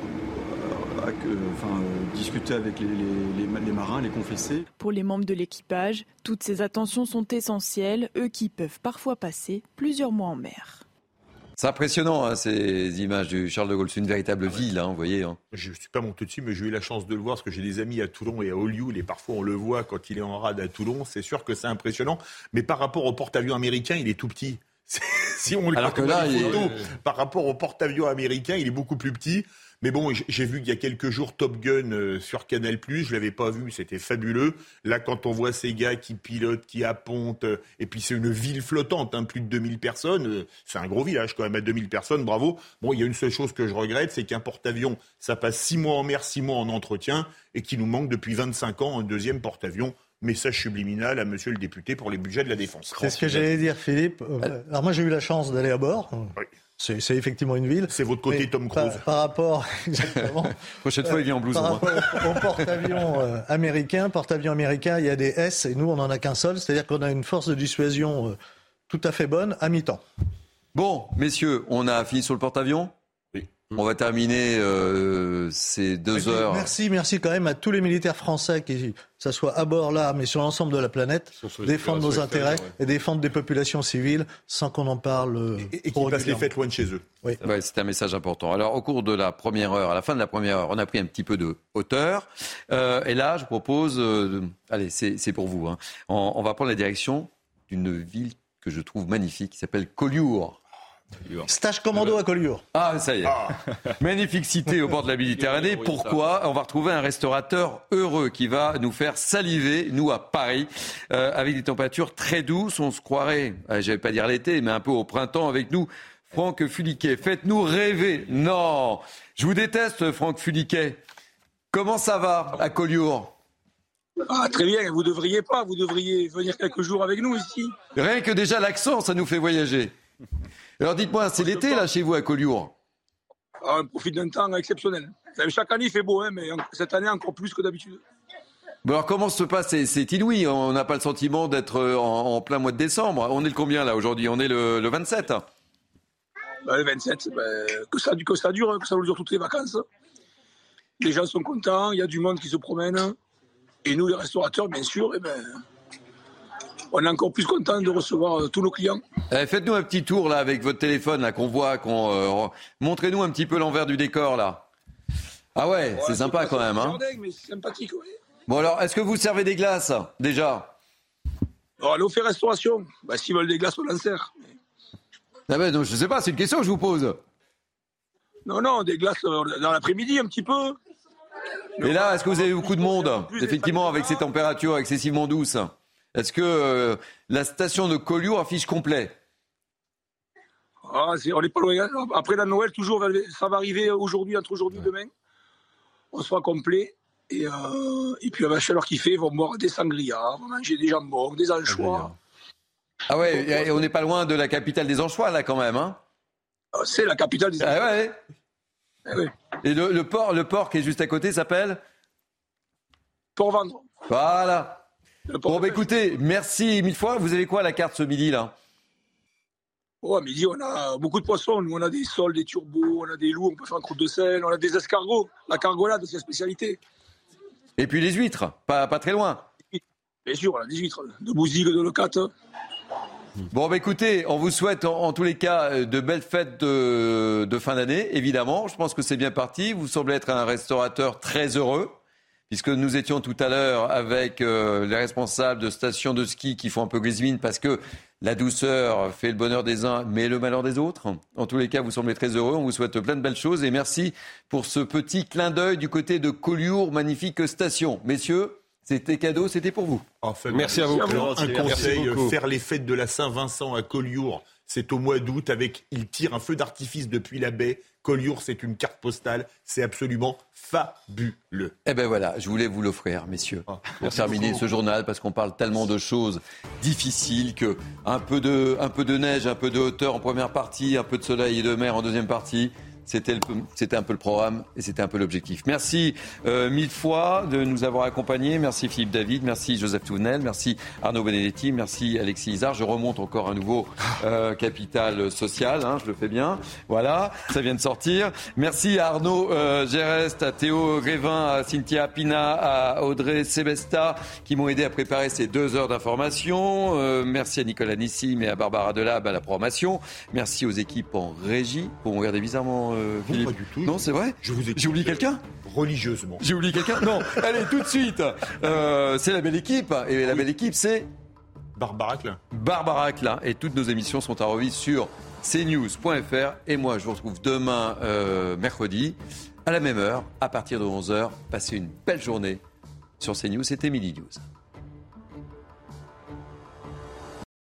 enfin, discuter avec les, les, marins, les confessés. Pour les membres de l'équipage, toutes ces attentions sont essentielles, eux qui peuvent parfois passer plusieurs mois en mer. C'est impressionnant, hein, ces images du Charles de Gaulle. C'est une véritable ville, hein, vous voyez. Hein. Je ne suis pas monté dessus, mais j'ai eu la chance de le voir parce que j'ai des amis à Toulon et à Hollywood et parfois on le voit quand il est en rade à Toulon. C'est sûr que c'est impressionnant. Mais par rapport au porte-avions américain, il est tout petit. si on le Alors que là, par rapport au porte-avions américain, il est beaucoup plus petit. Mais bon, j'ai vu qu'il y a quelques jours Top Gun euh, sur Canal+, je l'avais pas vu, c'était fabuleux. Là, quand on voit ces gars qui pilotent, qui appontent, euh, et puis c'est une ville flottante, hein, plus de 2000 personnes, euh, c'est un gros village quand même, à 2000 personnes, bravo. Bon, il y a une seule chose que je regrette, c'est qu'un porte-avions, ça passe six mois en mer, six mois en entretien, et qu'il nous manque depuis 25 ans un deuxième porte-avions message subliminal à monsieur le député pour les budgets de la défense. C'est ce que j'allais dire, Philippe. Alors moi, j'ai eu la chance d'aller à bord. Oui. C'est effectivement une ville. C'est votre côté Tom Cruise. Par, rapport, exactement. Prochaine fois, il vient en blouse. Par rapport au porte-avions euh, américain, porte-avions américain, il y a des S et nous, on n'en a qu'un seul. C'est-à-dire qu'on a une force de dissuasion euh, tout à fait bonne à mi-temps. Bon, messieurs, on a fini sur le porte-avions on va terminer euh, ces deux heures. Merci, merci quand même à tous les militaires français qui, ça soit à bord là, mais sur l'ensemble de la planète, défendre nos intérêts et défendre des populations civiles sans qu'on en parle. Euh, et, et qui passent les fêtes loin de chez eux. Oui. c'est un message important. Alors, au cours de la première heure, à la fin de la première heure, on a pris un petit peu de hauteur. Euh, et là, je propose, euh, allez, c'est pour vous. Hein. On, on, va prendre la direction d'une ville que je trouve magnifique, qui s'appelle Collioure Stage commando à Collioure. Ah, ça y est. Ah. Magnifique cité au bord de la Méditerranée. Pourquoi On va retrouver un restaurateur heureux qui va nous faire saliver, nous à Paris, euh, avec des températures très douces. On se croirait, euh, j'allais pas dire l'été, mais un peu au printemps avec nous. Franck Fuliquet, faites-nous rêver. Non, je vous déteste, Franck Fuliquet. Comment ça va à Collioure ah, très bien, vous devriez pas, vous devriez venir quelques jours avec nous ici. Rien que déjà l'accent, ça nous fait voyager. Alors dites-moi, c'est l'été là chez vous à Collioure ah, On profite d'un temps exceptionnel. Chaque année il fait beau, hein, mais cette année encore plus que d'habitude. Bon alors comment se passe C'est inouï, on n'a pas le sentiment d'être euh, en, plein mois de décembre. On est le combien là aujourd'hui? On est le, 27 bah, Le 27, bah, que, ça, que ça dure, que ça dure toutes les vacances. Les gens sont contents, il y a du monde qui se promène. Et nous, les restaurateurs, bien sûr, eh ben, on est encore plus content de recevoir euh, tous nos clients. Eh, faites-nous un petit tour là avec votre téléphone là qu'on voit, qu'on euh, montrez-nous un petit peu l'envers du décor là. Ah ouais, c'est sympa quand même. Hein. mais c'est sympathique, oui. Bon alors, est-ce que vous servez des glaces déjà? Oh, Allô, fait restauration. Bah, S'ils veulent des glaces, on en sert. Ah ben, je sais pas, c'est une question que je vous pose. Non, non, des glaces euh, dans l'après-midi un petit peu. Et là, est-ce que vous avez beaucoup de monde Effectivement, avec ces températures excessivement douces? Est-ce que euh, la station de Collioure affiche complet? Ah, On n'est pas loin. Après la Noël, toujours, ça va arriver aujourd'hui, entre aujourd'hui et demain. On sera complet. Et, euh, et puis, avec la chaleur qui fait, ils vont boire des sangrias, vont manger des jambons, des anchois. Ah ouais, et on n'est pas loin de la capitale des anchois, là, quand même. Hein ah, C'est la capitale des ah anchois. Ah ouais. Et le, port, le port qui est juste à côté s'appelle? Port Vendre. Voilà. Bon, bah, écoutez, merci mille fois. Vous avez quoi à la carte ce midi là? Oh, à midi, on a beaucoup de poissons. Nous, on a des sols, des turbos, on a des loups, on peut faire un croûte de sel, on a des escargots. La cargolade, c'est la spécialité. Et puis les huîtres, pas, pas très loin. Bien sûr, on a des huîtres, de Bouzigue, de Locate. Bon, bah écoutez, on vous souhaite en, tous les cas de belles fêtes de, fin d'année, évidemment. Je pense que c'est bien parti. Vous semblez être un restaurateur très heureux, puisque nous étions tout à l'heure avec euh, les responsables de stations de ski qui font un peu grismine parce que la douceur fait le bonheur des uns, mais le malheur des autres. En tous les cas, vous semblez très heureux. On vous souhaite plein de belles choses et merci pour ce petit clin d'œil du côté de Collioure, magnifique station. Messieurs, c'était cadeau, c'était pour vous. merci à vous. Un conseil, faire les fêtes de la Saint-Vincent à Collioure, c'est au mois d'août avec, il tire un feu d'artifice depuis la baie. Collioure, c'est une carte postale, c'est absolument fabuleux. Eh ben voilà, je voulais vous l'offrir, messieurs, ah, pour terminer ce journal, parce qu'on parle tellement de choses difficiles que un peu de, un peu de neige, un peu de hauteur en première partie, un peu de soleil et de mer en deuxième partie. C'était un peu le programme et c'était un peu l'objectif. Merci euh, mille fois de nous avoir accompagnés. Merci Philippe David, merci Joseph Tounel, merci Arnaud Benedetti, merci Alexis Isard. Je remonte encore un nouveau euh, capital social, hein, je le fais bien. Voilà, ça vient de sortir. Merci à Arnaud euh, Gérest, à Théo Grévin, à Cynthia Pina, à Audrey Sebesta qui m'ont aidé à préparer ces deux heures d'information. Euh, merci à Nicolas Nissim et à Barbara Delab à la programmation. Merci aux équipes en régie. Bon, regardez bizarrement euh, pas du tout. Non, c'est vrai Je vous J'ai oublié quelqu'un Religieusement. J'ai oublié quelqu'un Non. Allez, tout de suite. Euh, c'est la belle équipe. Et la belle équipe, c'est. Barbara Klein. Barbara Klein. Et toutes nos émissions sont à revivre sur cnews.fr. Et moi, je vous retrouve demain, euh, mercredi, à la même heure, à partir de 11h. Passez une belle journée sur CNews. C'était Midi News.